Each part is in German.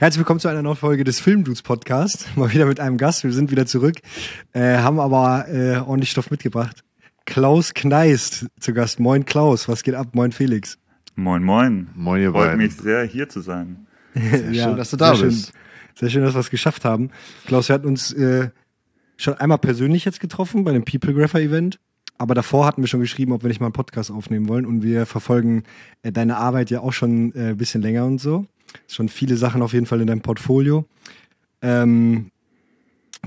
Herzlich willkommen zu einer neuen Folge des Filmdudes Podcast. Mal wieder mit einem Gast. Wir sind wieder zurück, äh, haben aber äh, ordentlich Stoff mitgebracht. Klaus Kneist zu Gast. Moin Klaus, was geht ab? Moin Felix. Moin, moin. Moin, ihr Freut beiden. mich sehr, hier zu sein. Sehr Ja, schön, dass du da sehr bist. Schön, sehr schön, dass wir es geschafft haben. Klaus, wir hatten uns äh, schon einmal persönlich jetzt getroffen bei dem People Grapher Event. Aber davor hatten wir schon geschrieben, ob wir nicht mal einen Podcast aufnehmen wollen. Und wir verfolgen äh, deine Arbeit ja auch schon äh, ein bisschen länger und so. Schon viele Sachen auf jeden Fall in deinem Portfolio. Ähm,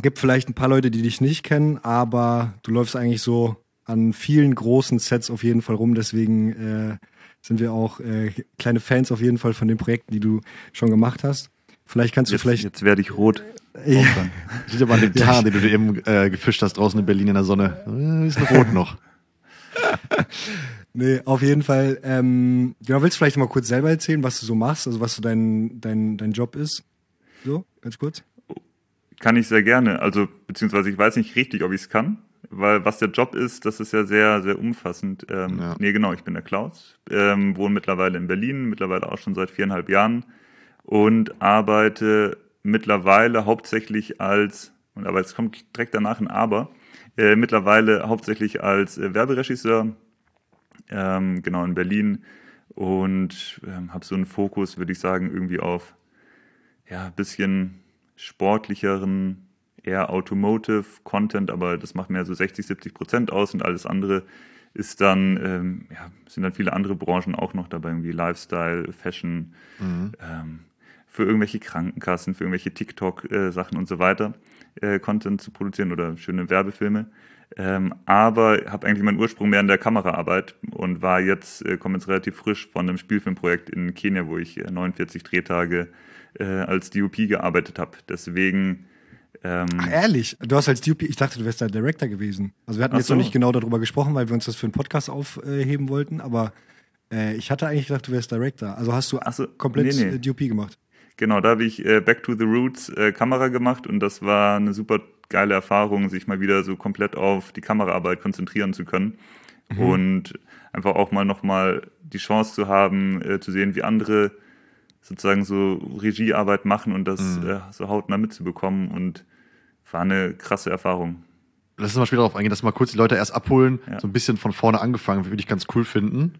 gibt vielleicht ein paar Leute, die dich nicht kennen, aber du läufst eigentlich so an vielen großen Sets auf jeden Fall rum. Deswegen äh, sind wir auch äh, kleine Fans auf jeden Fall von den Projekten, die du schon gemacht hast. Vielleicht kannst du Jetzt, vielleicht. jetzt werde ich rot. Ja. Sieht aber an dem Tarn, den du dir eben äh, gefischt hast draußen in Berlin in der Sonne. Äh, ist noch rot noch. Nee, auf jeden Fall. Ähm, genau, willst du vielleicht mal kurz selber erzählen, was du so machst, also was so dein, dein, dein Job ist? So, ganz kurz. Kann ich sehr gerne. Also, beziehungsweise ich weiß nicht richtig, ob ich es kann, weil was der Job ist, das ist ja sehr, sehr umfassend. Ähm, Ja. Nee, genau, ich bin der Klaus, ähm, wohne mittlerweile in Berlin, mittlerweile auch schon seit viereinhalb Jahren und arbeite mittlerweile hauptsächlich als, und aber jetzt kommt direkt danach ein Aber, äh, mittlerweile hauptsächlich als äh, Werberegisseur, ähm, genau in Berlin und ähm, habe so einen Fokus, würde ich sagen, irgendwie auf ja, ein bisschen sportlicheren, eher Automotive Content, aber das macht mehr so 60, 70 Prozent aus und alles andere ist dann, ähm, ja, sind dann viele andere Branchen auch noch dabei, irgendwie Lifestyle, Fashion, ähm, für irgendwelche Krankenkassen, für irgendwelche TikTok-Sachen und so weiter äh, Content zu produzieren oder schöne Werbefilme. Ähm, aber habe eigentlich meinen Ursprung mehr in der Kameraarbeit und war jetzt, äh, komme jetzt relativ frisch von einem Spielfilmprojekt in Kenia, wo ich äh, 49 Drehtage äh, als DOP gearbeitet habe. Deswegen ähm, Ach, ehrlich? Du hast als DOP, ich dachte, du wärst der Director gewesen. Also wir hatten Ach jetzt so. noch nicht genau darüber gesprochen, weil wir uns das für einen Podcast aufheben wollten, aber äh, ich hatte eigentlich gedacht, du wärst Director. Also hast du so, komplett nee, nee. äh, DOP gemacht. Genau, da habe ich äh, Back to the Roots äh, Kamera gemacht und das war eine super geile Erfahrung, sich mal wieder so komplett auf die Kameraarbeit konzentrieren zu können und einfach auch mal nochmal die Chance zu haben, äh, zu sehen, wie andere sozusagen so Regiearbeit machen und das äh, so hautnah mitzubekommen und war eine krasse Erfahrung. Lass uns mal später darauf eingehen, dass wir mal kurz die Leute erst abholen, Ja. so ein bisschen von vorne angefangen, würde ich ganz cool finden.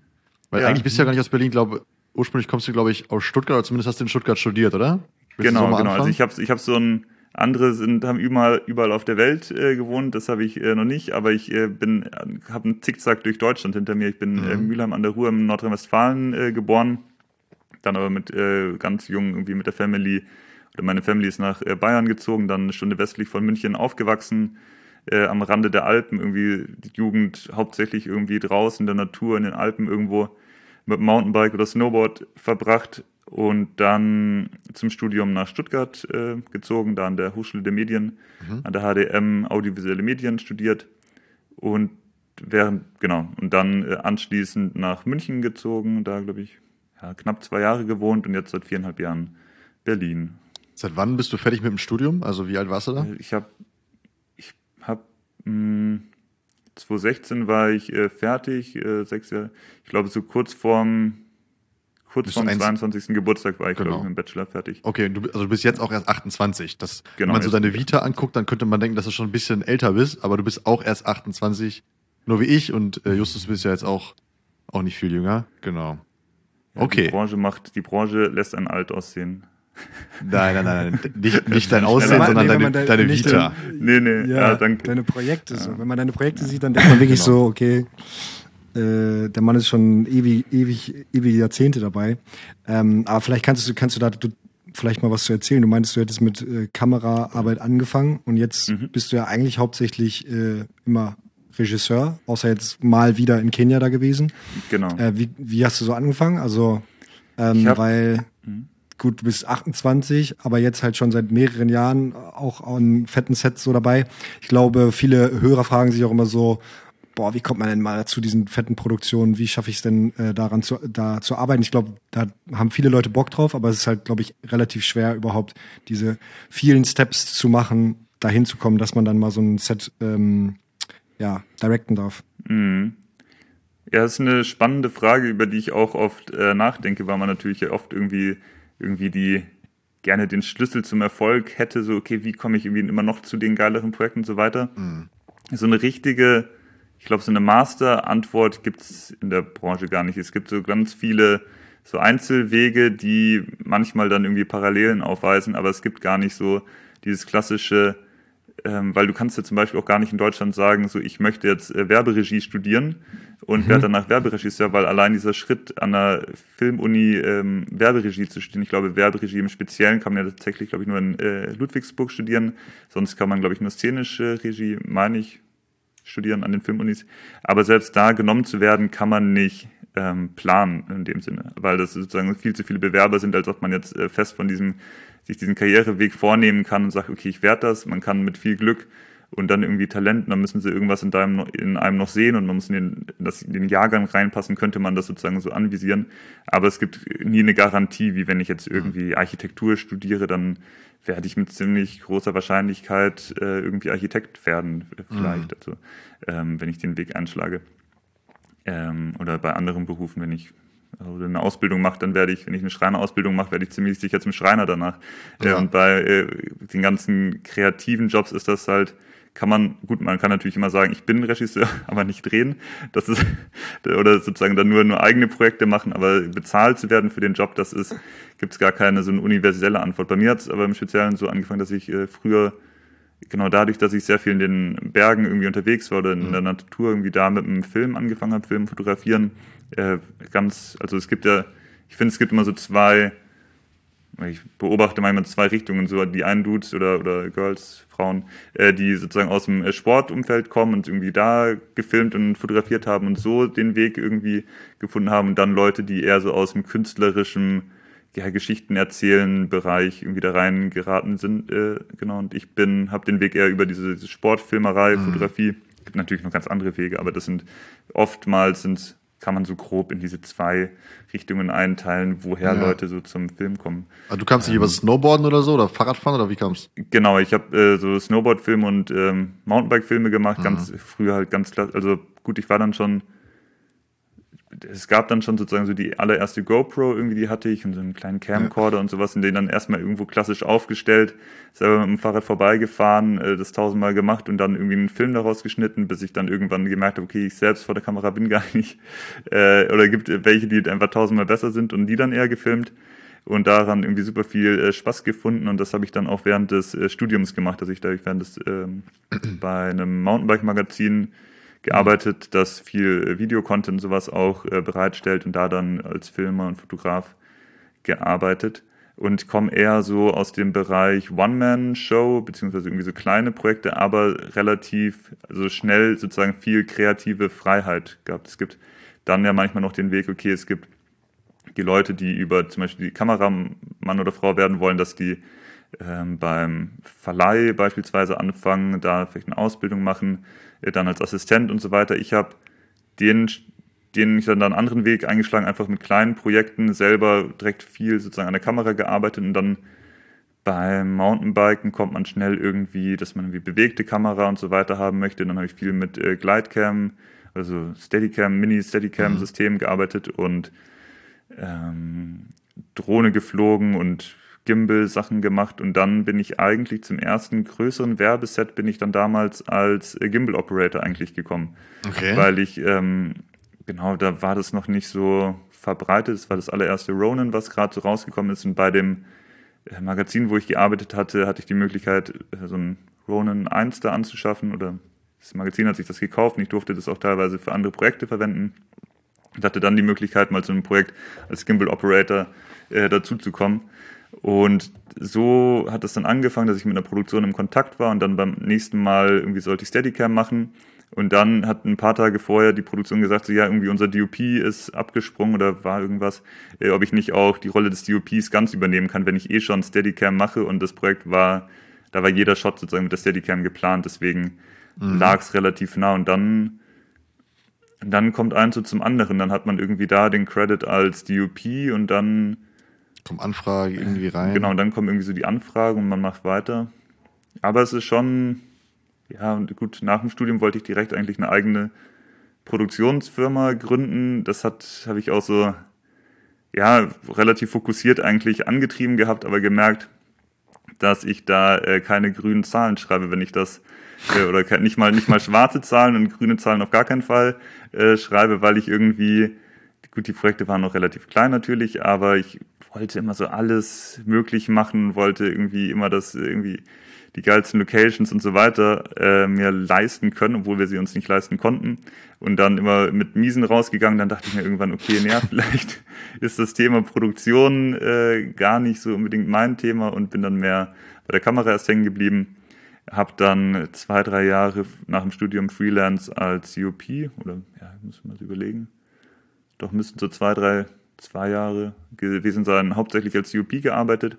Weil Ja. eigentlich bist du ja gar nicht aus Berlin, glaube ursprünglich kommst du, glaube ich, aus Stuttgart, oder zumindest hast du in Stuttgart studiert, oder? Willst Genau, so genau. Also anfangen? ich habe ich hab so ein andere sind haben überall überall auf der Welt äh, gewohnt, das habe ich äh, noch nicht, aber ich äh, bin habe einen Zickzack durch Deutschland hinter mir. Ich bin Mhm. äh, in Mülheim an der Ruhr in Nordrhein-Westfalen äh, geboren, dann aber mit äh, ganz jung irgendwie mit der Family oder meine Family ist nach äh, Bayern gezogen, dann eine Stunde westlich von München aufgewachsen. Äh, am Rande der Alpen irgendwie die Jugend hauptsächlich irgendwie draußen in der Natur in den Alpen irgendwo mit Mountainbike oder Snowboard verbracht und dann zum Studium nach Stuttgart äh, gezogen, da an der Hochschule der Medien, an der HDM Audiovisuelle Medien studiert und während, genau, und dann äh, anschließend nach München gezogen, da glaube ich ja, knapp zwei Jahre gewohnt und jetzt seit viereinhalb Jahren Berlin. Seit wann bist du fertig mit dem Studium? Also wie alt warst du da? Ich habe, ich habe, 2016 war ich äh, fertig, äh, sechs Jahre, ich glaube so kurz vorm, kurz vorm eins- 22. Geburtstag war ich, Genau. glaube ich, mit dem Bachelor fertig. Okay, du, also du bist jetzt auch erst 28. Das, Genau, wenn man so deine Vita anguckt, dann könnte man denken, dass du schon ein bisschen älter bist, aber du bist auch erst 28, nur wie ich und äh, Justus bist ja jetzt auch, auch nicht viel jünger. Genau. Ja, Die Okay. Branche macht, die Branche lässt einen alt aussehen. Nein, nein, nein, nein. Nicht, nicht dein Aussehen, sondern nee, deine, deine Vita. Nee, nee, Ja, ja, danke. deine Projekte. So. Wenn man deine Projekte sieht, dann denkt man wirklich Genau. so, okay, äh, der Mann ist schon ewig, ewig, ewige Jahrzehnte dabei. Ähm, aber vielleicht kannst du, kannst du da du, vielleicht mal was zu erzählen. Du meintest, du hättest mit äh, Kameraarbeit angefangen und jetzt Mhm. bist du ja eigentlich hauptsächlich äh, immer Regisseur, außer jetzt mal wieder in Kenia da gewesen. Genau. Äh, wie, wie hast du so angefangen? Also, ähm, hab- weil, gut, du bist 28, aber jetzt halt schon seit mehreren Jahren auch an fetten Sets so dabei. Ich glaube, viele Hörer fragen sich auch immer so, boah, wie kommt man denn mal zu diesen fetten Produktionen? Wie schaffe ich es denn, äh, daran zu, da zu arbeiten? Ich glaube, da haben viele Leute Bock drauf, aber es ist halt, glaube ich, relativ schwer, überhaupt diese vielen Steps zu machen, dahin zu kommen, dass man dann mal so ein Set ähm, ja, directen darf. Mhm. Ja, das ist eine spannende Frage, über die ich auch oft äh, nachdenke, weil man natürlich ja oft irgendwie, irgendwie die, gerne den Schlüssel zum Erfolg hätte, so, okay, wie komme ich irgendwie immer noch zu den geileren Projekten und so weiter. Mhm. So eine richtige, ich glaube, so eine Master-Antwort gibt's in der Branche gar nicht. Es gibt so ganz viele so Einzelwege, die manchmal dann irgendwie Parallelen aufweisen, aber es gibt gar nicht so dieses klassische, ähm, weil du kannst ja zum Beispiel auch gar nicht in Deutschland sagen, so ich möchte jetzt äh, Werberegie studieren und mhm. werde danach Werberegisseur, weil allein dieser Schritt an der Filmuni ähm, Werberegie zu studieren, ich glaube Werberegie im Speziellen kann man ja tatsächlich, glaube ich, nur in äh, Ludwigsburg studieren, sonst kann man, glaube ich, nur szenische Regie, meine ich, studieren an den Filmunis. Aber selbst da genommen zu werden, kann man nicht ähm, planen in dem Sinne, weil das sozusagen viel zu viele Bewerber sind, als ob man jetzt äh, fest von diesem sich diesen Karriereweg vornehmen kann und sagt, okay, ich werde das. Man kann mit viel Glück und dann irgendwie Talent, dann müssen sie irgendwas in, deinem, in einem noch sehen und man muss in den, das, in den Jahrgang reinpassen, könnte man das sozusagen so anvisieren. Aber es gibt nie eine Garantie, wie wenn ich jetzt irgendwie Architektur studiere, dann werde ich mit ziemlich großer Wahrscheinlichkeit äh, irgendwie Architekt werden, vielleicht, mhm. also, ähm, wenn ich den Weg einschlage. Ähm, oder bei anderen Berufen, wenn ich oder eine Ausbildung mache, dann werde ich, wenn ich eine Schreinerausbildung mache, werde ich ziemlich sicher zum Schreiner danach. Ja. Und bei äh, den ganzen kreativen Jobs ist das halt, kann man, gut, man kann natürlich immer sagen, ich bin Regisseur, aber nicht drehen. Das ist, oder sozusagen dann nur, nur eigene Projekte machen, aber bezahlt zu werden für den Job, das ist, gibt es gar keine so eine universelle Antwort. Bei mir hat es aber im Speziellen so angefangen, dass ich äh, früher genau dadurch, dass ich sehr viel in den Bergen irgendwie unterwegs war oder in mhm. der Natur irgendwie da mit einem Film angefangen habe, Film fotografieren, äh, ganz, also es gibt ja, ich finde, es gibt immer so zwei, ich beobachte manchmal zwei Richtungen, so die einen Dudes oder, oder Girls, Frauen, äh, die sozusagen aus dem äh, Sportumfeld kommen und irgendwie da gefilmt und fotografiert haben und so den Weg irgendwie gefunden haben und dann Leute, die eher so aus dem künstlerischen ja, Geschichten erzählen Bereich irgendwie da rein geraten sind, äh, genau. Und ich bin, habe den Weg eher über diese, diese Sportfilmerei, mhm. Fotografie. Gibt natürlich noch ganz andere Wege, aber das sind oftmals sind kann man so grob in diese zwei Richtungen einteilen, woher ja. Leute so zum Film kommen. Also du kamst nicht ähm, über Snowboarden oder so oder Fahrradfahren oder wie kamst Genau, ich habe äh, so Snowboard-Filme und ähm, Mountainbike-Filme gemacht, mhm. ganz früher halt ganz klar. Also gut, ich war dann schon es gab dann schon sozusagen so die allererste GoPro irgendwie, die hatte ich und so einen kleinen Camcorder ja. und sowas, in den dann erstmal irgendwo klassisch aufgestellt, selber mit dem Fahrrad vorbeigefahren, äh, das tausendmal gemacht und dann irgendwie einen Film daraus geschnitten, bis ich dann irgendwann gemerkt habe, okay, ich selbst vor der Kamera bin gar nicht, äh, oder gibt welche, die einfach tausendmal besser sind und die dann eher gefilmt und daran irgendwie super viel äh, Spaß gefunden und das habe ich dann auch während des äh, Studiums gemacht, dass ich da während des ähm, bei einem Mountainbike-Magazin gearbeitet, das viel Videocontent sowas auch äh, bereitstellt und da dann als Filmer und Fotograf gearbeitet und komme eher so aus dem Bereich One-Man-Show, beziehungsweise irgendwie so kleine Projekte, aber relativ, also schnell sozusagen viel kreative Freiheit gehabt. Es gibt dann ja manchmal noch den Weg, okay, es gibt die Leute, die über zum Beispiel die Kameramann oder Frau werden wollen, dass die ähm, beim Verleih beispielsweise anfangen, da vielleicht eine Ausbildung machen, äh, dann als Assistent und so weiter. Ich habe den, den ich dann einen anderen Weg eingeschlagen, einfach mit kleinen Projekten selber direkt viel sozusagen an der Kamera gearbeitet und dann beim Mountainbiken kommt man schnell irgendwie, dass man irgendwie bewegte Kamera und so weiter haben möchte. Dann habe ich viel mit äh, Glidecam, also Steadicam, Mini-Steadicam-System mhm. gearbeitet und ähm, Drohne geflogen und Gimbal-Sachen gemacht und dann bin ich eigentlich zum ersten größeren Werbeset bin ich dann damals als äh, Gimbal-Operator eigentlich gekommen. Okay. Weil ich, ähm, genau, da war das noch nicht so verbreitet. Es war das allererste Ronin, was gerade so rausgekommen ist und bei dem äh, Magazin, wo ich gearbeitet hatte, hatte ich die Möglichkeit, äh, so ein Ronin 1 da anzuschaffen oder das Magazin hat sich das gekauft und ich durfte das auch teilweise für andere Projekte verwenden und hatte dann die Möglichkeit, mal zu einem Projekt als Gimbal Operator äh, dazu zu kommen. Und so hat es dann angefangen, dass ich mit einer Produktion im Kontakt war und dann beim nächsten Mal irgendwie sollte ich Steadicam machen. Und dann hat ein paar Tage vorher die Produktion gesagt, so ja, irgendwie unser DOP ist abgesprungen oder war irgendwas, äh, ob ich nicht auch die Rolle des DOPs ganz übernehmen kann, wenn ich eh schon Steadicam mache und das Projekt war, da war jeder Shot sozusagen mit der Steadicam geplant, deswegen mhm. lag es relativ nah und dann dann kommt eins so zum anderen, dann hat man irgendwie da den Credit als DOP und dann Kommt Anfrage irgendwie rein. Genau, und dann kommen irgendwie so die Anfragen und man macht weiter. Aber es ist schon, ja, gut, nach dem Studium wollte ich direkt eigentlich eine eigene Produktionsfirma gründen. Das hat, habe ich auch so, ja, relativ fokussiert eigentlich angetrieben gehabt, aber gemerkt, dass ich da äh, keine grünen Zahlen schreibe, wenn ich das äh, oder nicht mal nicht mal schwarze Zahlen und grüne Zahlen auf gar keinen Fall äh, schreibe, weil ich irgendwie gut, die Projekte waren noch relativ klein natürlich, aber ich wollte immer so alles möglich machen, wollte irgendwie immer das irgendwie die geilsten Locations und so weiter äh, mir leisten können, obwohl wir sie uns nicht leisten konnten. Und dann immer mit Miesen rausgegangen. Dann dachte ich mir irgendwann, okay, naja, vielleicht ist das Thema Produktion äh, gar nicht so unbedingt mein Thema und bin dann mehr bei der Kamera erst hängen geblieben. Hab dann zwei, drei Jahre nach dem Studium Freelance als COP oder ja, muss man mal überlegen. Doch müssten so zwei, drei, zwei Jahre gewesen sein, hauptsächlich als COP gearbeitet.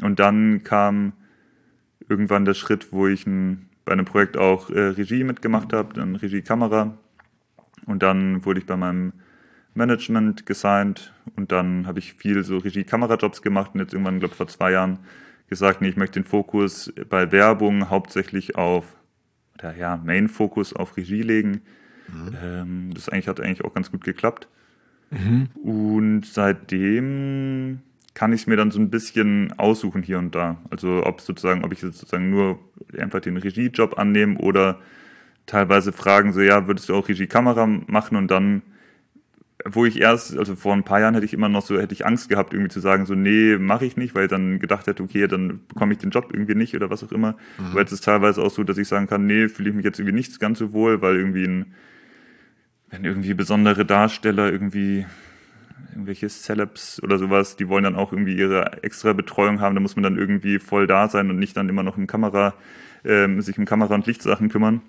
Und dann kam irgendwann der Schritt, wo ich ein, bei einem Projekt auch äh, Regie mitgemacht habe, dann Regie Kamera. Und dann wurde ich bei meinem Management gesigned und dann habe ich viel so Regie-Kamera-Jobs gemacht und jetzt irgendwann, glaube vor zwei Jahren gesagt, nee, ich möchte den Fokus bei Werbung hauptsächlich auf, oder ja, Main-Fokus auf Regie legen. Ähm, das eigentlich hat eigentlich auch ganz gut geklappt. Und seitdem kann ich es mir dann so ein bisschen aussuchen hier und da. Also ob sozusagen, ob ich sozusagen nur einfach den Regiejob annehme oder teilweise fragen so, ja, würdest du auch Regie-Kamera machen und dann, wo ich erst, also vor ein paar Jahren hätte ich immer noch so, hätte ich Angst gehabt, irgendwie zu sagen, so, nee, mache ich nicht, weil ich dann gedacht hätte, okay, dann bekomme ich den Job irgendwie nicht oder was auch immer. Aber jetzt ist es teilweise auch so, dass ich sagen kann, nee, fühle ich mich jetzt irgendwie nicht ganz so wohl, weil irgendwie ein, wenn irgendwie besondere Darsteller irgendwie irgendwelche Celebs oder sowas, die wollen dann auch irgendwie ihre extra Betreuung haben, da muss man dann irgendwie voll da sein und nicht dann immer noch im Kamera, ähm, sich um Kamera- und Lichtsachen kümmern.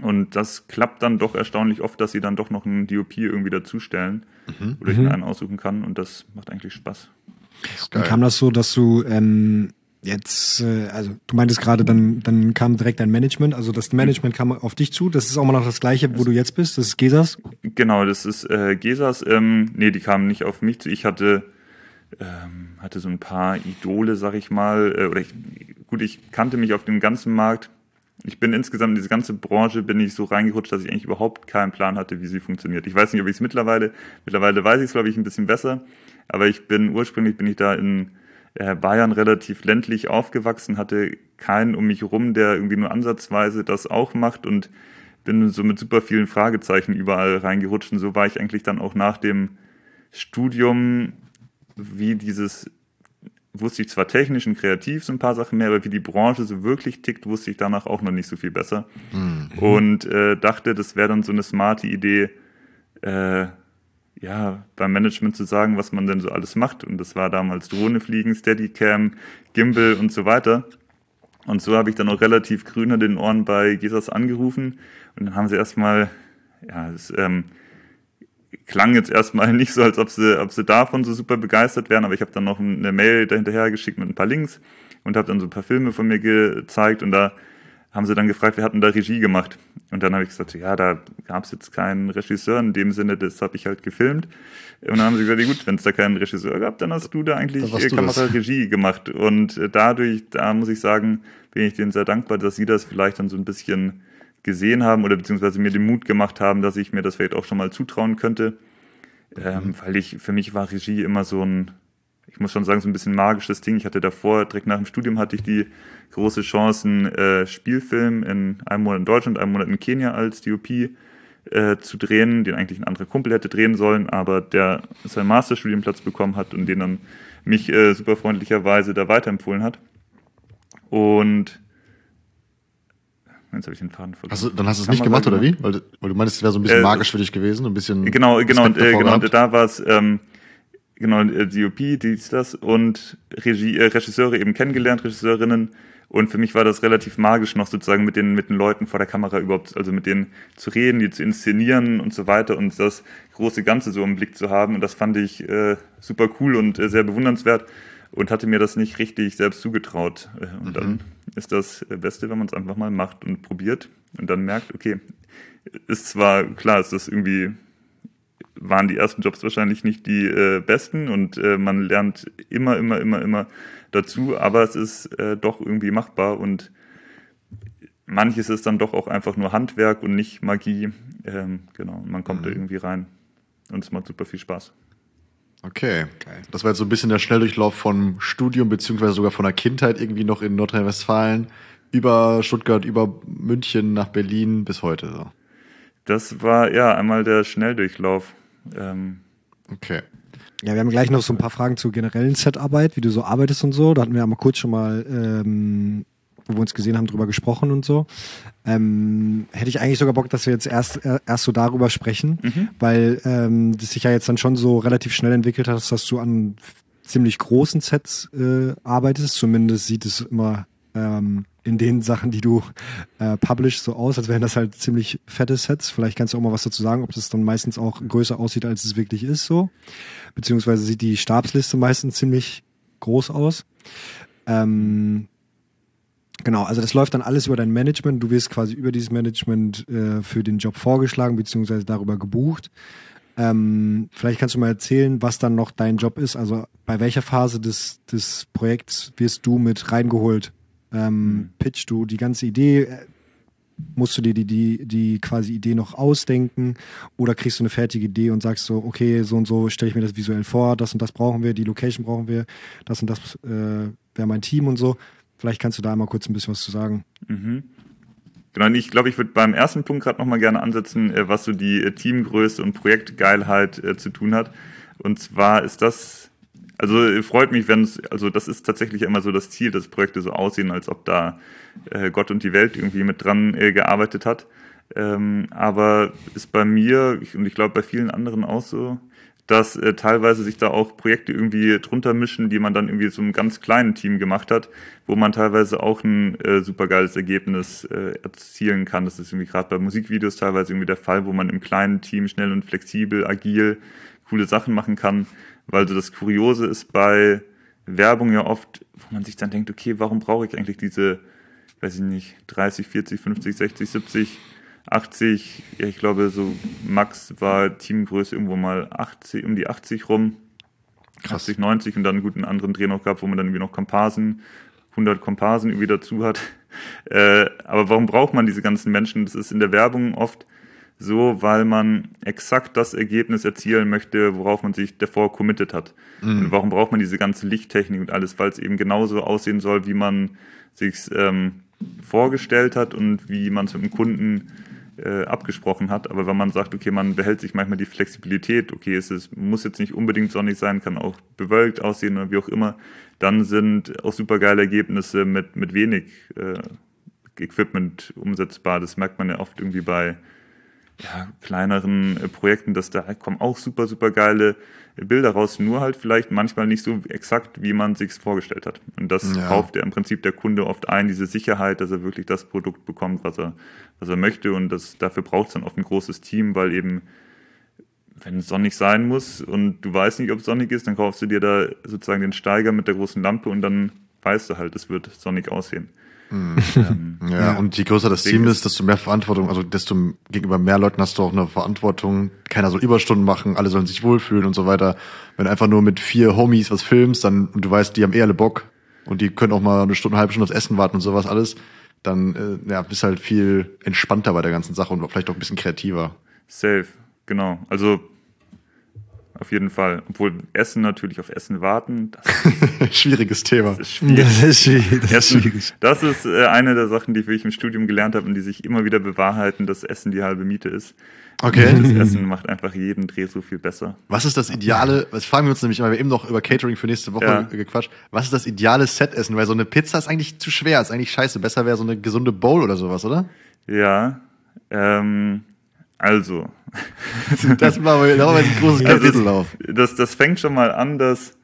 Und das klappt dann doch erstaunlich oft, dass sie dann doch noch einen DOP irgendwie dazustellen oder ich mir einen aussuchen kann und das macht eigentlich Spaß. Geil. kam das so, dass du ähm, jetzt, äh, also du meintest gerade, dann, dann kam direkt dein Management, also das Management kam auf dich zu. Das ist auch mal noch das gleiche, wo du jetzt bist, das ist Gesas. Genau, das ist äh, Gesas. Ähm, nee, die kamen nicht auf mich zu. Ich hatte, ähm, hatte so ein paar Idole, sag ich mal. Äh, oder ich, gut, ich kannte mich auf dem ganzen Markt. Ich bin insgesamt in diese ganze Branche bin ich so reingerutscht, dass ich eigentlich überhaupt keinen Plan hatte, wie sie funktioniert. Ich weiß nicht, ob ich es mittlerweile, mittlerweile weiß ich es, glaube ich, ein bisschen besser. Aber ich bin ursprünglich bin ich da in Bayern relativ ländlich aufgewachsen, hatte keinen um mich rum, der irgendwie nur ansatzweise das auch macht und bin so mit super vielen Fragezeichen überall reingerutscht. Und so war ich eigentlich dann auch nach dem Studium, wie dieses, wusste ich zwar technisch und kreativ so ein paar Sachen mehr, aber wie die Branche so wirklich tickt, wusste ich danach auch noch nicht so viel besser. Und äh, dachte, das wäre dann so eine smarte Idee, äh, ja, beim Management zu sagen, was man denn so alles macht. Und das war damals Drohne fliegen, Steadicam, Gimbal und so weiter. Und so habe ich dann auch relativ grün an den Ohren bei Gesas angerufen. Und dann haben sie erstmal, ja, es ähm, klang jetzt erstmal nicht so, als ob sie, ob sie davon so super begeistert wären, aber ich habe dann noch eine Mail dahinterher geschickt mit ein paar Links und habe dann so ein paar Filme von mir gezeigt und da haben sie dann gefragt, wir hatten da Regie gemacht. Und dann habe ich gesagt, ja, da gab es jetzt keinen Regisseur in dem Sinne, das habe ich halt gefilmt. Und dann haben sie gesagt, ja gut, wenn es da keinen Regisseur gab, dann hast du da eigentlich du das. Kamera-Regie gemacht. Und äh, dadurch, da muss ich sagen, bin ich denen sehr dankbar, dass sie das vielleicht dann so ein bisschen gesehen haben oder beziehungsweise mir den Mut gemacht haben, dass ich mir das vielleicht auch schon mal zutrauen könnte. Ähm, weil ich, für mich war Regie immer so ein, ich muss schon sagen, so ein bisschen magisches Ding. Ich hatte davor, direkt nach dem Studium hatte ich die große Chance, einen äh, Spielfilm in einem Monat in Deutschland, einem Monat in Kenia als DOP äh, zu drehen, den eigentlich ein anderer Kumpel hätte drehen sollen, aber der seinen Masterstudienplatz bekommen hat und den dann mich äh, super freundlicherweise da weiterempfohlen hat. Und jetzt habe ich den Faden verloren. Du, dann hast du es nicht gemacht, sagen, oder wie? Weil, weil du meinst, es wäre so ein bisschen Äh, magisch für dich gewesen, ein bisschen. Genau, genau, Respekt äh, genau, gehabt. da war es, ähm, genau, äh, DOP, die ist das, und Regie, äh, Regisseure eben kennengelernt, Regisseurinnen. Und für mich war das relativ magisch, noch sozusagen mit den, mit den Leuten vor der Kamera überhaupt, also mit denen zu reden, die zu inszenieren und so weiter und das große Ganze so im Blick zu haben. Und das fand ich äh, super cool und äh, sehr bewundernswert und hatte mir das nicht richtig selbst zugetraut. Äh, Und dann ist das äh, Beste, wenn man es einfach mal macht und probiert und dann merkt, okay, ist zwar klar, ist das irgendwie waren die ersten Jobs wahrscheinlich nicht die äh, besten und äh, man lernt immer, immer, immer, immer dazu, aber es ist äh, doch irgendwie machbar und manches ist dann doch auch einfach nur Handwerk und nicht Magie. Ähm, genau, man kommt da irgendwie rein und es macht super viel Spaß. Okay. Geil. Das war jetzt so ein bisschen der Schnelldurchlauf vom Studium, beziehungsweise sogar von der Kindheit irgendwie noch in Nordrhein-Westfalen über Stuttgart, über München nach Berlin bis heute. So. Das war ja einmal der Schnelldurchlauf. Ähm, okay. Ja, wir haben gleich noch so ein paar Fragen zur generellen Setarbeit, wie du so arbeitest und so. Da hatten wir ja mal kurz schon mal, ähm, wo wir uns gesehen haben, drüber gesprochen und so. Ähm, hätte ich eigentlich sogar Bock, dass wir jetzt erst, äh, erst so darüber sprechen, Mhm. weil ähm, das sich ja jetzt dann schon so relativ schnell entwickelt hat, dass du an ziemlich großen Sets äh, arbeitest. Zumindest sieht es immer ähm, in den Sachen, die du äh, publish, so aus, als wären das halt ziemlich fette Sets. Vielleicht kannst du auch mal was dazu sagen, ob das dann meistens auch größer aussieht, als es wirklich ist, so. Beziehungsweise sieht die Stabsliste meistens ziemlich groß aus. Ähm, genau, also das läuft dann alles über dein Management. Du wirst quasi über dieses Management äh, für den Job vorgeschlagen, beziehungsweise darüber gebucht. Ähm, vielleicht kannst du mal erzählen, was dann noch dein Job ist. Also bei welcher Phase des, des Projekts wirst du mit reingeholt? Ähm, pitchst du die ganze Idee? Äh, Musst du dir die, die, die quasi Idee noch ausdenken oder kriegst du eine fertige Idee und sagst so, okay, so und so stelle ich mir das visuell vor, das und das brauchen wir, die Location brauchen wir, das und das äh, wäre mein Team und so. Vielleicht kannst du da einmal kurz ein bisschen was zu sagen. Mhm. Genau, ich glaube, ich würde beim ersten Punkt gerade nochmal gerne ansetzen, äh, was so die äh, Teamgröße und Projektgeilheit zu tun hat. Und zwar ist das, also äh, freut mich, wenn es, also das ist tatsächlich immer so das Ziel, dass Projekte so aussehen, als ob da äh, Gott und die Welt irgendwie mit dran äh, gearbeitet hat. Ähm, aber ist bei mir ich, und ich glaube bei vielen anderen auch so, dass äh, teilweise sich da auch Projekte irgendwie drunter mischen, die man dann irgendwie so einem ganz kleinen Team gemacht hat, wo man teilweise auch ein äh, supergeiles Ergebnis äh, erzielen kann. Das ist irgendwie gerade bei Musikvideos teilweise irgendwie der Fall, wo man im kleinen Team schnell und flexibel, agil coole Sachen machen kann, weil so das Kuriose ist bei Werbung ja oft, wo man sich dann denkt, okay, warum brauche ich eigentlich diese, weiß ich nicht, 30, 40, 50, 60, 70 80, ja, ich glaube, so Max war Teamgröße irgendwo mal 80, um die 80 rum. Krass. 80, 90 und dann einen guten anderen Dreh noch gehabt, wo man dann irgendwie noch Komparsen, 100 Komparsen irgendwie dazu hat. Äh, aber warum braucht man diese ganzen Menschen? Das ist in der Werbung oft so, weil man exakt das Ergebnis erzielen möchte, worauf man sich davor committed hat. Und warum braucht man diese ganze Lichttechnik und alles? Weil es eben genauso aussehen soll, wie man sich ähm, vorgestellt hat und wie man es mit dem Kunden äh, abgesprochen hat. Aber wenn man sagt, okay, man behält sich manchmal die Flexibilität, okay, es ist, muss jetzt nicht unbedingt sonnig sein, kann auch bewölkt aussehen oder wie auch immer, dann sind auch super geile Ergebnisse mit, mit wenig äh, Equipment umsetzbar. Das merkt man ja oft irgendwie bei ja, kleineren äh, Projekten, dass da kommen auch super, super geile äh, Bilder raus, nur halt vielleicht manchmal nicht so exakt, wie man sich's vorgestellt hat. Und das Ja. kauft ja im Prinzip der Kunde oft ein, diese Sicherheit, dass er wirklich das Produkt bekommt, was er, was er möchte. Und das, dafür braucht es dann oft ein großes Team, weil eben, wenn es sonnig sein muss und du weißt nicht, ob es sonnig ist, dann kaufst du dir da sozusagen den Steiger mit der großen Lampe und dann weißt du halt, es wird sonnig aussehen. Ähm, Ja, Ja. und je größer das Deswegen Team ist- ist, desto mehr Verantwortung, also desto gegenüber mehr Leuten hast du auch eine Verantwortung. Keiner soll Überstunden machen, alle sollen sich wohlfühlen und so weiter. Wenn du einfach nur mit vier Homies was filmst, dann und du weißt, die haben eh alle Bock und die können auch mal eine Stunde, eine halbe Stunde aufs Essen warten und sowas alles, dann äh, ja, bist halt viel entspannter bei der ganzen Sache und vielleicht auch ein bisschen kreativer. Safe, genau. Also auf jeden Fall. Obwohl Essen natürlich auf Essen warten, das Schwieriges Thema. ist schwierig. Das ist schwierig. Das ist schwierig. das ist äh, eine der Sachen, die ich wirklich im Studium gelernt habe und die sich immer wieder bewahrheiten, dass Essen die halbe Miete ist. Okay. Das Essen macht einfach jeden Dreh so viel besser. Was ist das ideale, was fragen wir uns nämlich immer, wir haben eben noch über Catering für nächste Woche Ja. gequatscht, was ist das ideale Set-Essen? Weil so eine Pizza ist eigentlich zu schwer, ist eigentlich scheiße. Besser wäre so eine gesunde Bowl oder sowas, oder? Ja, ähm, also, Das machen wir, da machen wir jetzt ein großes Also Kapitel auf. das, das fängt schon mal an, dass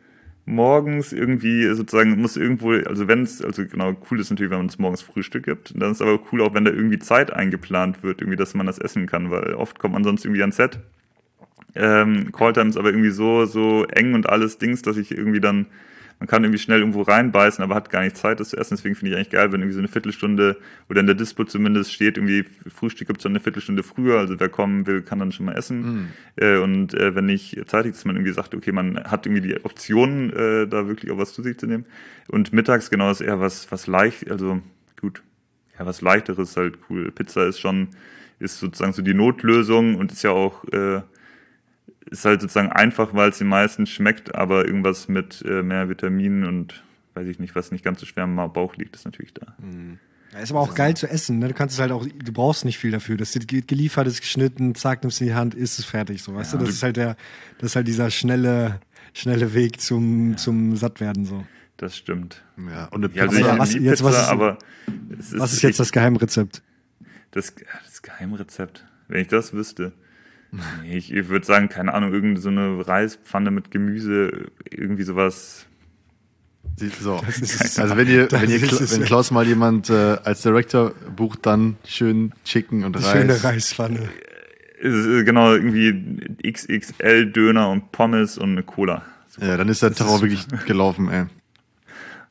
morgens irgendwie sozusagen muss irgendwo, also wenn es, also genau, cool ist natürlich, wenn man es morgens Frühstück gibt. Dann ist aber cool auch, wenn da irgendwie Zeit eingeplant wird, irgendwie, dass man das essen kann, weil oft kommt man sonst irgendwie ans Set. Ähm, Calltime ist aber irgendwie so, so eng und alles Dings, dass ich irgendwie dann, man kann irgendwie schnell irgendwo reinbeißen, aber hat gar nicht Zeit, das zu essen. Deswegen finde ich eigentlich geil, wenn irgendwie so eine Viertelstunde oder in der Dispo zumindest steht, irgendwie Frühstück gibt es dann eine Viertelstunde früher. Also wer kommen will, kann dann schon mal essen. Äh, und äh, wenn nicht zeitig, dass man irgendwie sagt, okay, man hat irgendwie die Option, äh, da wirklich auch was zu sich zu nehmen. Und mittags genau ist eher was, was leicht, also gut, ja, was leichteres ist halt cool. Pizza ist schon, ist sozusagen so die Notlösung und ist ja auch, äh, ist halt sozusagen einfach, weil es den meisten schmeckt, aber irgendwas mit äh, mehr Vitaminen und weiß ich nicht, was nicht ganz so schwer im Bauch liegt, ist natürlich da. Ja, ist aber auch geil zu essen. Ne? Du kannst es halt auch, du brauchst nicht viel dafür. Das wird geliefert, ist geschnitten, zack, nimmst in die Hand, ist es fertig. So, weißt du, das ist halt der, das ist halt dieser schnelle, schnelle Weg zum, zum Sattwerden. So. Das stimmt. Ja, und eine Ja, also Pizza. ich was- liebe jetzt, Pizza, was ist- aber es ist, Was ist jetzt das Geheimrezept? das, das Geheimrezept? Wenn ich das wüsste. Ich, ich würde sagen, keine Ahnung, irgendeine so eine Reispfanne mit Gemüse, irgendwie sowas. Sieht so. ist- also wenn ihr, das wenn ihr ist wenn. Klaus mal jemand äh, als Director bucht, dann schön Chicken und Reis. schöne Reispfanne. Ist, äh, genau, irgendwie XXL-Döner und Pommes und eine Cola. Ja, dann ist der Tag auch wirklich gelaufen, ey.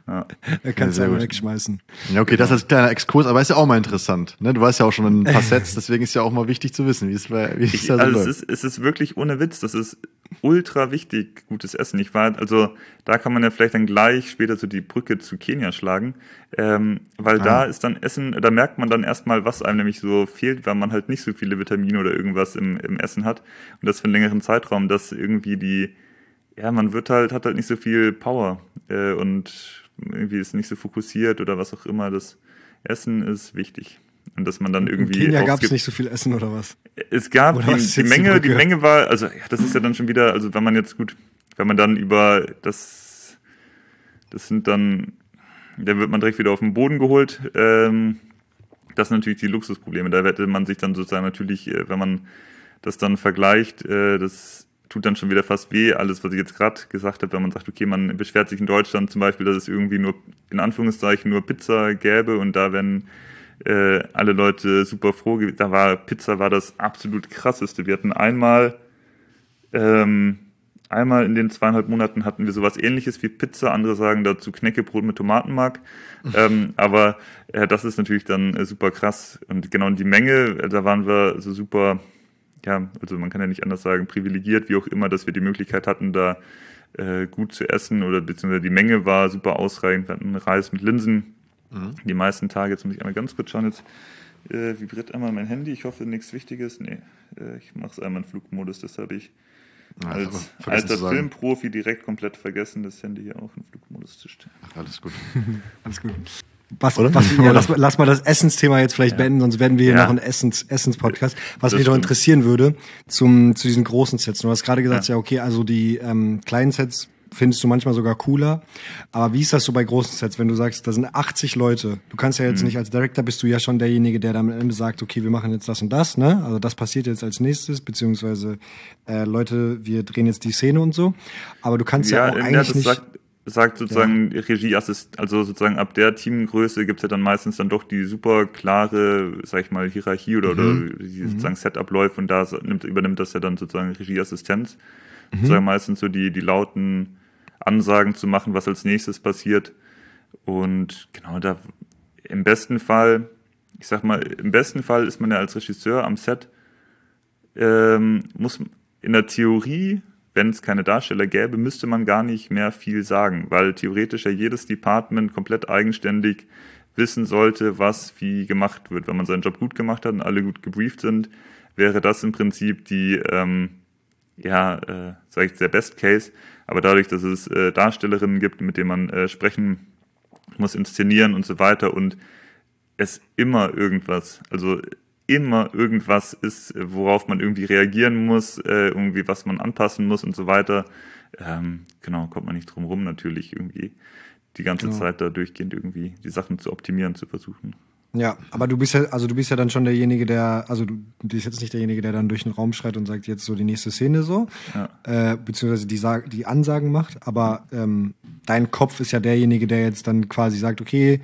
Ja. Er kann es sehr ja gut. wegschmeißen. Ja, okay, das als kleiner Exkurs, aber ist ja auch mal interessant. Ne? Du weißt ja auch schon ein paar Sets, deswegen ist ja auch mal wichtig zu wissen, wie es, bei- wie es Ich, da so also es läuft. ist, es ist wirklich ohne Witz, das ist ultra wichtig, gutes Essen. Ich war, also da kann man ja vielleicht dann gleich später so die Brücke zu Kenia schlagen, ähm, weil da ist dann Essen, da merkt man dann erstmal, was einem nämlich so fehlt, weil man halt nicht so viele Vitamine oder irgendwas im, im Essen hat und das für einen längeren Zeitraum, dass irgendwie die, ja, man wird halt, hat halt nicht so viel Power äh, und irgendwie ist nicht so fokussiert oder was auch immer. Das Essen ist wichtig. Und dass man dann In irgendwie. Kenia auch- gab es nicht so viel Essen oder was? es gab Oder die, die Menge, die? Menge war, also ja, das ist ja dann schon wieder, also wenn man jetzt gut, wenn man dann über das, das sind dann, da wird man direkt wieder auf den Boden geholt. Ähm, das sind natürlich die Luxusprobleme. Da hätte man sich dann sozusagen natürlich, äh, wenn man das dann vergleicht, äh, das tut dann schon wieder fast weh, alles, was ich jetzt gerade gesagt habe, wenn man sagt, okay, man beschwert sich in Deutschland zum Beispiel, dass es irgendwie nur, in Anführungszeichen, nur Pizza gäbe und da werden äh, alle Leute super froh. gew- Da war Pizza war das absolut krasseste. Wir hatten einmal, ähm, einmal in den zweieinhalb Monaten hatten wir sowas ähnliches wie Pizza. Andere sagen dazu Knäckebrot mit Tomatenmark. ähm, aber äh, das ist natürlich dann äh, super krass. Und genau die Menge, äh, da waren wir so super, ja, also man kann ja nicht anders sagen, privilegiert, wie auch immer, dass wir die Möglichkeit hatten, da äh, gut zu essen oder beziehungsweise die Menge war super ausreichend. Wir hatten Reis mit Linsen. Die meisten Tage, jetzt muss ich einmal ganz kurz schauen, jetzt äh, vibriert einmal mein Handy. Ich hoffe, nichts Wichtiges. Nee, äh, ich mache es einmal in Flugmodus, das habe ich Ja, als alter. Filmprofi direkt komplett vergessen, das Handy hier auch in Flugmodus zu stellen. Ach, alles gut. Alles gut. Was, Oder? was, ja, lass, mal- lass mal das Essensthema jetzt vielleicht beenden, sonst werden wir hier Ja. noch ein Essens, Essens-Podcast. Was Das mich stimmt. interessieren würde, zum, zu diesen großen Sets. Du hast gerade gesagt, ja, Ja. okay, also die ähm, kleinen Sets findest du manchmal sogar cooler. Aber wie ist das so bei großen Sets, wenn du sagst, da sind 80 Leute? Du kannst ja Mhm. jetzt nicht als Director, bist du ja schon derjenige, der dann am Ende sagt, okay, wir machen jetzt das und das, ne? Also das passiert jetzt als nächstes, beziehungsweise äh, Leute, wir drehen jetzt die Szene und so. Aber du kannst ja, auch ja, eigentlich das nicht... sagt, sagt sozusagen Regieassist, also sozusagen ab der Teamgröße gibt's ja dann meistens dann doch die super klare, sag ich mal, Hierarchie oder, Mhm. oder die sozusagen Setabläufe und da nimmt, übernimmt das ja dann sozusagen Regieassistenz. Mhm. Sozusagen meistens so die, die lauten Ansagen zu machen, was als nächstes passiert. Und genau da im besten Fall, ich sag mal, im besten Fall ist man ja als Regisseur am Set, ähm, muss in der Theorie, wenn es keine Darsteller gäbe, müsste man gar nicht mehr viel sagen, weil theoretisch ja jedes Department komplett eigenständig wissen sollte, was wie gemacht wird. Wenn man seinen Job gut gemacht hat und alle gut gebrieft sind, wäre das im Prinzip die, ähm, ja, äh, sage ich, der Best Case. Aber dadurch, dass es äh, Darstellerinnen gibt, mit denen man äh, sprechen muss, inszenieren und so weiter und es immer irgendwas, also immer irgendwas ist, worauf man irgendwie reagieren muss, äh, irgendwie was man anpassen muss und so weiter. Ähm, genau, kommt man nicht drum rum, natürlich irgendwie die ganze Genau. Zeit da durchgehend irgendwie die Sachen zu optimieren, zu versuchen. Ja, aber du bist ja, also du bist ja dann schon derjenige, der, also du bist jetzt nicht derjenige, der dann durch den Raum schreit und sagt jetzt so die nächste Szene so, Ja. äh, beziehungsweise die, die Ansagen macht, aber ähm, dein Kopf ist ja derjenige, der jetzt dann quasi sagt, okay,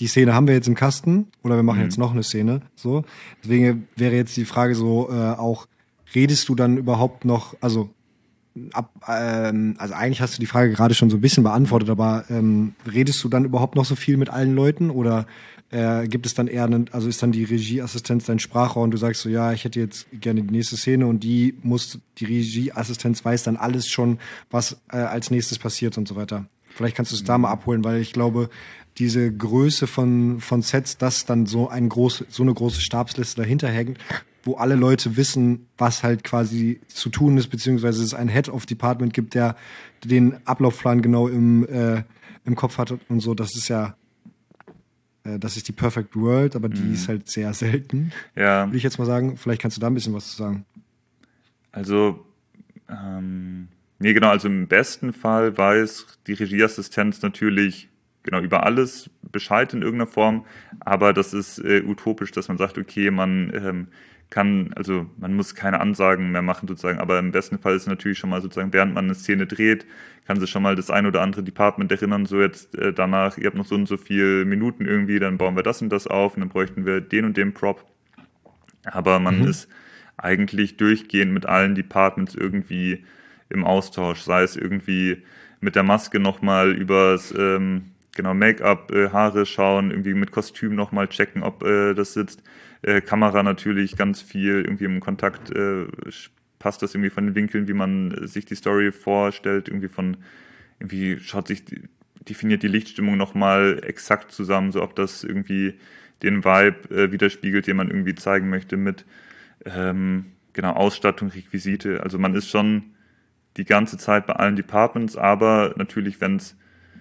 die Szene haben wir jetzt im Kasten oder wir machen jetzt noch eine Szene, so. Deswegen wäre jetzt die Frage so äh, auch, redest du dann überhaupt noch, also ab, ähm, also eigentlich hast du die Frage gerade schon so ein bisschen beantwortet, aber ähm, redest du dann überhaupt noch so viel mit allen Leuten oder äh, gibt es dann eher, einen, also ist dann die Regieassistenz dein Sprachrohr und du sagst so, ja, ich hätte jetzt gerne die nächste Szene und die muss, die Regieassistenz weiß dann alles schon, was äh, als nächstes passiert und so weiter. Vielleicht kannst du es da mal abholen, weil ich glaube, diese Größe von, von Sets, dass dann so ein groß, so eine große Stabsliste dahinter hängt, wo alle Leute wissen, was halt quasi zu tun ist, beziehungsweise es ein Head of Department gibt, der den Ablaufplan genau im, äh, im Kopf hat und so. Das ist ja, äh, das ist die Perfect World, aber die Mhm. ist halt sehr selten, Ja, würde ich jetzt mal sagen. Vielleicht kannst du da ein bisschen was zu sagen. also, ähm, nee, genau, also im besten Fall weiß die Regieassistenz natürlich genau über alles Bescheid in irgendeiner Form, aber das ist äh, utopisch, dass man sagt, okay, man ähm, kann, also man muss keine Ansagen mehr machen sozusagen, aber im besten Fall ist natürlich schon mal sozusagen, während man eine Szene dreht, kann sich schon mal das ein oder andere Department erinnern, so jetzt äh, danach, ihr habt noch so und so viele Minuten irgendwie, dann bauen wir das und das auf und dann bräuchten wir den und den Prop. Aber man ist eigentlich durchgehend mit allen Departments irgendwie im Austausch, sei es irgendwie mit der Maske nochmal übers ähm, genau Make-up, äh, Haare schauen, irgendwie mit Kostüm nochmal checken, ob äh, das sitzt. Äh, Kamera natürlich ganz viel irgendwie im Kontakt, äh, passt das irgendwie von den Winkeln, wie man sich die Story vorstellt, irgendwie von irgendwie schaut sich definiert die Lichtstimmung nochmal exakt zusammen, so ob das irgendwie den Vibe äh, widerspiegelt, den man irgendwie zeigen möchte mit ähm, genau Ausstattung, Requisite. Also man ist schon die ganze Zeit bei allen Departments, aber natürlich, wenn es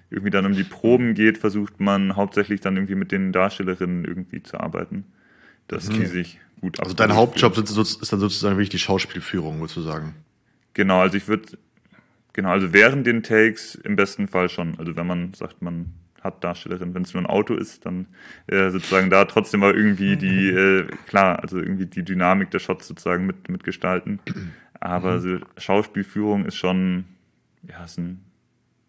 irgendwie dann um die Proben geht, versucht man hauptsächlich dann irgendwie mit den Darstellerinnen irgendwie zu arbeiten, dass die sich gut Also dein Hauptjob ist, ist dann sozusagen wirklich die Schauspielführung, würdest du sagen. Genau, also ich würde, genau, also während den Takes im besten Fall schon. Also wenn man sagt, man hat Darstellerin, wenn es nur ein Auto ist, dann äh, sozusagen da trotzdem mal irgendwie die, äh, klar, also irgendwie die Dynamik der Shots sozusagen mit, mitgestalten. Aber so Schauspielführung ist schon, ja, ist ein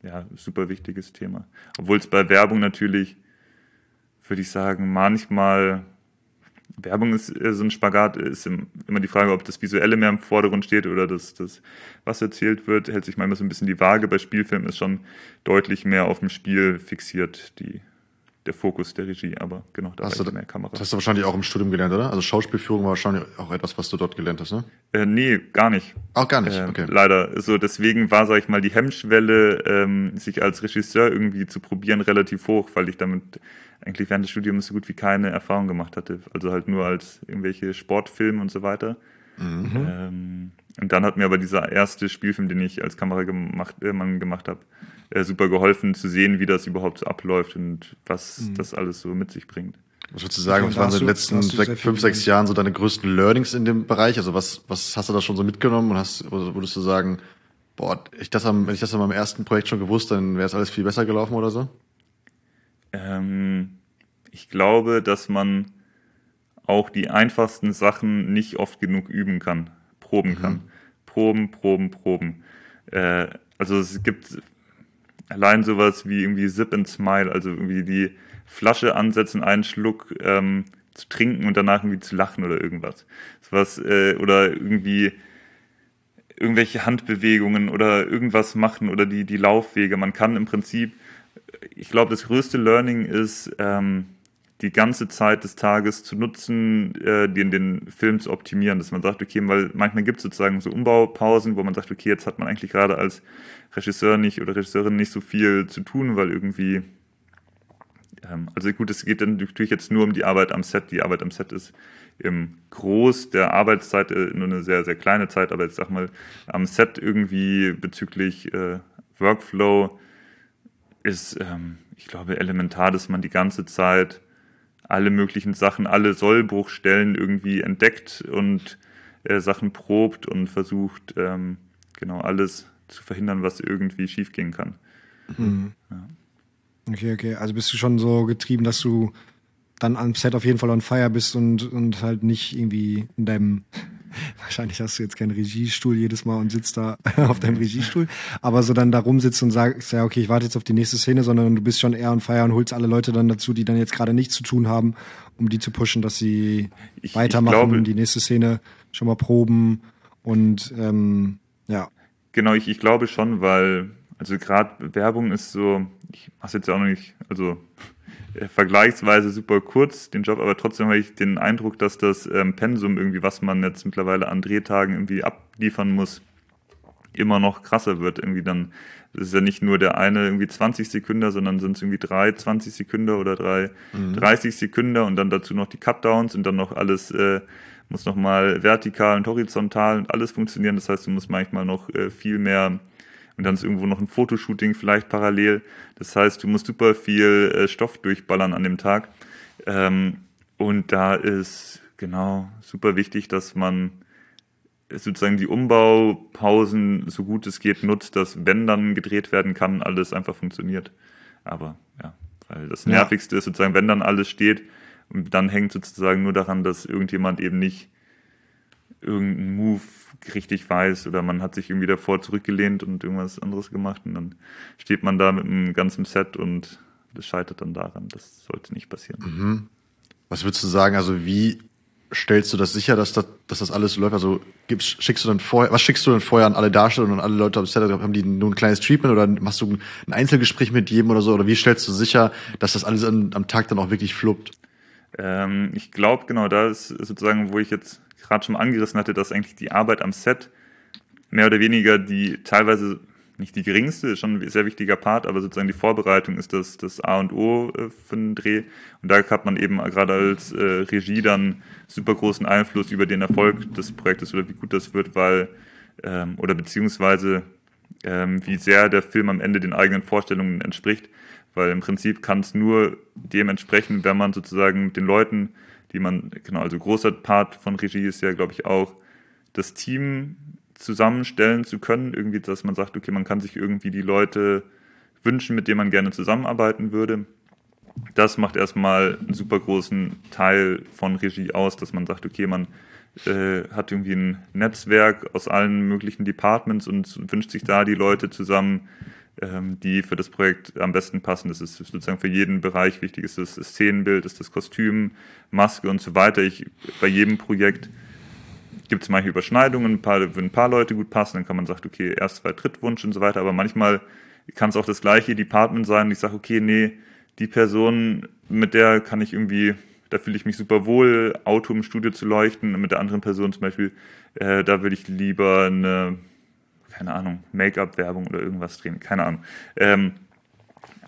ja, super wichtiges Thema. Obwohl es bei Werbung natürlich, würde ich sagen, manchmal Werbung ist so ein Spagat, ist im, immer die Frage, ob das Visuelle mehr im Vordergrund steht oder das, das, was erzählt wird, hält sich manchmal so ein bisschen die Waage. Bei Spielfilmen ist schon deutlich mehr auf dem Spiel fixiert, die, der Fokus der Regie, aber genau, da Hast war du, mehr Kamera. das hast du wahrscheinlich auch im Studium gelernt, oder? Also Schauspielführung war wahrscheinlich auch etwas, was du dort gelernt hast, ne? Äh, nee, gar nicht. Auch gar nicht, Ähm, okay. Leider. So, deswegen war, sag ich mal, die Hemmschwelle, ähm, sich als Regisseur irgendwie zu probieren, relativ hoch, weil ich damit eigentlich während des Studiums so gut wie keine Erfahrung gemacht hatte. Also halt nur als irgendwelche Sportfilme und so weiter. Ähm, und dann hat mir aber dieser erste Spielfilm, den ich als Kameramann äh, Mann gemacht habe, äh, super geholfen zu sehen, wie das überhaupt so abläuft und was das alles so mit sich bringt. Was würdest du sagen, was waren so in den letzten da hast du sech- sehr viel fünf, sechs. Jahren so deine größten Learnings in dem Bereich? Also was, was hast du da schon so mitgenommen und hast, oder würdest du sagen, boah, ich das am, wenn ich das an meinem ersten Projekt schon gewusst, dann wäre es alles viel besser gelaufen oder so? Ähm, ich glaube, dass man auch die einfachsten Sachen nicht oft genug üben kann, proben kann. Proben, proben, proben. Äh, also es gibt allein sowas wie irgendwie Sip and Smile, also irgendwie die Flasche ansetzen, einen Schluck ähm, zu trinken und danach irgendwie zu lachen oder irgendwas. Sowas, äh, oder irgendwie irgendwelche Handbewegungen oder irgendwas machen oder die, die Laufwege. Man kann im Prinzip, ich glaube, das größte Learning ist, ähm, die ganze Zeit des Tages zu nutzen, äh, den, den Film zu optimieren, dass man sagt, okay, weil manchmal gibt es sozusagen so Umbaupausen, wo man sagt, okay, jetzt hat man eigentlich gerade als Regisseur nicht oder Regisseurin nicht so viel zu tun, weil irgendwie, ähm, also gut, es geht dann natürlich jetzt nur um die Arbeit am Set. Die Arbeit am Set ist im Groß der Arbeitszeit äh, nur eine sehr, sehr kleine Zeit, aber jetzt sag mal, am Set irgendwie bezüglich äh, Workflow ist, ähm, ich glaube, elementar, dass man die ganze Zeit alle möglichen Sachen, alle Sollbruchstellen irgendwie entdeckt und äh, Sachen probt und versucht, ähm, genau alles zu verhindern, was irgendwie schiefgehen kann. Okay, okay. Also bist du schon so getrieben, dass du dann am Set auf jeden Fall on fire bist und, und halt nicht irgendwie in deinem, wahrscheinlich hast du jetzt keinen Regiestuhl jedes Mal und sitzt da auf deinem Regiestuhl, aber so dann da rumsitzt und sagst, ja, okay, ich warte jetzt auf die nächste Szene, sondern du bist schon eher on fire und holst alle Leute dann dazu, die dann jetzt gerade nichts zu tun haben, um die zu pushen, dass sie Ich- ich weitermachen, glaube- die nächste Szene schon mal proben und ähm, ja. Genau, ich, ich glaube schon, weil, also gerade Werbung ist so, ich mache jetzt ja auch noch nicht, also vergleichsweise super kurz den Job, aber trotzdem habe ich den Eindruck, dass das ähm, Pensum irgendwie, was man jetzt mittlerweile an Drehtagen irgendwie abliefern muss, immer noch krasser wird. Irgendwie dann, das ist ja nicht nur der eine irgendwie 20 Sekunden, sondern sind es irgendwie drei 20 Sekunden oder drei mhm. 30 Sekunden und dann dazu noch die Cutdowns und dann noch alles, äh, muss nochmal vertikal und horizontal und alles funktionieren. Das heißt, du musst manchmal noch äh, viel mehr und dann ist irgendwo noch ein Fotoshooting vielleicht parallel. Das heißt, du musst super viel äh, Stoff durchballern an dem Tag. Ähm, und da ist genau super wichtig, dass man sozusagen die Umbaupausen so gut es geht nutzt, dass wenn dann gedreht werden kann, alles einfach funktioniert. Aber ja, weil das Nervigste ja. ist sozusagen, wenn dann alles steht und dann hängt sozusagen nur daran, dass irgendjemand eben nicht irgendeinen Move richtig weiß oder man hat sich irgendwie davor zurückgelehnt und irgendwas anderes gemacht und dann steht man da mit einem ganzen Set und das scheitert dann daran. Das sollte nicht passieren. Mhm. Was würdest du sagen, also wie stellst du das sicher, dass das, dass das alles läuft? Also gibst, schickst du dann vorher, was schickst du dann vorher an alle Darsteller und alle Leute am Set? Haben die nur ein kleines Treatment oder machst du ein Einzelgespräch mit jedem oder so? Oder wie stellst du sicher, dass das alles an, am Tag dann auch wirklich fluppt? Ähm, ich glaube, genau, da ist sozusagen, wo ich jetzt gerade schon angerissen hatte, dass eigentlich die Arbeit am Set mehr oder weniger die teilweise nicht die geringste, schon ein sehr wichtiger Part, aber sozusagen die Vorbereitung ist das, das A und O äh, für den Dreh. Und da hat man eben gerade als äh, Regie dann super großen Einfluss über den Erfolg des Projektes oder wie gut das wird, weil, ähm, oder beziehungsweise ähm, wie sehr der Film am Ende den eigenen Vorstellungen entspricht. Weil im Prinzip kann es nur dem entsprechen, wenn man sozusagen mit den Leuten, die man, genau, also großer Part von Regie ist ja, glaube ich, auch das Team zusammenstellen zu können. Irgendwie, dass man sagt, okay, man kann sich irgendwie die Leute wünschen, mit denen man gerne zusammenarbeiten würde. Das macht erstmal einen super großen Teil von Regie aus, dass man sagt, okay, man äh, hat irgendwie ein Netzwerk aus allen möglichen Departments und wünscht sich da die Leute zusammen, die für das Projekt am besten passen. Das ist sozusagen für jeden Bereich wichtig. Ist das Szenenbild, ist das Kostüm, Maske und so weiter. Ich, bei jedem Projekt gibt es manche Überschneidungen, ein paar, wenn ein paar Leute gut passen, dann kann man sagen, okay, erst zwei Drittwunsch und so weiter, aber manchmal kann es auch das gleiche Department sein ich sage, okay, nee, die Person, mit der kann ich irgendwie, da fühle ich mich super wohl, Auto im Studio zu leuchten, mit der anderen Person zum Beispiel, äh, da würde ich lieber eine, keine Ahnung, Make-up-Werbung oder irgendwas drehen, keine Ahnung. Ähm,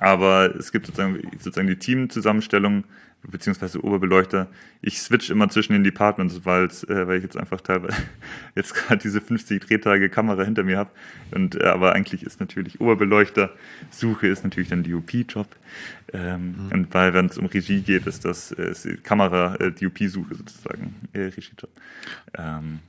aber es gibt sozusagen, sozusagen die Teamzusammenstellung, beziehungsweise Oberbeleuchter. Ich switch immer zwischen den Departments, weil's, äh, weil ich jetzt einfach teilweise jetzt gerade diese 50 Drehtage Kamera hinter mir habe. Und äh, aber eigentlich ist natürlich Oberbeleuchter Suche ist natürlich dann DOP-Job. Ähm, mhm. Und weil wenn es um Regie geht, ist das äh, ist Kamera äh, DOP-Suche sozusagen äh, Regie-Job. Ähm,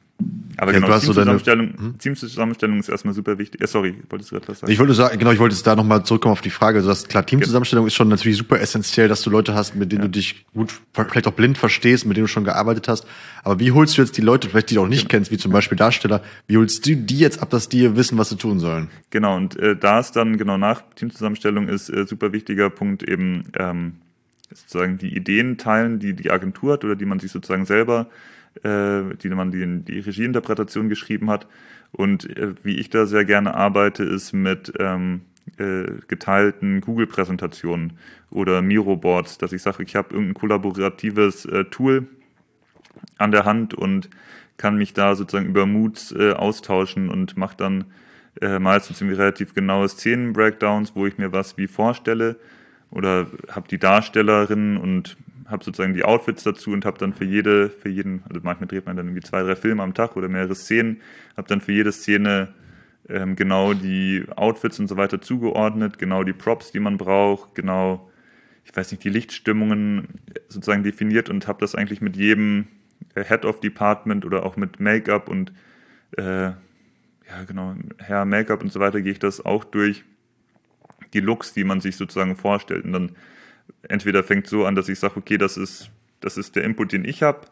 aber ja, genau, Teamzusammenstellung, hm? Teamzusammenstellung ist erstmal super wichtig. Ja, sorry, wolltest du etwas sagen? Ich wollte sagen, genau, ich wollte jetzt da nochmal zurückkommen auf die Frage. Also das, klar, Teamzusammenstellung ist schon natürlich super essentiell, dass du Leute hast, mit denen ja. du dich gut, vielleicht auch blind verstehst, mit denen du schon gearbeitet hast. Aber wie holst du jetzt die Leute, vielleicht die du auch nicht genau. kennst, wie zum Beispiel Darsteller, wie holst du die jetzt ab, dass die wissen, was sie tun sollen? Genau, und äh, da ist dann, genau nach Teamzusammenstellung ist äh, super wichtiger Punkt eben, ähm, sozusagen die Ideen teilen, die die Agentur hat oder die man sich sozusagen selber äh, die man die, die Regieinterpretation geschrieben hat. Und äh, wie ich da sehr gerne arbeite, ist mit ähm, äh, geteilten Google-Präsentationen oder Miro-Boards, dass ich sage, ich habe irgendein kollaboratives äh, Tool an der Hand und kann mich da sozusagen über Moods äh, austauschen und mache dann äh, meistens irgendwie relativ genaue Szenen-Breakdowns, wo ich mir was wie vorstelle oder habe die Darstellerin und habe sozusagen die Outfits dazu und habe dann für jede, für jeden, also manchmal dreht man dann irgendwie zwei, drei Filme am Tag oder mehrere Szenen, habe dann für jede Szene ähm, genau die Outfits und so weiter zugeordnet, genau die Props, die man braucht, genau, ich weiß nicht, die Lichtstimmungen sozusagen definiert und habe das eigentlich mit jedem äh, Head of Department oder auch mit Make-up und äh, ja genau, Hair, Make-up und so weiter gehe ich das auch durch die Looks, die man sich sozusagen vorstellt. Und dann entweder fängt so an, dass ich sage, okay, das ist, das ist der Input, den ich habe,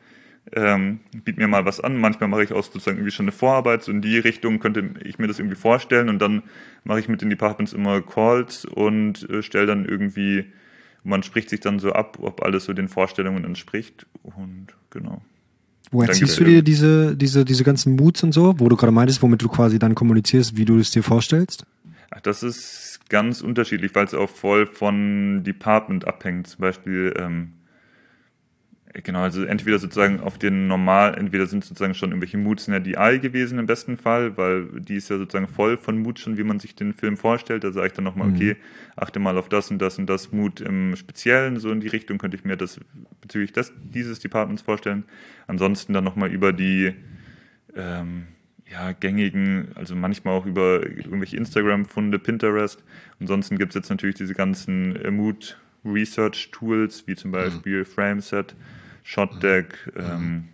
ähm, biet mir mal was an. Manchmal mache ich auch sozusagen irgendwie schon eine Vorarbeit, so in die Richtung könnte ich mir das irgendwie vorstellen und dann mache ich mit den Departments immer Calls und äh, stelle dann irgendwie, man spricht sich dann so ab, ob alles so den Vorstellungen entspricht und genau. Woher ziehst du dir diese, diese, diese ganzen Moods und so, wo du gerade meintest, womit du quasi dann kommunizierst, wie du es dir vorstellst? Ach, das ist ganz unterschiedlich, weil es auch voll von Department abhängt. Zum Beispiel, ähm, Genau, also entweder sozusagen auf den normal, entweder sind sozusagen schon irgendwelche Moods in der DI gewesen im besten Fall, weil die ist ja sozusagen voll von Mood schon, wie man sich den Film vorstellt. Da sage ich dann nochmal, Mhm. okay, achte mal auf das und das und das Mood im Speziellen, so in die Richtung könnte ich mir das bezüglich des, dieses Departments vorstellen. Ansonsten dann nochmal über die ähm, ja, gängigen, also manchmal auch über irgendwelche Instagram-Funde, Pinterest. Ansonsten gibt es jetzt natürlich diese ganzen Mood Research Tools, wie zum Beispiel Frameset, Shotdeck ähm,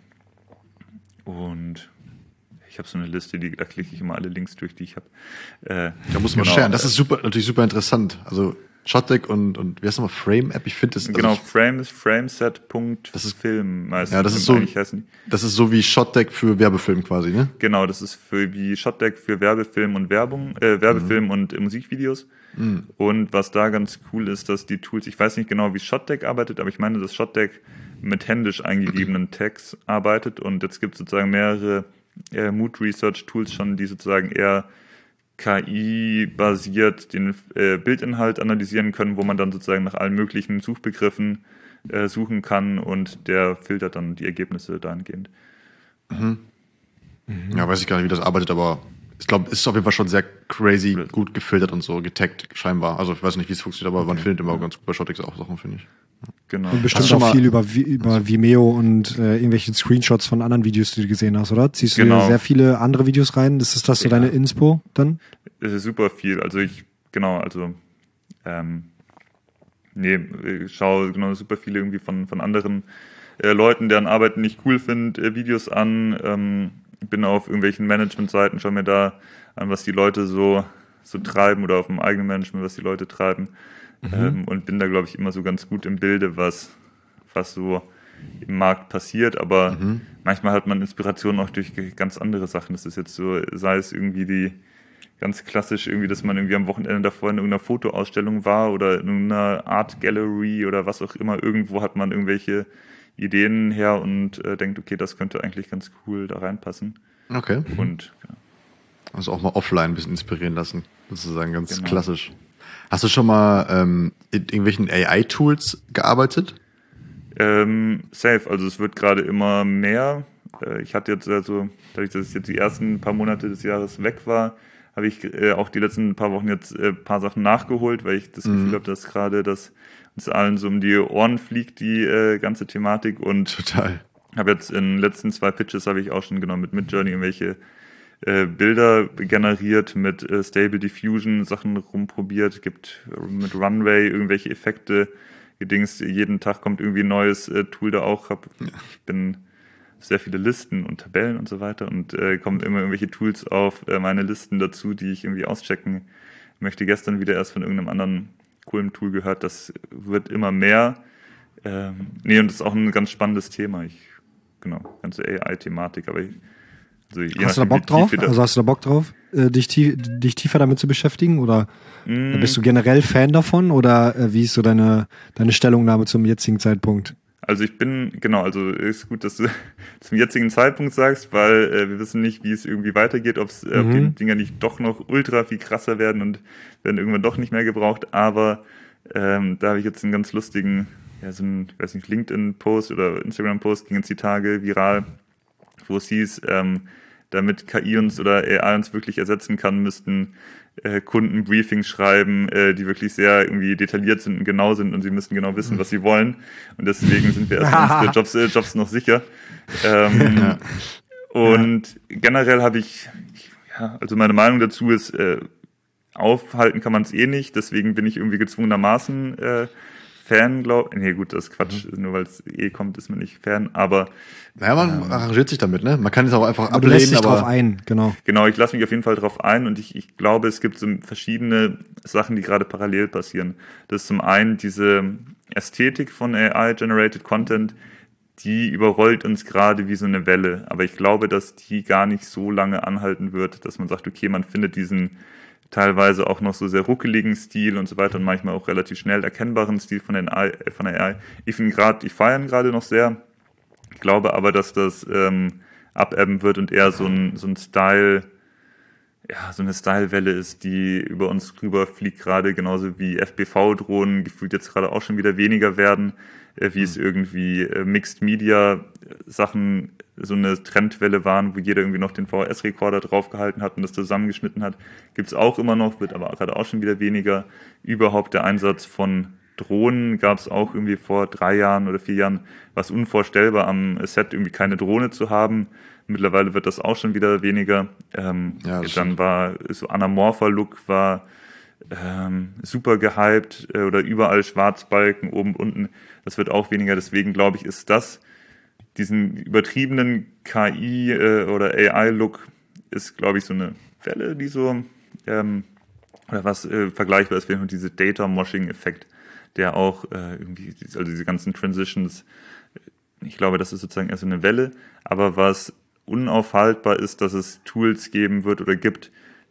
und ich habe so eine Liste, die, da klicke ich immer alle Links durch, die ich habe. Äh, Da muss man genau, sharen. Das ist super, natürlich super interessant. Also Shotdeck und, und wie heißt nochmal Frame App? Ich finde das, Genau, also Frame ist Frameset.film. Ja, das ist so- das ist so wie Shotdeck für Werbefilm quasi, ne? Genau, das ist für wie Shotdeck für Werbefilm und Werbung, äh, Werbefilm und äh, Musikvideos. Und was da ganz cool ist, dass die Tools, ich weiß nicht genau, wie Shotdeck arbeitet, aber ich meine, dass Shotdeck mit händisch eingegebenen Tags arbeitet und jetzt gibt es sozusagen mehrere äh, Mood Research Tools schon, die sozusagen eher KI-basiert den äh, Bildinhalt analysieren können, wo man dann sozusagen nach allen möglichen Suchbegriffen äh, suchen kann und der filtert dann die Ergebnisse dahingehend. Ja, weiß ich gar nicht, wie das arbeitet, aber ich glaube, es ist auf jeden Fall schon sehr crazy gut gefiltert und so getaggt, scheinbar. Also ich weiß nicht, wie es funktioniert, aber man findet immer ganz gut bei Shotdeck auch Sachen, finde ich. Genau. Und bestimmt auch viel über, über Vimeo und äh, irgendwelche Screenshots von anderen Videos, die du gesehen hast, oder? Ziehst du Genau. dir sehr viele andere Videos rein? Ist das, das so Ja. deine Inspo dann? Es ist super viel. Also ich, genau, also ähm, nee, ich schaue genau super viele irgendwie von, von anderen äh, Leuten, deren Arbeiten ich cool finde, äh, Videos an. Ähm, bin auf irgendwelchen Management-Seiten, schaue mir da an, was die Leute so, so treiben oder auf dem eigenen Management, was die Leute treiben. Ähm, und bin da, glaube ich, immer so ganz gut im Bilde, was, was so im Markt passiert. Aber manchmal hat man Inspiration auch durch ganz andere Sachen. Das ist jetzt so, sei es irgendwie die, ganz klassisch irgendwie, dass man irgendwie am Wochenende davor in irgendeiner Fotoausstellung war oder in irgendeiner Art Gallery oder was auch immer. Irgendwo hat man irgendwelche Ideen her und äh, denkt, okay, das könnte eigentlich ganz cool da reinpassen. Okay. Und ja. Also auch mal offline ein bisschen inspirieren lassen, sozusagen ganz Genau. klassisch. Hast du schon mal ähm, in irgendwelchen AI-Tools gearbeitet? Ähm, safe, also es wird gerade immer mehr. Äh, ich hatte jetzt also, dadurch, dass ich jetzt die ersten paar Monate des Jahres weg war, habe ich äh, auch die letzten paar Wochen jetzt äh, paar Sachen nachgeholt, weil ich das Gefühl habe, dass gerade das uns allen so um die Ohren fliegt, die äh, ganze Thematik und Total. habe jetzt in den letzten zwei Pitches habe ich auch schon genau mit Midjourney irgendwelche äh, Bilder generiert, mit äh, Stable Diffusion Sachen rumprobiert, gibt mit Runway irgendwelche Effekte, gedings, jeden Tag kommt irgendwie ein neues äh, Tool da auch. Hab, Ich bin sehr viele Listen und Tabellen und so weiter und äh, kommen immer irgendwelche Tools auf meine Listen dazu, die ich irgendwie auschecken möchte. Gestern wieder erst von irgendeinem anderen coolen Tool gehört, das wird immer mehr. Ähm, nee, und das ist auch ein ganz spannendes Thema. Ich, genau, ganze AI-Thematik, aber ich, also Hast du da Bock drauf? tief Also hast du da Bock drauf, äh, dich, tie dich tiefer damit zu beschäftigen? Oder Mm, bist du generell Fan davon? Oder äh, wie ist so deine, deine Stellungnahme zum jetzigen Zeitpunkt? Also ich bin, genau, also ist gut, dass du zum jetzigen Zeitpunkt sagst, weil äh, wir wissen nicht, wie es irgendwie weitergeht, äh, ob die Mhm. Dinger nicht doch noch ultra viel krasser werden und werden irgendwann doch nicht mehr gebraucht. Aber ähm, da habe ich jetzt einen ganz lustigen, ja, so ein, ich weiß nicht, LinkedIn-Post oder Instagram-Post ging jetzt die Tage viral, wo es hieß, ähm, damit KI uns oder AI uns wirklich ersetzen kann, müssten äh, Kunden Briefings schreiben, äh, die wirklich sehr irgendwie detailliert sind und genau sind und sie müssen genau wissen, was sie wollen. Und deswegen sind wir erstmal unsere Jobs, äh, Jobs noch sicher. Ähm, Und generell habe ich, ich, ja, also meine Meinung dazu ist, äh, aufhalten kann man es eh nicht, deswegen bin ich irgendwie gezwungenermaßen äh, Fan, glaube Nee, gut, das ist Quatsch, nur weil es eh kommt, ist man nicht Fan, aber Naja, man arrangiert sich damit, ne? Man kann es auch einfach Aber du lässt ablehnen, dich drauf aber ein, genau. Genau, ich lasse mich auf jeden Fall drauf ein und ich, ich glaube, es gibt so verschiedene Sachen, die gerade parallel passieren. Das ist zum einen diese Ästhetik von AI-Generated Content, die überrollt uns gerade wie so eine Welle. Aber ich glaube, dass die gar nicht so lange anhalten wird, dass man sagt, okay, man findet diesen teilweise auch noch so sehr ruckeligen Stil und so weiter und manchmal auch relativ schnell erkennbaren Stil von der AI. Von der AI. Ich finde gerade, die feiern gerade noch sehr. Ich glaube aber, dass das ähm, abebben wird und eher so ein, so ein Style ja, so eine Stylewelle ist, die über uns rüber fliegt, gerade genauso wie FPV-Drohnen gefühlt jetzt gerade auch schon wieder weniger werden, wie mhm. es irgendwie äh, Mixed Media Sachen so eine Trendwelle waren, wo jeder irgendwie noch den VHS-Rekorder draufgehalten hat und das zusammengeschnitten hat, gibt's auch immer noch, wird aber gerade auch schon wieder weniger. Überhaupt der Einsatz von Drohnen gab's auch irgendwie vor drei Jahren oder vier Jahren, was unvorstellbar am Set irgendwie keine Drohne zu haben. Mittlerweile wird das auch schon wieder weniger. Ähm, ja, dann war so anamorpher Look war ähm, super gehypt äh, oder überall Schwarzbalken oben unten. Das wird auch weniger. Deswegen glaube ich, ist das diesen übertriebenen KI äh, oder AI-Look ist, glaube ich, so eine Welle, die so ähm, oder was äh, vergleichbar ist, wie diese Data-Moshing-Effekt, der auch äh, irgendwie, also diese ganzen Transitions, ich glaube, das ist sozusagen erst so eine Welle, aber was unaufhaltbar ist, dass es Tools geben wird oder gibt,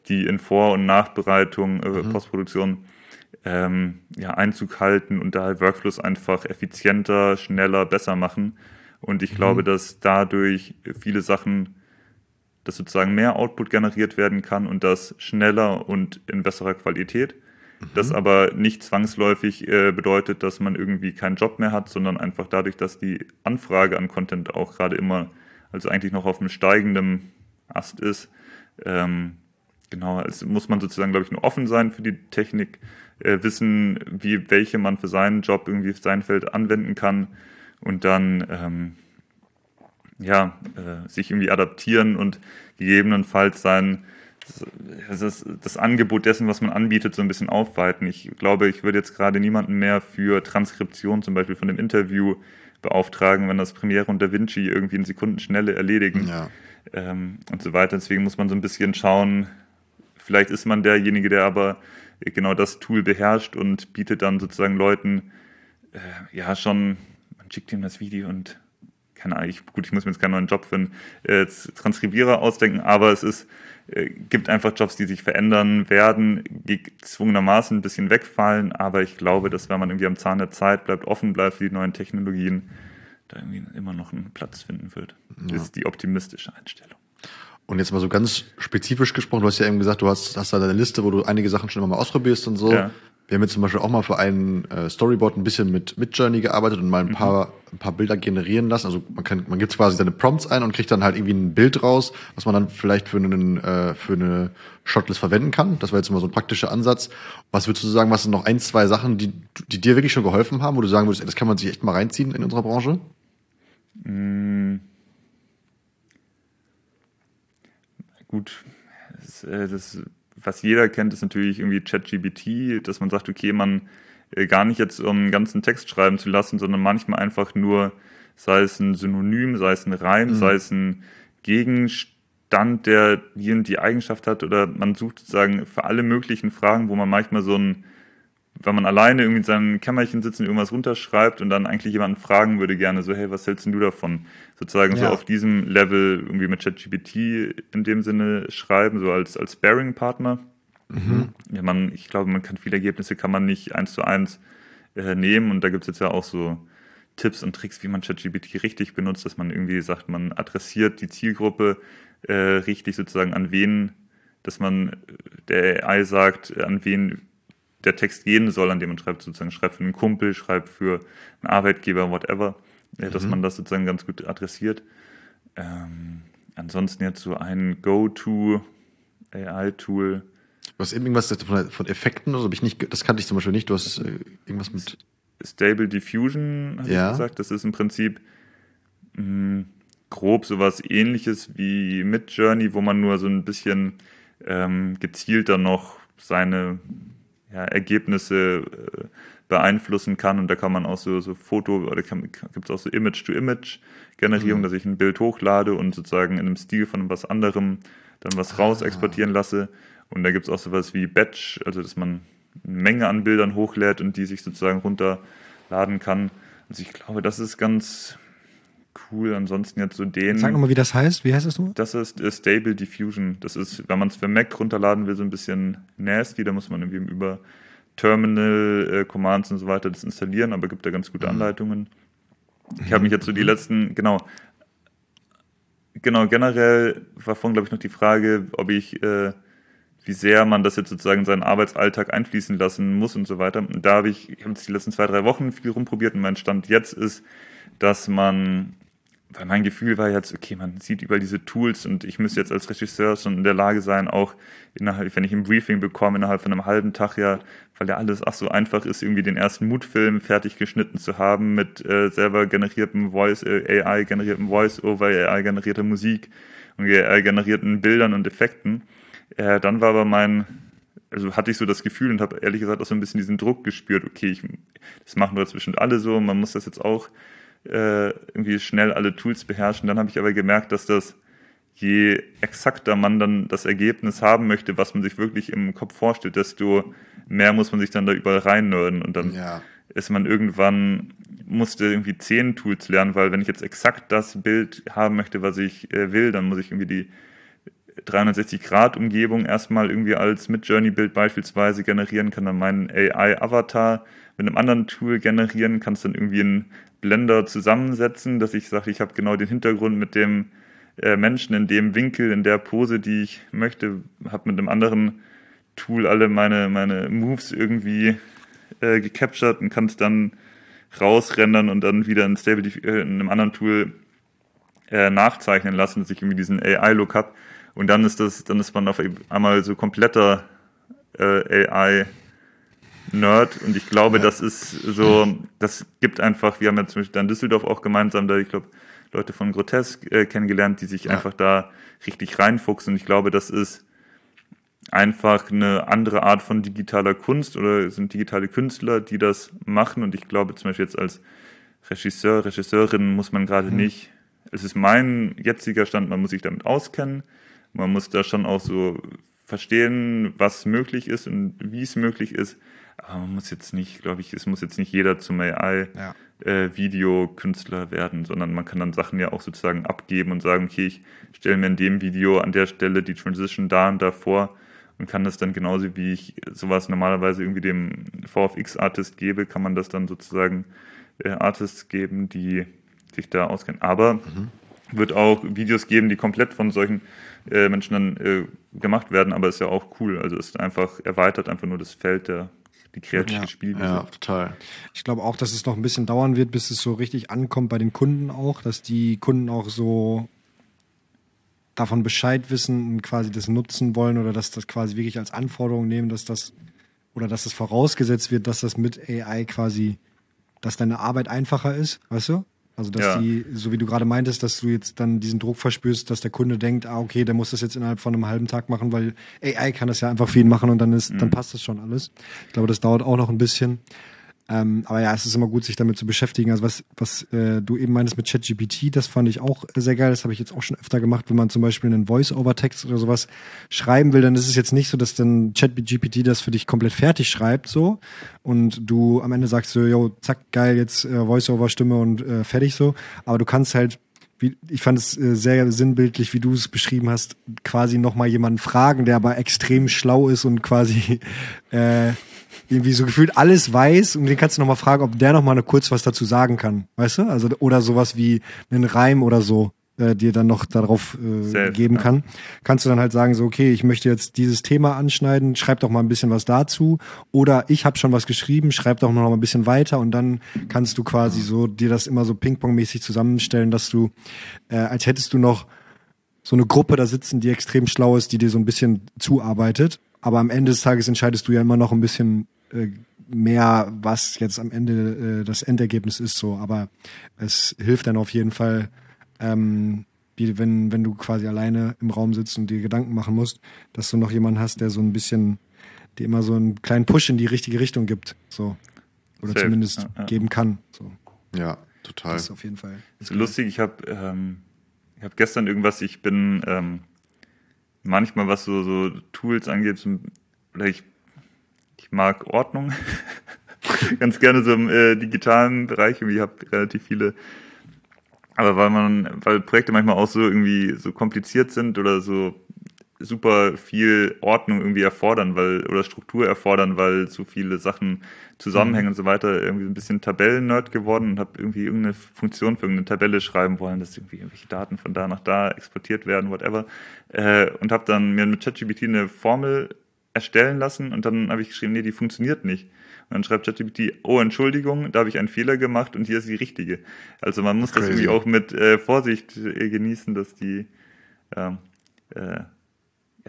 die in Vor- und Nachbereitung, äh, mhm. Postproduktion ähm, ja, Einzug halten und da halt Workflows einfach effizienter, schneller, besser machen. Und ich mhm. glaube, dass dadurch viele Sachen, dass sozusagen mehr Output generiert werden kann und das schneller und in besserer Qualität. Mhm. Das aber nicht zwangsläufig äh, bedeutet, dass man irgendwie keinen Job mehr hat, sondern einfach dadurch, dass die Anfrage an Content auch gerade immer also eigentlich noch auf einem steigenden Ast ist. Ähm, genau, es muss man sozusagen, glaube ich, nur offen sein für die Technik, äh, wissen, wie welche man für seinen Job irgendwie auf sein Feld anwenden kann und dann ähm, ja, äh, sich irgendwie adaptieren und gegebenenfalls sein das, das Angebot dessen, was man anbietet, so ein bisschen aufweiten. Ich glaube, ich würde jetzt gerade niemanden mehr für Transkription zum Beispiel von dem Interview beauftragen, wenn das Premiere und Da Vinci irgendwie in Sekundenschnelle erledigen ja. ähm, und so weiter. Deswegen muss man so ein bisschen schauen, vielleicht ist man derjenige, der aber genau das Tool beherrscht und bietet dann sozusagen Leuten äh, ja schon, man schickt ihm das Video und keine Ahnung, ich, gut, ich muss mir jetzt keinen neuen Job für einen äh, Transkribierer ausdenken, aber es ist äh, gibt einfach Jobs, die sich verändern werden, gezwungenermaßen ein bisschen wegfallen, aber ich glaube, dass wenn man irgendwie am Zahn der Zeit bleibt, offen bleibt für die neuen Technologien, da irgendwie immer noch einen Platz finden wird. Ja. Das ist die optimistische Einstellung. Und jetzt mal so ganz spezifisch gesprochen, du hast ja eben gesagt, du hast, hast da deine Liste, wo du einige Sachen schon immer mal ausprobierst und so. Ja. Wir haben jetzt zum Beispiel auch mal für einen äh, Storyboard ein bisschen mit, mit Journey gearbeitet und mal ein mhm. paar, ein paar Bilder generieren lassen. Also man kann, man gibt quasi seine Prompts ein und kriegt dann halt irgendwie ein Bild raus, was man dann vielleicht für einen, äh, für eine Shotlist verwenden kann. Das war jetzt mal so ein praktischer Ansatz. Was würdest du sagen, was sind noch ein, zwei Sachen, die, die dir wirklich schon geholfen haben, wo du sagen würdest, ey, das kann man sich echt mal reinziehen in unserer Branche? Mm. Gut, das, äh, das was jeder kennt, ist natürlich irgendwie ChatGBT, dass man sagt, okay, man äh, gar nicht jetzt um einen ganzen Text schreiben zu lassen, sondern manchmal einfach nur, sei es ein Synonym, sei es ein Reim, mhm. sei es ein Gegenstand, der und die Eigenschaft hat, oder man sucht sozusagen für alle möglichen Fragen, wo man manchmal so ein wenn man alleine irgendwie in seinem Kämmerchen sitzt und irgendwas runterschreibt und dann eigentlich jemanden fragen würde gerne so, hey, was hältst du davon? Sozusagen ja. so auf diesem Level irgendwie mit ChatGPT in dem Sinne schreiben, so als, als Sparing-Partner. Mhm. Ja, man, ich glaube, man kann viele Ergebnisse kann man nicht eins zu eins äh, nehmen und da gibt es jetzt ja auch so Tipps und Tricks, wie man ChatGPT richtig benutzt, dass man irgendwie sagt, man adressiert die Zielgruppe äh, richtig sozusagen an wen, dass man der AI sagt, an wen der Text gehen soll, an dem man schreibt, sozusagen schreibt für einen Kumpel, schreibt für einen Arbeitgeber, whatever, mhm. dass man das sozusagen ganz gut adressiert. Ähm, ansonsten jetzt so ein Go-To AI-Tool. Du hast irgendwas von, von Effekten, also ich nicht, das kannte ich zum Beispiel nicht. Du hast äh, irgendwas mit Stable Diffusion, habe ja. ich gesagt. Das ist im Prinzip mh, hm, grob sowas ähnliches wie mit Journey, wo man nur so ein bisschen ähm, gezielter noch seine ja, Ergebnisse äh, beeinflussen kann. Und da kann man auch so, so Foto oder gibt es auch so Image-to-Image-Generierung, mhm. dass ich ein Bild hochlade und sozusagen in einem Stil von was anderem dann was ah. raus exportieren lasse. Und da gibt es auch sowas wie Batch, also dass man eine Menge an Bildern hochlädt und die sich sozusagen runterladen kann. Also ich glaube, das ist ganz cool. Ansonsten jetzt so den. Sag nochmal, wie das heißt. Wie heißt das nur? Das ist Stable Diffusion. Das ist, wenn man es für Mac runterladen will, so ein bisschen nasty. Da muss man irgendwie über Terminal, äh, Commands und so weiter das installieren, aber gibt da ganz gute mhm. Anleitungen. Ich habe mich jetzt so die letzten, genau, genau, generell war vorhin, glaube ich, noch die Frage, ob ich äh, wie sehr man das jetzt sozusagen in seinen Arbeitsalltag einfließen lassen muss und so weiter. Und da habe ich, ich habe jetzt die letzten zwei, drei Wochen viel rumprobiert und mein Stand jetzt ist, dass man weil mein Gefühl war jetzt, okay, man sieht überall diese Tools und ich müsste jetzt als Regisseur schon in der Lage sein, auch innerhalb, wenn ich ein Briefing bekomme, innerhalb von einem halben Tag ja, weil ja alles ach so einfach ist, irgendwie den ersten Mutfilm fertig geschnitten zu haben mit äh, selber generiertem Voice, äh, AI generiertem Voice-Over, AI generierter Musik und AI generierten Bildern und Effekten. Äh, dann war aber mein, also hatte ich so das Gefühl und habe ehrlich gesagt auch so ein bisschen diesen Druck gespürt, okay, ich, das machen wir zwischen alle so, man muss das jetzt auch äh, irgendwie schnell alle Tools beherrschen. Dann habe ich aber gemerkt, dass das je exakter man dann das Ergebnis haben möchte, was man sich wirklich im Kopf vorstellt, desto mehr muss man sich dann da überall reinnörden und dann ja. ist man irgendwann musste irgendwie zehn Tools lernen, weil wenn ich jetzt exakt das Bild haben möchte, was ich äh, will, dann muss ich irgendwie die 360-Grad-Umgebung erstmal irgendwie als Mid-Journey-Bild beispielsweise generieren, kann dann meinen AI-Avatar mit einem anderen Tool generieren, kann es dann irgendwie in Blender zusammensetzen, dass ich sage, ich habe genau den Hintergrund mit dem äh, Menschen in dem Winkel, in der Pose, die ich möchte, habe mit einem anderen Tool alle meine, meine Moves irgendwie äh, gecaptured und kann es dann rausrendern und dann wieder in, Stable, äh, in einem anderen Tool äh, nachzeichnen lassen, dass ich irgendwie diesen AI-Look habe. Und dann ist das, dann ist man auf einmal so kompletter äh, AI Nerd und ich glaube, ja. das ist so, das gibt einfach, wir haben ja zum Beispiel in Düsseldorf auch gemeinsam da, ich glaube, Leute von Grotesk äh, kennengelernt, die sich ja. einfach da richtig reinfuchsen und ich glaube, das ist einfach eine andere Art von digitaler Kunst oder sind digitale Künstler, die das machen und ich glaube zum Beispiel jetzt als Regisseur, Regisseurin muss man gerade mhm. nicht, es ist mein jetziger Stand, man muss sich damit auskennen, man muss da schon auch so verstehen, was möglich ist und wie es möglich ist. Aber man muss jetzt nicht, glaube ich, es muss jetzt nicht jeder zum AI-Videokünstler ja. äh, werden, sondern man kann dann Sachen ja auch sozusagen abgeben und sagen, okay, ich stelle mir in dem Video an der Stelle die Transition da und da vor und kann das dann genauso wie ich sowas normalerweise irgendwie dem VFX-Artist gebe, kann man das dann sozusagen äh, Artists geben, die sich da auskennen. Aber mhm. wird auch Videos geben, die komplett von solchen äh, Menschen dann äh, gemacht werden, aber ist ja auch cool. Also ist einfach erweitert einfach nur das Feld der die kreative ja, Spielwiese. Ja, total. Ich glaube auch, dass es noch ein bisschen dauern wird, bis es so richtig ankommt bei den Kunden auch, dass die Kunden auch so davon Bescheid wissen und quasi das nutzen wollen oder dass das quasi wirklich als Anforderung nehmen, dass das oder dass es das vorausgesetzt wird, dass das mit AI quasi, dass deine Arbeit einfacher ist, weißt du? Also dass ja. die, so wie du gerade meintest, dass du jetzt dann diesen Druck verspürst, dass der Kunde denkt, ah, okay, der muss das jetzt innerhalb von einem halben Tag machen, weil AI kann das ja einfach für ihn machen und dann ist, mhm. dann passt das schon alles. Ich glaube, das dauert auch noch ein bisschen. Ähm, aber ja, es ist immer gut, sich damit zu beschäftigen. Also was, was äh, du eben meinst mit ChatGPT, das fand ich auch sehr geil. Das habe ich jetzt auch schon öfter gemacht, wenn man zum Beispiel einen Voice-Over-Text oder sowas schreiben will, dann ist es jetzt nicht so, dass dann ChatGPT das für dich komplett fertig schreibt so und du am Ende sagst so, yo, zack, geil, jetzt äh, Voice-Over-Stimme und äh, fertig so. Aber du kannst halt wie, ich fand es äh, sehr sinnbildlich, wie du es beschrieben hast, quasi nochmal jemanden fragen, der aber extrem schlau ist und quasi äh, irgendwie so gefühlt alles weiß und den kannst du nochmal fragen, ob der nochmal kurz was dazu sagen kann, weißt du? Also, oder sowas wie einen Reim oder so äh, dir dann noch darauf äh, Selbst, geben ja. kann, kannst du dann halt sagen, so, okay, ich möchte jetzt dieses Thema anschneiden, schreib doch mal ein bisschen was dazu. Oder ich habe schon was geschrieben, schreib doch noch mal ein bisschen weiter und dann kannst du quasi so dir das immer so Ping-Pong-mäßig zusammenstellen, dass du, äh, als hättest du noch so eine Gruppe da sitzen, die extrem schlau ist, die dir so ein bisschen zuarbeitet. Aber am Ende des Tages entscheidest du ja immer noch ein bisschen mehr, was jetzt am Ende äh, das Endergebnis ist. So, aber es hilft dann auf jeden Fall, ähm, wie wenn, wenn du quasi alleine im Raum sitzt und dir Gedanken machen musst, dass du noch jemanden hast, der so ein bisschen, dir immer so einen kleinen Push in die richtige Richtung gibt. So. Oder Safe. zumindest ja, ja. geben kann. So. Ja, total. Das ist auf jeden Fall. Das ist lustig, ich habe ähm, ich hab gestern irgendwas, ich bin ähm, manchmal, was so, so Tools angeht, oder ich, ich mag Ordnung. Ganz gerne so im äh, digitalen Bereich. Ich habe relativ viele aber weil man, weil Projekte manchmal auch so irgendwie so kompliziert sind oder so super viel Ordnung irgendwie erfordern, weil oder Struktur erfordern, weil zu viele Sachen zusammenhängen mhm. und so weiter. Irgendwie ein bisschen Tabellen-Nerd geworden und habe irgendwie irgendeine Funktion für irgendeine Tabelle schreiben wollen, dass irgendwie irgendwelche Daten von da nach da exportiert werden, whatever. Äh, und habe dann mir mit ChatGPT eine Formel erstellen lassen und dann habe ich geschrieben, nee, die funktioniert nicht. Und dann schreibt ChatGPT, oh Entschuldigung, da habe ich einen Fehler gemacht und hier ist die richtige. Also man muss Crazy. das irgendwie auch mit äh, Vorsicht äh, genießen, dass die ähm, äh,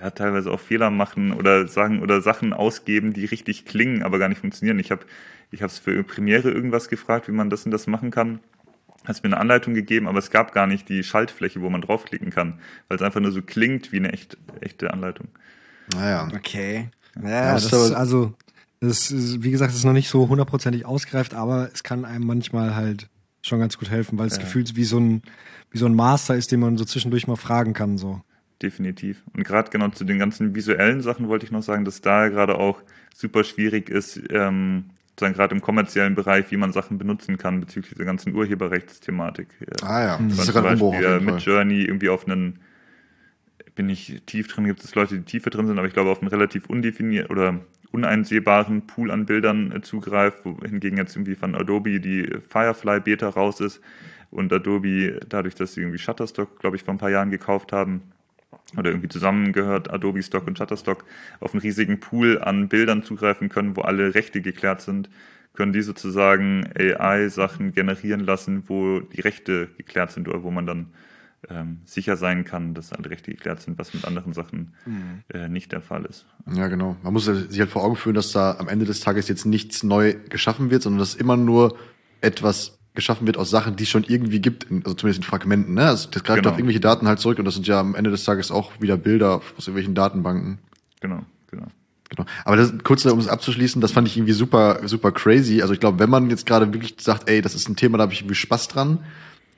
ja, teilweise auch Fehler machen oder sagen oder Sachen ausgeben, die richtig klingen, aber gar nicht funktionieren. Ich habe ich es für Premiere irgendwas gefragt, wie man das und das machen kann. Hat mir eine Anleitung gegeben, aber es gab gar nicht die Schaltfläche, wo man draufklicken kann, weil es einfach nur so klingt wie eine echt, echte Anleitung. Naja. Okay. Ja, ja das ist also, das ist, wie gesagt, es ist noch nicht so hundertprozentig ausgereift, aber es kann einem manchmal halt schon ganz gut helfen, weil es ja. gefühlt wie so ein, wie so ein Master ist, den man so zwischendurch mal fragen kann, so definitiv. Und gerade genau zu den ganzen visuellen Sachen wollte ich noch sagen, dass da gerade auch super schwierig ist, ähm, sozusagen gerade im kommerziellen Bereich, wie man Sachen benutzen kann bezüglich der ganzen Urheberrechtsthematik. Ah ja, das ist ja gerade Umbruch auf mit Journey irgendwie auf einen, bin ich tief drin, gibt es Leute, die tiefer drin sind, aber ich glaube auf einen relativ undefiniert oder uneinsehbaren Pool an Bildern äh, zugreift, wohingegen jetzt irgendwie von Adobe die Firefly Beta raus ist und Adobe dadurch, dass sie irgendwie Shutterstock, glaube ich, vor ein paar Jahren gekauft haben, oder irgendwie zusammengehört, Adobe Stock und Shutterstock, auf einen riesigen Pool an Bildern zugreifen können, wo alle Rechte geklärt sind, können die sozusagen AI-Sachen generieren lassen, wo die Rechte geklärt sind oder wo man dann ähm, sicher sein kann, dass alle Rechte geklärt sind, was mit anderen Sachen mhm. äh, nicht der Fall ist. Ja, genau. Man muss sich halt vor Augen führen, dass da am Ende des Tages jetzt nichts neu geschaffen wird, sondern dass immer nur etwas geschaffen wird aus Sachen, die es schon irgendwie gibt, also zumindest in Fragmenten. Ne? Also das greift genau. auf irgendwelche Daten halt zurück und das sind ja am Ende des Tages auch wieder Bilder aus irgendwelchen Datenbanken. Genau, genau. Genau. Aber das, kurz um es abzuschließen, das fand ich irgendwie super, super crazy. Also ich glaube, wenn man jetzt gerade wirklich sagt, ey, das ist ein Thema, da habe ich irgendwie Spaß dran,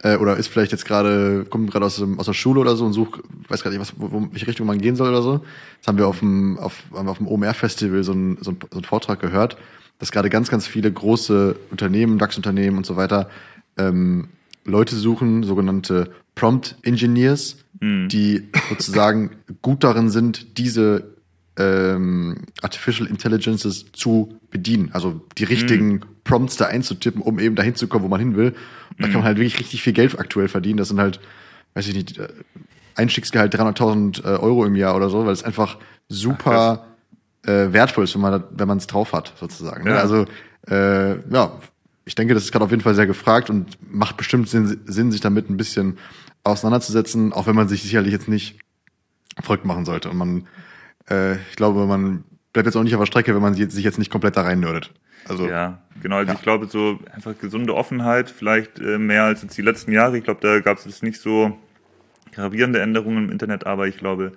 äh, oder ist vielleicht jetzt gerade, kommt gerade aus, aus der Schule oder so und sucht, weiß gar nicht, was, wo, welche Richtung man gehen soll oder so. Das haben wir auf dem, auf, haben wir auf dem OMR-Festival so, ein, so, ein, so einen Vortrag gehört dass gerade ganz, ganz viele große Unternehmen, DAX-Unternehmen und so weiter, ähm, Leute suchen, sogenannte Prompt Engineers, mhm. die sozusagen gut darin sind, diese ähm, Artificial Intelligences zu bedienen. Also die richtigen mhm. Prompts da einzutippen, um eben dahin zu kommen, wo man hin will. Und da kann man halt wirklich richtig viel Geld aktuell verdienen. Das sind halt, weiß ich nicht, äh, Einstiegsgehalt 300.000 äh, Euro im Jahr oder so, weil es einfach super äh, wertvoll ist, wenn man wenn man es drauf hat, sozusagen. Ne? Ja. Also äh, ja, ich denke, das ist gerade auf jeden Fall sehr gefragt und macht bestimmt Sinn, Sinn, sich damit ein bisschen auseinanderzusetzen, auch wenn man sich sicherlich jetzt nicht verrückt machen sollte. Und man, äh, ich glaube, man bleibt jetzt auch nicht auf der Strecke, wenn man sich jetzt nicht komplett da rein nördet. Also, ja, genau. Also ja. ich glaube, so einfach gesunde Offenheit, vielleicht äh, mehr als jetzt die letzten Jahre. Ich glaube, da gab es jetzt nicht so gravierende Änderungen im Internet, aber ich glaube,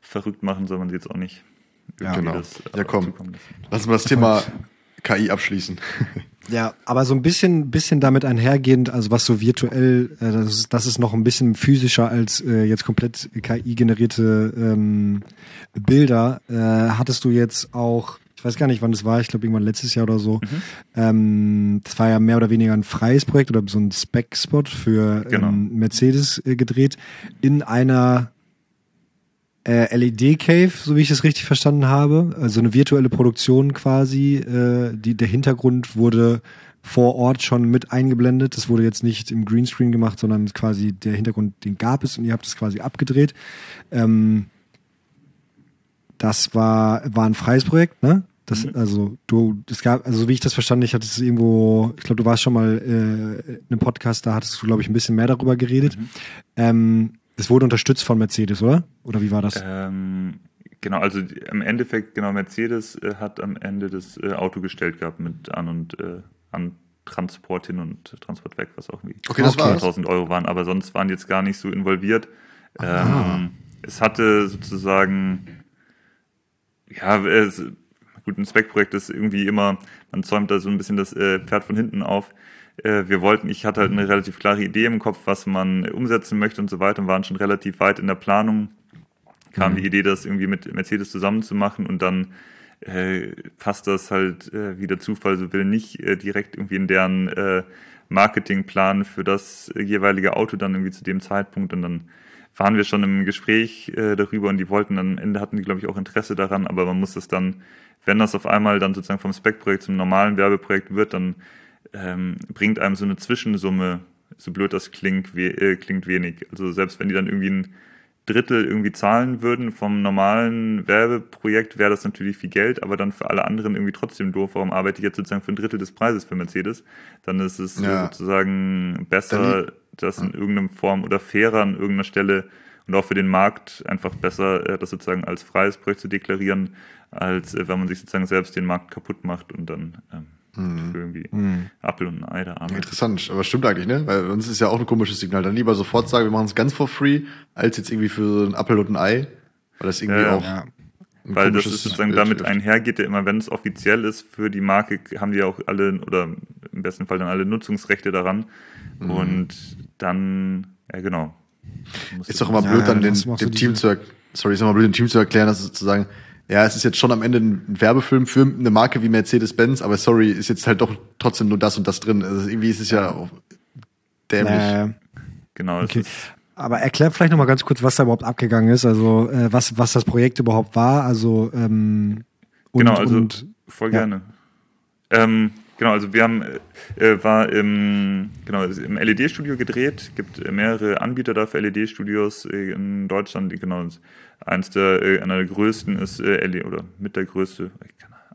verrückt machen soll man sie jetzt auch nicht. Ja, genau. Das, ja, komm. Lass uns mal das Thema KI abschließen. Ja, aber so ein bisschen, bisschen damit einhergehend, also was so virtuell, äh, das, ist, das ist noch ein bisschen physischer als äh, jetzt komplett KI-generierte ähm, Bilder. Äh, hattest du jetzt auch, ich weiß gar nicht, wann das war, ich glaube irgendwann letztes Jahr oder so. Mhm. Ähm, das war ja mehr oder weniger ein freies Projekt oder so ein Spec-Spot für genau. ähm, Mercedes äh, gedreht in einer äh, LED Cave, so wie ich es richtig verstanden habe. Also eine virtuelle Produktion quasi. Äh, die, der Hintergrund wurde vor Ort schon mit eingeblendet. Das wurde jetzt nicht im Greenscreen gemacht, sondern quasi der Hintergrund, den gab es und ihr habt es quasi abgedreht. Ähm, das war, war ein freies Projekt, ne? Das, mhm. also du, es gab, also wie ich das verstanden, ich hatte es irgendwo, ich glaube, du warst schon mal äh, in einem Podcast, da hattest du, glaube ich, ein bisschen mehr darüber geredet. Mhm. Ähm, das wurde unterstützt von Mercedes, oder? Oder wie war das? Ähm, genau, also im Endeffekt, genau, Mercedes äh, hat am Ende das äh, Auto gestellt gehabt mit An- und äh, an Transport hin und Transport weg, was auch irgendwie okay, das 1000 Euro waren, aber sonst waren die jetzt gar nicht so involviert. Ähm, es hatte sozusagen, ja, es, gut, ein Spec-Projekt ist irgendwie immer, man zäumt da so ein bisschen das äh, Pferd von hinten auf. Äh, wir wollten, ich hatte halt eine relativ klare Idee im Kopf, was man umsetzen möchte und so weiter und waren schon relativ weit in der Planung. Kam mhm. die Idee, das irgendwie mit Mercedes zusammen zu machen und dann äh, passt das halt, äh, wie der Zufall so will, nicht äh, direkt irgendwie in deren äh, Marketingplan für das jeweilige Auto dann irgendwie zu dem Zeitpunkt und dann waren wir schon im Gespräch äh, darüber und die wollten dann, am Ende hatten die, glaube ich, auch Interesse daran, aber man muss das dann, wenn das auf einmal dann sozusagen vom Spec-Projekt zum normalen Werbeprojekt wird, dann ähm, bringt einem so eine Zwischensumme, so blöd das klingt, we äh, klingt wenig. Also selbst wenn die dann irgendwie ein Drittel irgendwie zahlen würden vom normalen Werbeprojekt, wäre das natürlich viel Geld, aber dann für alle anderen irgendwie trotzdem doof. Warum arbeite ich jetzt sozusagen für ein Drittel des Preises für Mercedes? Dann ist es ja. sozusagen besser, das in irgendeiner Form oder fairer an irgendeiner Stelle und auch für den Markt einfach besser, äh, das sozusagen als freies Projekt zu deklarieren, als äh, wenn man sich sozusagen selbst den Markt kaputt macht und dann ähm, mhm. für irgendwie mhm. Apfel und ein Ei da arbeitet. Interessant, aber stimmt eigentlich, ne? Weil uns ist ja auch ein komisches Signal. Dann lieber sofort sagen, wir machen es ganz for free, als jetzt irgendwie für so ein Apfel und ein Ei. Weil das irgendwie ja, auch. Ja. Weil das ist sozusagen damit einhergeht, ja immer, wenn es offiziell ist für die Marke, haben die auch alle oder im besten Fall dann alle Nutzungsrechte daran. Mhm. Und dann, ja genau. Ist doch immer blöd, dann den, dem Team zu, sorry, ist immer blöd, dem Team zu erklären, dass sozusagen ja, es ist jetzt schon am Ende ein Werbefilm für eine Marke wie Mercedes-Benz, aber sorry, ist jetzt halt doch trotzdem nur das und das drin. Also irgendwie ist es ja auch dämlich. Naja. Genau. Okay. Aber erklär vielleicht noch mal ganz kurz, was da überhaupt abgegangen ist, also äh, was, was das Projekt überhaupt war. Also ähm, und, genau, also und, voll ja. gerne. Ähm, genau, also wir haben äh, war im genau im LED-Studio gedreht. Gibt mehrere Anbieter da für LED-Studios in Deutschland. Genau Eins der, äh, einer der größten ist äh, Ellie, oder mit der größte,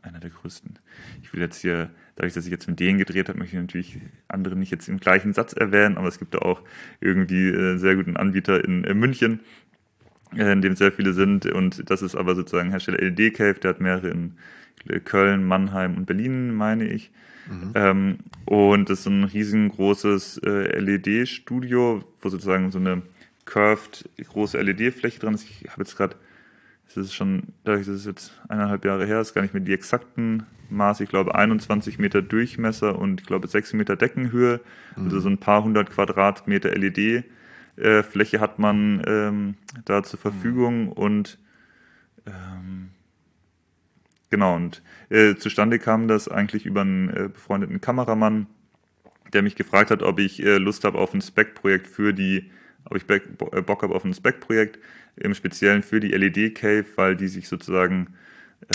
einer der größten. Ich will jetzt hier, dadurch, dass ich jetzt mit denen gedreht habe, möchte ich natürlich andere nicht jetzt im gleichen Satz erwähnen, aber es gibt da auch irgendwie äh, sehr guten Anbieter in äh, München, äh, in dem sehr viele sind. Und das ist aber sozusagen Hersteller LED Cave, der hat mehrere in Köln, Mannheim und Berlin, meine ich. Mhm. Ähm, und das ist ein riesengroßes äh, LED-Studio, wo sozusagen so eine curved große LED-Fläche dran ist. Ich habe jetzt gerade, es ist schon, dadurch, dass es jetzt eineinhalb Jahre her ist, gar nicht mehr die exakten Maße. Ich glaube 21 Meter Durchmesser und ich glaube 6 Meter Deckenhöhe. Mhm. Also so ein paar hundert Quadratmeter LED-Fläche hat man ähm, da zur Verfügung mhm. und ähm, genau und äh, zustande kam das eigentlich über einen äh, befreundeten Kameramann, der mich gefragt hat, ob ich äh, Lust habe auf ein Spec-Projekt für die ob ich äh, Bock habe auf ein Spec-Projekt, im Speziellen für die LED-Cave, weil die sich sozusagen,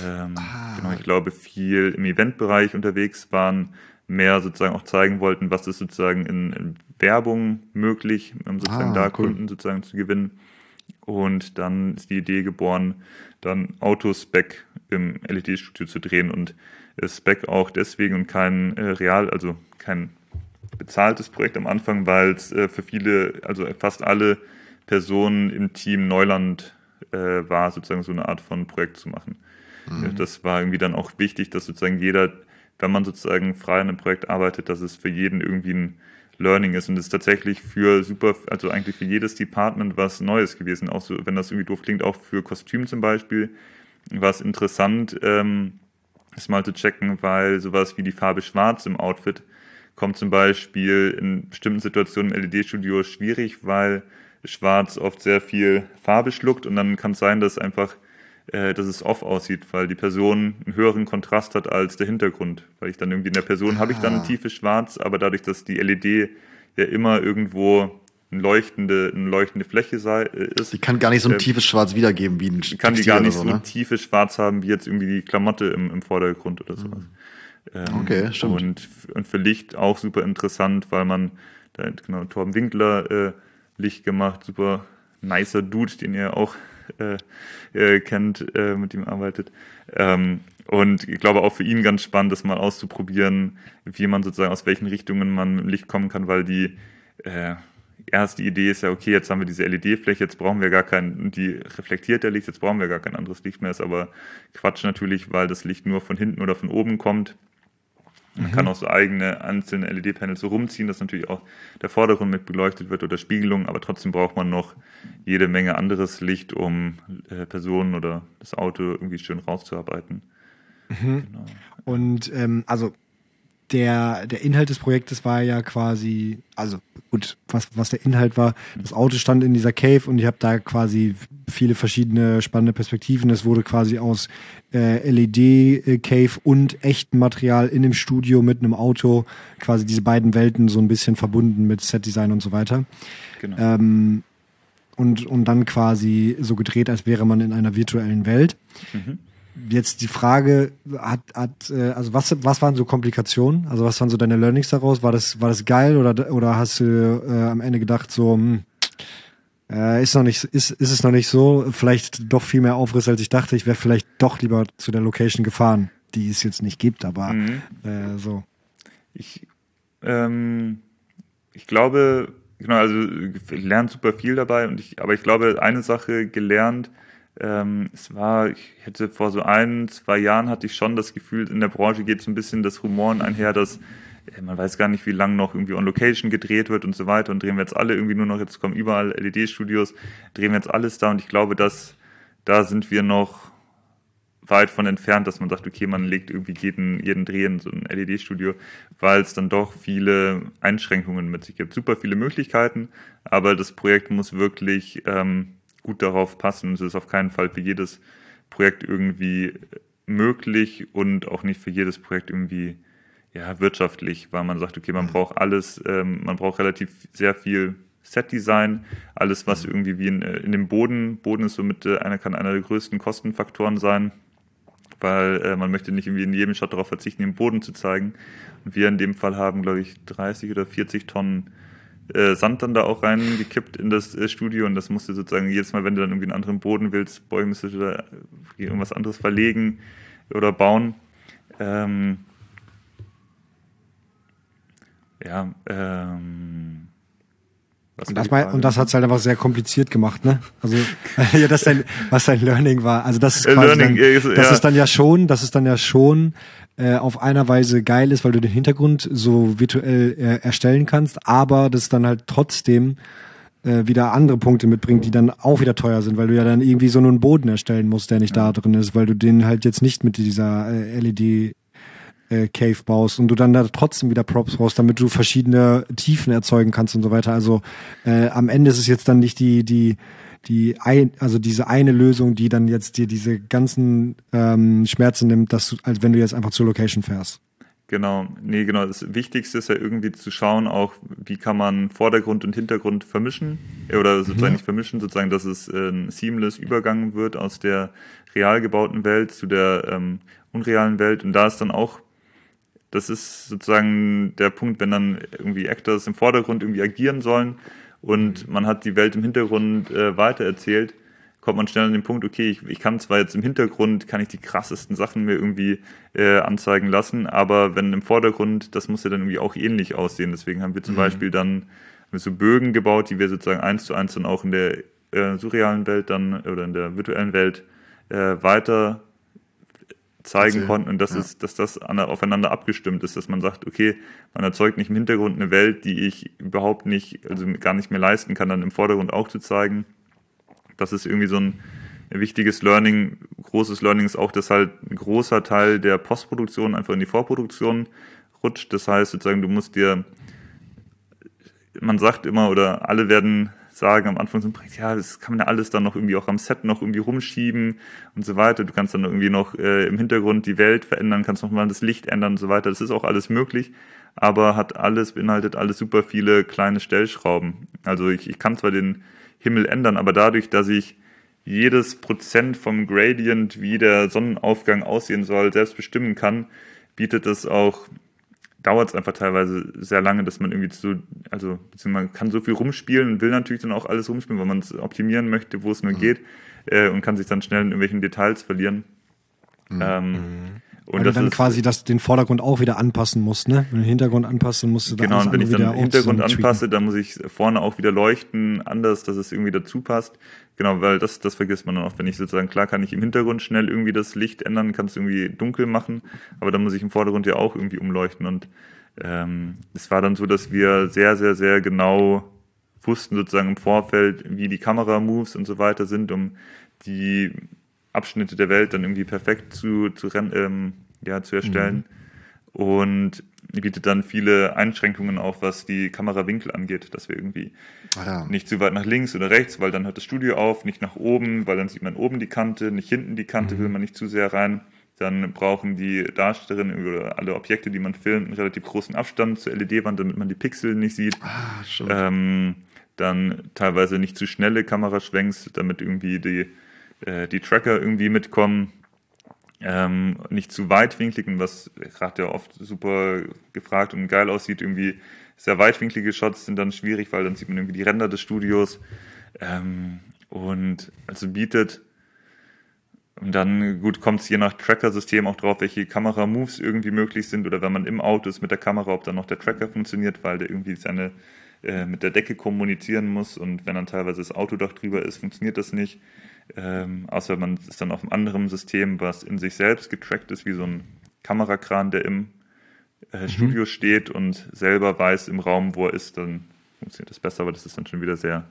ähm, ah. genau, ich glaube, viel im Eventbereich unterwegs waren, mehr sozusagen auch zeigen wollten, was ist sozusagen in, in Werbung möglich, um sozusagen ah, da cool. Kunden sozusagen zu gewinnen. Und dann ist die Idee geboren, dann Autospec im LED-Studio zu drehen und Spec auch deswegen und kein äh, Real, also kein bezahltes Projekt am Anfang, weil es äh, für viele, also fast alle Personen im Team Neuland äh, war, sozusagen so eine Art von Projekt zu machen. Mhm. Das war irgendwie dann auch wichtig, dass sozusagen jeder, wenn man sozusagen frei an einem Projekt arbeitet, dass es für jeden irgendwie ein Learning ist und es ist tatsächlich für super, also eigentlich für jedes Department was Neues gewesen. Auch so, wenn das irgendwie doof klingt, auch für Kostüm zum Beispiel, war es interessant, ähm, das mal zu checken, weil sowas wie die Farbe Schwarz im Outfit kommt zum Beispiel in bestimmten Situationen im LED-Studio schwierig, weil Schwarz oft sehr viel Farbe schluckt und dann kann es sein, dass einfach äh, dass es off aussieht, weil die Person einen höheren Kontrast hat als der Hintergrund. Weil ich dann irgendwie in der Person ah. habe ich dann ein ah. tiefes Schwarz, aber dadurch, dass die LED ja immer irgendwo eine leuchtende, eine leuchtende Fläche sei, äh, ist. Die kann gar nicht so ein äh, tiefes Schwarz wiedergeben wie ein Kann die gar nicht so, ne? ein tiefes Schwarz haben, wie jetzt irgendwie die Klamotte im, im Vordergrund oder sowas. Mhm. Ähm, okay, stimmt. Und, und für Licht auch super interessant, weil man, da genau, Torben Winkler äh, Licht gemacht, super nicer Dude, den ihr auch äh, äh, kennt, äh, mit ihm arbeitet. Ähm, und ich glaube auch für ihn ganz spannend, das mal auszuprobieren, wie man sozusagen aus welchen Richtungen man mit dem Licht kommen kann, weil die äh, erste Idee ist ja, okay, jetzt haben wir diese LED-Fläche, jetzt brauchen wir gar kein, die reflektiert der Licht, jetzt brauchen wir gar kein anderes Licht mehr, ist aber Quatsch natürlich, weil das Licht nur von hinten oder von oben kommt. Man mhm. kann auch so eigene einzelne LED-Panels so rumziehen, dass natürlich auch der Vordergrund mit beleuchtet wird oder Spiegelung, aber trotzdem braucht man noch jede Menge anderes Licht, um äh, Personen oder das Auto irgendwie schön rauszuarbeiten. Mhm. Genau. Und ähm, also der, der Inhalt des Projektes war ja quasi, also gut, was, was der Inhalt war, das Auto stand in dieser Cave und ich habe da quasi viele verschiedene spannende Perspektiven. Es wurde quasi aus äh, LED-Cave und echtem Material in dem Studio mit einem Auto quasi diese beiden Welten so ein bisschen verbunden mit Setdesign und so weiter. Genau. Ähm, und, und dann quasi so gedreht, als wäre man in einer virtuellen Welt. Mhm. Jetzt die Frage, hat, hat, äh, also was, was waren so Komplikationen? Also was waren so deine Learnings daraus? War das, war das geil oder, oder hast du äh, am Ende gedacht, so, hm, äh, ist noch nicht, ist, ist es noch nicht so, vielleicht doch viel mehr Aufriss, als ich dachte. Ich wäre vielleicht doch lieber zu der Location gefahren, die es jetzt nicht gibt, aber Mhm. äh, so. Ich, ähm, ich glaube, genau, also ich lerne super viel dabei und ich, aber ich glaube, eine Sache gelernt, ähm, es war, ich hätte vor so ein, zwei Jahren hatte ich schon das Gefühl, in der Branche geht so ein bisschen das Rumoren einher, dass äh, man weiß gar nicht, wie lange noch irgendwie on Location gedreht wird und so weiter und drehen wir jetzt alle irgendwie nur noch, jetzt kommen überall LED-Studios, drehen wir jetzt alles da und ich glaube, dass da sind wir noch weit von entfernt, dass man sagt, okay, man legt irgendwie jeden, jeden Dreh in so ein LED-Studio, weil es dann doch viele Einschränkungen mit sich gibt. Super viele Möglichkeiten, aber das Projekt muss wirklich ähm, gut darauf passen. Es ist auf keinen Fall für jedes Projekt irgendwie möglich und auch nicht für jedes Projekt irgendwie ja, wirtschaftlich, weil man sagt, okay, man braucht alles, ähm, man braucht relativ sehr viel Set-Design, alles, was irgendwie wie in, äh, in dem Boden, Boden ist somit äh, einer, kann einer der größten Kostenfaktoren sein, weil äh, man möchte nicht irgendwie in jedem Shot darauf verzichten, den Boden zu zeigen. Und wir in dem Fall haben, glaube ich, 30 oder 40 Tonnen äh, Sand dann da auch reingekippt in das äh, Studio und das musste sozusagen jedes Mal, wenn du dann irgendwie einen anderen Boden willst, beugen müsstest oder irgendwas anderes verlegen oder bauen. Ähm, ja, ähm, Und das, Frage? und das hat's halt einfach sehr kompliziert gemacht, ne? Also ja, das dein, was dein Learning war. Also das ist Äh, quasi Learning, dann, ist- das ja. ist dann ja schon, das ist dann ja schon äh, auf einer Weise geil ist, weil du den Hintergrund so virtuell äh, erstellen kannst, aber das dann halt trotzdem äh, wieder andere Punkte mitbringt, die dann auch wieder teuer sind, weil du ja dann irgendwie so einen Boden erstellen musst, der nicht da drin ist, weil du den halt jetzt nicht mit dieser äh, LED äh, Cave baust und du dann da trotzdem wieder Props brauchst, damit du verschiedene Tiefen erzeugen kannst und so weiter. Also äh, am Ende ist es jetzt dann nicht die die die ein, also diese eine Lösung, die dann jetzt dir diese ganzen ähm, Schmerzen nimmt, dass du, als wenn du jetzt einfach zur Location fährst. Genau, nee, genau. Das Wichtigste ist ja irgendwie zu schauen, auch wie kann man Vordergrund und Hintergrund vermischen oder sozusagen nicht vermischen, sozusagen, dass es äh, ein seamless Übergang wird aus der real gebauten Welt zu der ähm, unrealen Welt. Und da ist dann auch, das ist sozusagen der Punkt, wenn dann irgendwie Actors im Vordergrund irgendwie agieren sollen und man hat die Welt im Hintergrund äh, weitererzählt, kommt man schnell an den Punkt, okay, ich, ich kann zwar jetzt im Hintergrund, kann ich die krassesten Sachen mir irgendwie äh, anzeigen lassen, aber wenn im Vordergrund, das muss ja dann irgendwie auch ähnlich aussehen. Deswegen haben wir zum Beispiel dann so Bögen gebaut, die wir sozusagen eins zu eins dann auch in der äh, surrealen Welt dann oder in der virtuellen Welt äh, weiter zeigen Erzählen. konnten und dass, Ja. es, dass das an- aufeinander abgestimmt ist, dass man sagt, okay, man erzeugt nicht im Hintergrund eine Welt, die ich überhaupt nicht, also gar nicht mehr leisten kann, dann im Vordergrund auch zu zeigen. Das ist irgendwie so ein wichtiges Learning, großes Learning ist auch, dass halt ein großer Teil der Postproduktion einfach in die Vorproduktion rutscht. Das heißt sozusagen, du musst dir, man sagt immer oder alle werden sagen am Anfang so ein Projekt, ja, das kann man ja alles dann noch irgendwie auch am Set noch irgendwie rumschieben und so weiter. Du kannst dann irgendwie noch äh, im Hintergrund die Welt verändern, kannst noch mal das Licht ändern und so weiter. Das ist auch alles möglich, aber hat alles, beinhaltet alles super viele kleine Stellschrauben. Also ich, ich kann zwar den Himmel ändern, aber dadurch, dass ich jedes Prozent vom Gradient, wie der Sonnenaufgang aussehen soll, selbst bestimmen kann, bietet es auch dauert es einfach teilweise sehr lange, dass man irgendwie zu, also beziehungsweise man kann so viel rumspielen und will natürlich dann auch alles rumspielen, weil man es optimieren möchte, wo es nur geht, äh, und kann sich dann schnell in irgendwelchen Details verlieren. Ähm, und Weil dann quasi das, den Vordergrund auch wieder anpassen musst, ne? Wenn du den Hintergrund anpasst, dann musst du Genau, alles und wenn ich dann den Hintergrund anpasse, dann muss ich vorne auch wieder leuchten, anders, dass es irgendwie dazu passt. Genau, weil das, das vergisst man dann oft, wenn ich sozusagen, klar kann ich im Hintergrund schnell irgendwie das Licht ändern, kann es irgendwie dunkel machen, aber dann muss ich im Vordergrund ja auch irgendwie umleuchten. Und ähm, es war dann so, dass wir sehr, sehr, sehr genau wussten sozusagen im Vorfeld, wie die Kameramoves und so weiter sind, um die Abschnitte der Welt dann irgendwie perfekt zu, zu, ähm, ja, zu erstellen. Und bietet dann viele Einschränkungen auch, was die Kamerawinkel angeht, dass wir irgendwie Ah, ja. nicht zu weit nach links oder rechts, weil dann hört das Studio auf, nicht nach oben, weil dann sieht man oben die Kante, nicht hinten die Kante, will man nicht zu sehr rein. Dann brauchen die Darstellerinnen oder alle Objekte, die man filmt, einen relativ großen Abstand zur LED-Wand, damit man die Pixel nicht sieht. Ah. Ähm, dann teilweise nicht zu schnelle Kameraschwenks, damit irgendwie die, äh, die Tracker irgendwie mitkommen. Ähm, nicht zu weitwinkligen, was gerade ja oft super gefragt und geil aussieht. Irgendwie sehr weitwinklige Shots sind dann schwierig, weil dann sieht man irgendwie die Ränder des Studios. Ähm, und also bietet und dann, gut, kommt es je nach Tracker-System auch drauf, welche Kameramoves irgendwie möglich sind oder wenn man im Auto ist mit der Kamera, ob dann noch der Tracker funktioniert, weil der irgendwie seine äh, mit der Decke kommunizieren muss und wenn dann teilweise das Autodach drüber ist, funktioniert das nicht. Ähm, außer man ist dann auf einem anderen System, was in sich selbst getrackt ist, wie so ein Kamerakran, der im äh, mhm. Studio steht und selber weiß im Raum, wo er ist, dann funktioniert das besser, aber das ist dann schon wieder sehr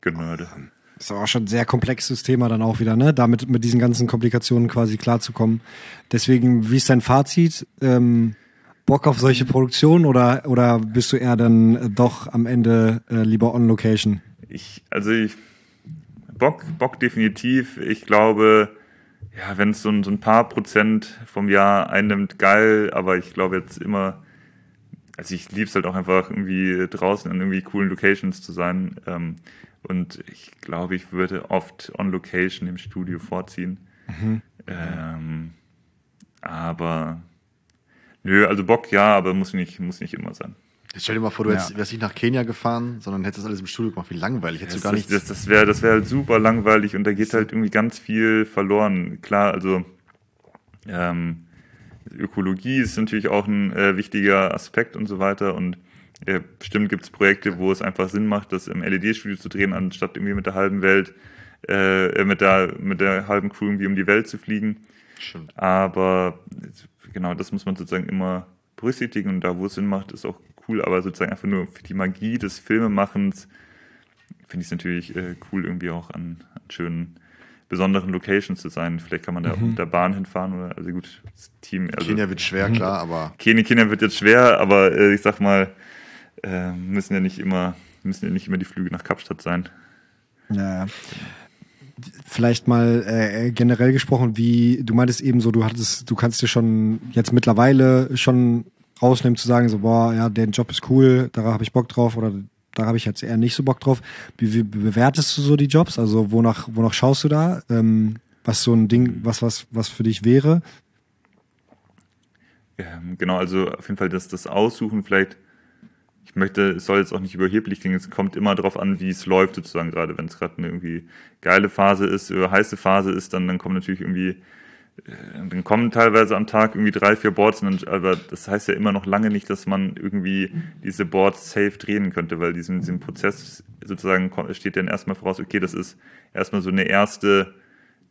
genörde. Das ist aber auch schon ein sehr komplexes Thema dann auch wieder, ne? Damit mit diesen ganzen Komplikationen quasi klarzukommen. Deswegen, wie ist dein Fazit? Ähm, Bock auf solche Produktionen oder, oder bist du eher dann doch am Ende äh, lieber on Location? Ich, also ich, Bock, Bock definitiv. Ich glaube, ja, wenn es so, so ein paar Prozent vom Jahr einnimmt, geil, aber ich glaube jetzt immer, also ich liebe es halt auch einfach irgendwie draußen in irgendwie coolen Locations zu sein. Ähm, und ich glaube, ich würde oft on Location im Studio vorziehen. Mhm. Ähm, aber nö, also Bock ja, aber muss nicht, muss nicht immer sein. Jetzt stell dir mal vor, du ja. hättest, wärst nicht nach Kenia gefahren, sondern hättest das alles im Studio gemacht. Wie langweilig. Hättest das, du gar nicht. Das, das wäre das wär halt super langweilig und da geht halt irgendwie ganz viel verloren. Klar, also ähm, Ökologie ist natürlich auch ein äh, wichtiger Aspekt und so weiter und ja, bestimmt gibt es Projekte, wo es einfach Sinn macht, das im LED-Studio zu drehen, anstatt irgendwie mit der halben Welt, äh, mit, der, mit der halben Crew irgendwie um die Welt zu fliegen. Stimmt. Aber genau, das muss man sozusagen immer berücksichtigen und da, wo es Sinn macht, ist auch cool, aber sozusagen einfach nur für die Magie des Filmemachens finde ich es natürlich äh, cool, irgendwie auch an, an, schönen, besonderen Locations zu sein. Vielleicht kann man da mhm. mit der Bahn hinfahren oder, also gut, das Team. Also, Kenia wird schwer, klar, aber. Kenia, Kenia wird jetzt schwer, aber äh, ich sag mal, äh, müssen ja nicht immer, müssen ja nicht immer die Flüge nach Kapstadt sein. Ja. Vielleicht mal äh, generell gesprochen, wie du meintest eben so, du hattest, du kannst dir schon jetzt mittlerweile schon rausnehmen zu sagen so, boah, ja, der Job ist cool, da habe ich Bock drauf oder da habe ich jetzt eher nicht so Bock drauf. Wie, wie bewertest du so die Jobs? Also wonach, wonach schaust du da? Ähm, was so ein Ding, was, was, was für dich wäre? Ähm, genau, also auf jeden Fall das, das Aussuchen vielleicht ich möchte, es soll jetzt auch nicht überheblich klingen, es kommt immer darauf an, wie es läuft sozusagen, gerade wenn es gerade eine irgendwie geile Phase ist, oder heiße Phase ist, dann, dann kommen natürlich irgendwie, äh, dann kommen teilweise am Tag irgendwie drei, vier Boards, dann, aber das heißt ja immer noch lange nicht, dass man irgendwie diese Boards safe drehen könnte, weil diesen, diesen Prozess sozusagen steht dann erstmal voraus, okay, das ist erstmal so eine erste,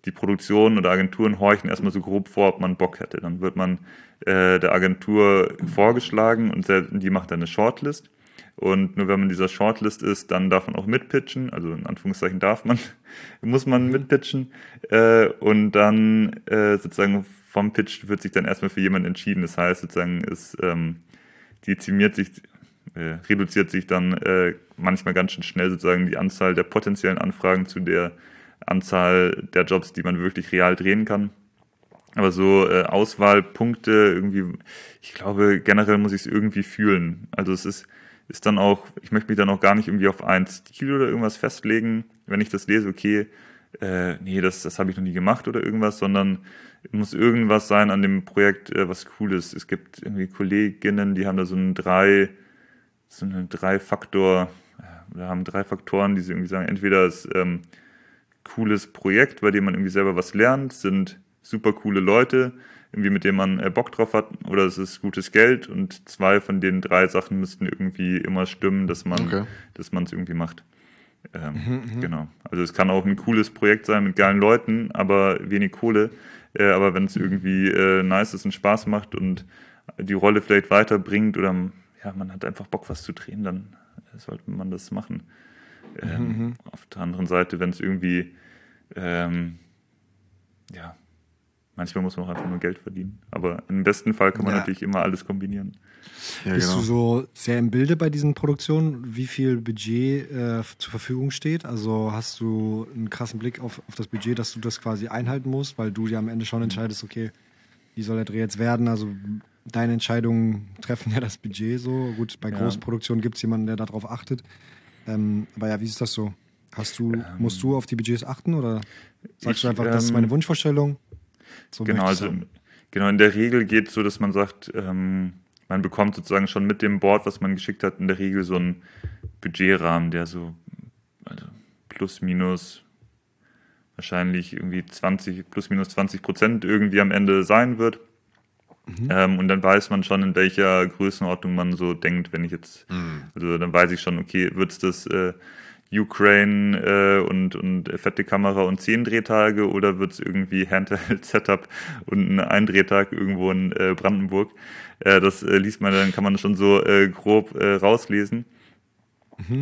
die Produktion oder Agenturen horchen erstmal so grob vor, ob man Bock hätte. Dann wird man äh, der Agentur vorgeschlagen und die macht dann eine Shortlist. Und nur wenn man dieser Shortlist ist, dann darf man auch mitpitchen. Also in Anführungszeichen darf man, muss man mitpitchen. Äh, und dann äh, sozusagen vom Pitch wird sich dann erstmal für jemanden entschieden. Das heißt sozusagen, es ähm, dezimiert sich, äh, reduziert sich dann äh, manchmal ganz schön schnell sozusagen die Anzahl der potenziellen Anfragen zu der Anzahl der Jobs, die man wirklich real drehen kann. Aber so äh, Auswahlpunkte irgendwie, ich glaube, generell muss ich es irgendwie fühlen. Also es ist, ist dann auch, ich möchte mich dann auch gar nicht irgendwie auf einen Stil oder irgendwas festlegen, wenn ich das lese, okay, äh, nee, das, das habe ich noch nie gemacht oder irgendwas, sondern muss irgendwas sein an dem Projekt, äh, was cool ist. Es gibt irgendwie Kolleginnen, die haben da so einen drei, so einen drei Faktor, äh, haben drei Faktoren, die sie irgendwie sagen, entweder ist ähm, cooles Projekt, bei dem man irgendwie selber was lernt, sind super coole Leute, irgendwie mit denen man äh, Bock drauf hat, oder es ist gutes Geld und zwei von den drei Sachen müssten irgendwie immer stimmen, dass man okay. dass man es irgendwie macht. Ähm, mhm, mhm, genau. Also es kann auch ein cooles Projekt sein mit geilen Leuten, aber wenig Kohle. Äh, aber wenn es irgendwie äh, nice ist und Spaß macht und die Rolle vielleicht weiterbringt oder ja, man hat einfach Bock, was zu drehen, dann sollte man das machen. Ähm, mhm. mhm. Auf der anderen Seite, wenn es irgendwie ähm, ja, Manchmal muss man auch einfach nur Geld verdienen. Aber im besten Fall kann man ja. natürlich immer alles kombinieren. Ja, Bist genau. du so sehr im Bilde bei diesen Produktionen, wie viel Budget äh, zur Verfügung steht? Also hast du einen krassen Blick auf, auf das Budget, dass du das quasi einhalten musst, weil du ja am Ende schon entscheidest, okay, wie soll der Dreh jetzt werden? Also deine Entscheidungen treffen ja das Budget so. Gut, bei ja. Großproduktionen gibt es jemanden, der darauf achtet. Ähm, aber ja, wie ist das so? Hast du, musst du auf die Budgets achten oder sagst Ich, du einfach, das ist meine ähm, Wunschvorstellung? So Genau, also haben. genau in der Regel geht es so, dass man sagt, ähm, man bekommt sozusagen schon mit dem Board, was man geschickt hat, in der Regel so einen Budgetrahmen, der so also plus minus wahrscheinlich irgendwie 20 plus minus 20 Prozent irgendwie am Ende sein wird. Ähm, und dann weiß man schon, in welcher Größenordnung man so denkt, wenn ich jetzt, also dann weiß ich schon, okay, wird es das äh, Ukraine äh, und, und fette Kamera und zehn Drehtage oder wird es irgendwie Handheld-Setup und ein Eindrehtag irgendwo in äh, Brandenburg? Äh, das äh, liest man, dann kann man schon so äh, grob äh, rauslesen.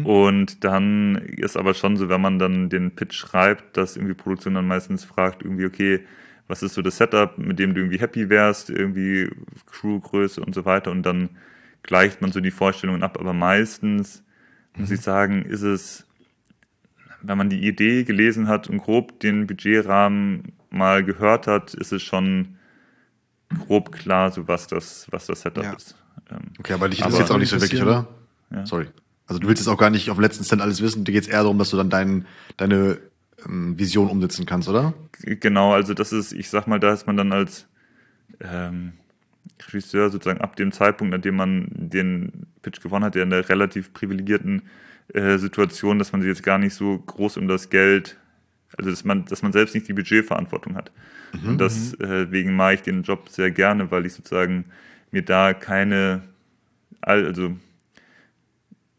Und dann ist aber schon so, wenn man dann den Pitch schreibt, dass irgendwie Produktion dann meistens fragt, irgendwie, okay, was ist so das Setup, mit dem du irgendwie happy wärst, irgendwie Crewgröße und so weiter. Und dann gleicht man so die Vorstellungen ab. Aber meistens, muss ich sagen, ist es, wenn man die Idee gelesen hat und grob den Budgetrahmen mal gehört hat, ist es schon grob klar, so was das, was das Setup Ja. ist. Ähm, Okay, aber dich Aber- interessiert jetzt auch nicht so wirklich, oder? Ja. Sorry. Also du willst jetzt auch gar nicht auf den letzten Cent alles wissen. Dir geht es eher darum, dass du dann dein, deine ähm, Vision umsetzen kannst, oder? Genau, also das ist, ich sag mal, da ist man dann als ähm, Regisseur sozusagen ab dem Zeitpunkt, an dem man den Pitch gewonnen hat, ja in der relativ privilegierten äh, Situation, dass man sich jetzt gar nicht so groß um das Geld, also dass man, dass man selbst nicht die Budgetverantwortung hat. Und deswegen mache ich den Job sehr gerne, weil ich sozusagen mir da keine, also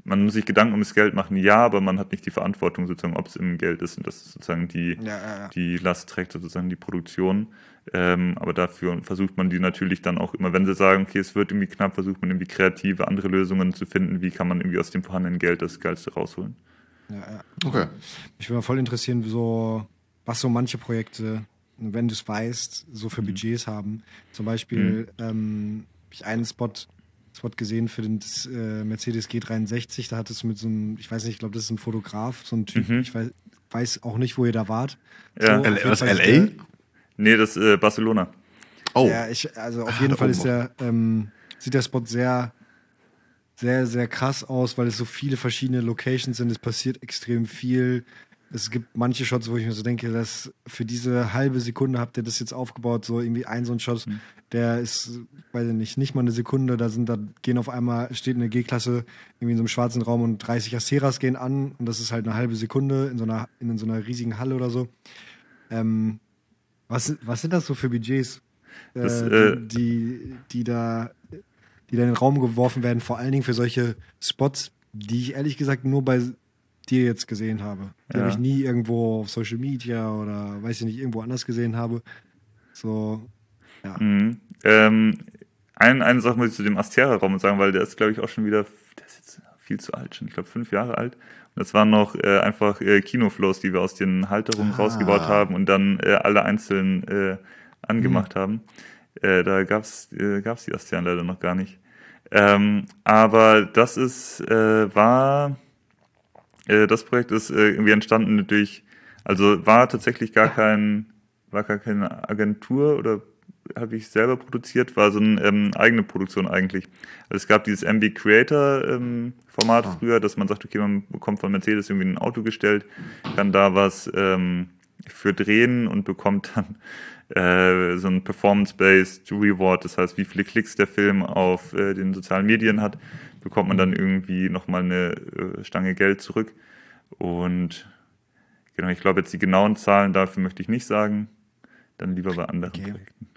man muss sich Gedanken ums Geld machen, ja, aber man hat nicht die Verantwortung sozusagen, ob es im Geld ist und das ist sozusagen die, Ja, ja, ja. die Last trägt sozusagen die Produktion. Ähm, aber dafür versucht man die natürlich dann auch immer, wenn sie sagen, okay, es wird irgendwie knapp, versucht man irgendwie kreative andere Lösungen zu finden, wie kann man irgendwie aus dem vorhandenen Geld das Geilste rausholen. Ja, ja. Okay. Mich würde mal voll interessieren, so, was so manche Projekte, wenn du es weißt, so Mhm. für Budgets haben. Zum Beispiel ähm, habe ich einen Spot, Spot gesehen für den das, äh, Mercedes G63. Da hat es mit so einem, ich weiß nicht, ich glaube, das ist ein Fotograf, so ein Typ. Mhm. Ich weiß, weiß auch nicht, wo ihr da wart. Ja. auf L ist LA? Nee, das äh, Barcelona. Oh, Ja, ich, also auf jeden Ah, Fall ist der, ähm, sieht der Spot sehr, sehr, sehr krass aus, weil es so viele verschiedene Locations sind. Es passiert extrem viel. Es gibt manche Shots, wo ich mir so denke, dass für diese halbe Sekunde habt ihr das jetzt aufgebaut, so irgendwie ein so ein Shot, der ist, weiß ich nicht, nicht mal eine Sekunde, da sind, da gehen auf einmal, steht eine G-Klasse irgendwie in so einem schwarzen Raum und 30 Asteras gehen an und das ist halt eine halbe Sekunde in so einer, in so einer riesigen Halle oder so. Ähm, was, was sind das so für Budgets, äh, Das, äh, die, die da, die da in den Raum geworfen werden, vor allen Dingen für solche Spots, die ich ehrlich gesagt nur bei dir jetzt gesehen habe. Die Ja. habe ich nie irgendwo auf Social Media oder weiß ich nicht, irgendwo anders gesehen habe. So, ja. Mhm. Ähm, ein, eine Sache muss ich zu dem Astera-Raum sagen, weil der ist, glaube ich, auch schon wieder, der ist jetzt viel zu alt schon, ich glaube fünf Jahre alt. Das waren noch äh, einfach äh, Kinoflows, die wir aus den Halterungen Ah. rausgebaut haben und dann äh, alle einzeln äh, angemacht haben. Äh, da gab's äh, gab's die Asteren leider noch gar nicht. Ähm, aber das ist, äh, war, äh, das Projekt ist äh, irgendwie entstanden durch, also war tatsächlich gar kein, war gar keine Agentur oder habe ich selber produziert, war so eine ähm, eigene Produktion eigentlich. Also es gab dieses MB Creator ähm, Format früher, dass man sagt, okay, man bekommt von Mercedes irgendwie ein Auto gestellt, kann da was ähm, für drehen und bekommt dann äh, so ein Performance-Based Reward, das heißt, wie viele Klicks der Film auf äh, den sozialen Medien hat, bekommt man dann irgendwie nochmal eine äh, Stange Geld zurück. Und genau, ich glaube jetzt die genauen Zahlen dafür möchte ich nicht sagen, dann lieber bei anderen Okay. Projekten.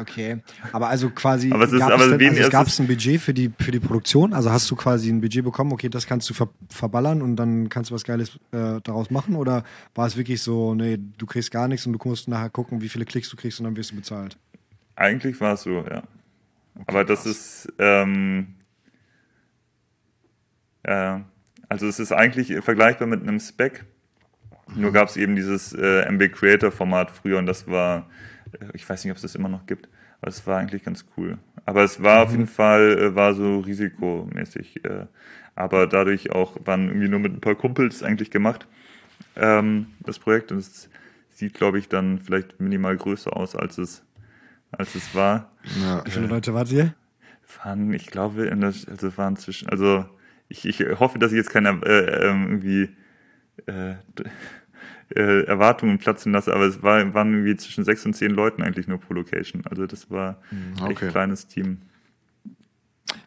Okay. Aber also quasi, Aber es ist- gab aber es, denn, also gab es ein Budget für die, für die Produktion? Also hast du quasi ein Budget bekommen, okay, das kannst du ver verballern und dann kannst du was Geiles äh, daraus machen? Oder war es wirklich so, nee, du kriegst gar nichts und du musst nachher gucken, wie viele Klicks du kriegst und dann wirst du bezahlt? Eigentlich war es so, ja. Aber das ist, ähm, ja, also es ist eigentlich vergleichbar mit einem Spec. Nur gab es eben dieses äh, MB Creator Format früher und das war, äh, ich weiß nicht, ob es das immer noch gibt, aber es war eigentlich ganz cool. Aber es war auf jeden Fall, äh, war so risikomäßig. Äh, aber dadurch auch, waren irgendwie nur mit ein paar Kumpels eigentlich gemacht, ähm, das Projekt. Und es sieht, glaube ich, dann vielleicht minimal größer aus, als es, als es war ja. Wie viele Leute wart ihr? waren, ich glaube, in der, also waren zwischen, also ich, ich hoffe, dass ich jetzt keine äh, ähm, irgendwie äh, äh, Erwartungen platzen lasse, aber es war, waren irgendwie zwischen sechs und zehn Leuten eigentlich nur pro Location. Also das war Mhm, ein okay. echt kleines Team.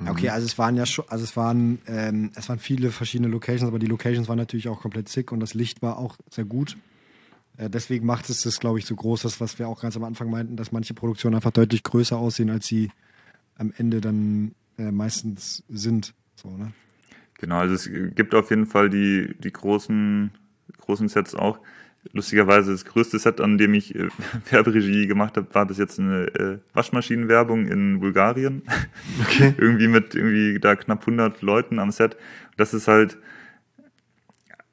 Okay, also es waren ja schon, also es waren, ähm, es waren viele verschiedene Locations, aber die Locations waren natürlich auch komplett sick und das Licht war auch sehr gut. Äh, deswegen macht es das, glaube ich, so groß, das, was wir auch ganz am Anfang meinten, dass manche Produktionen einfach deutlich größer aussehen, als sie am Ende dann äh, meistens sind. So, ne? Genau, also es gibt auf jeden Fall die, die großen, großen Sets auch. Lustigerweise das größte Set, an dem ich äh, Werberegie gemacht habe, war bis jetzt eine äh, Waschmaschinenwerbung in Bulgarien. Okay. irgendwie mit irgendwie da knapp 100 Leuten am Set. Das ist halt,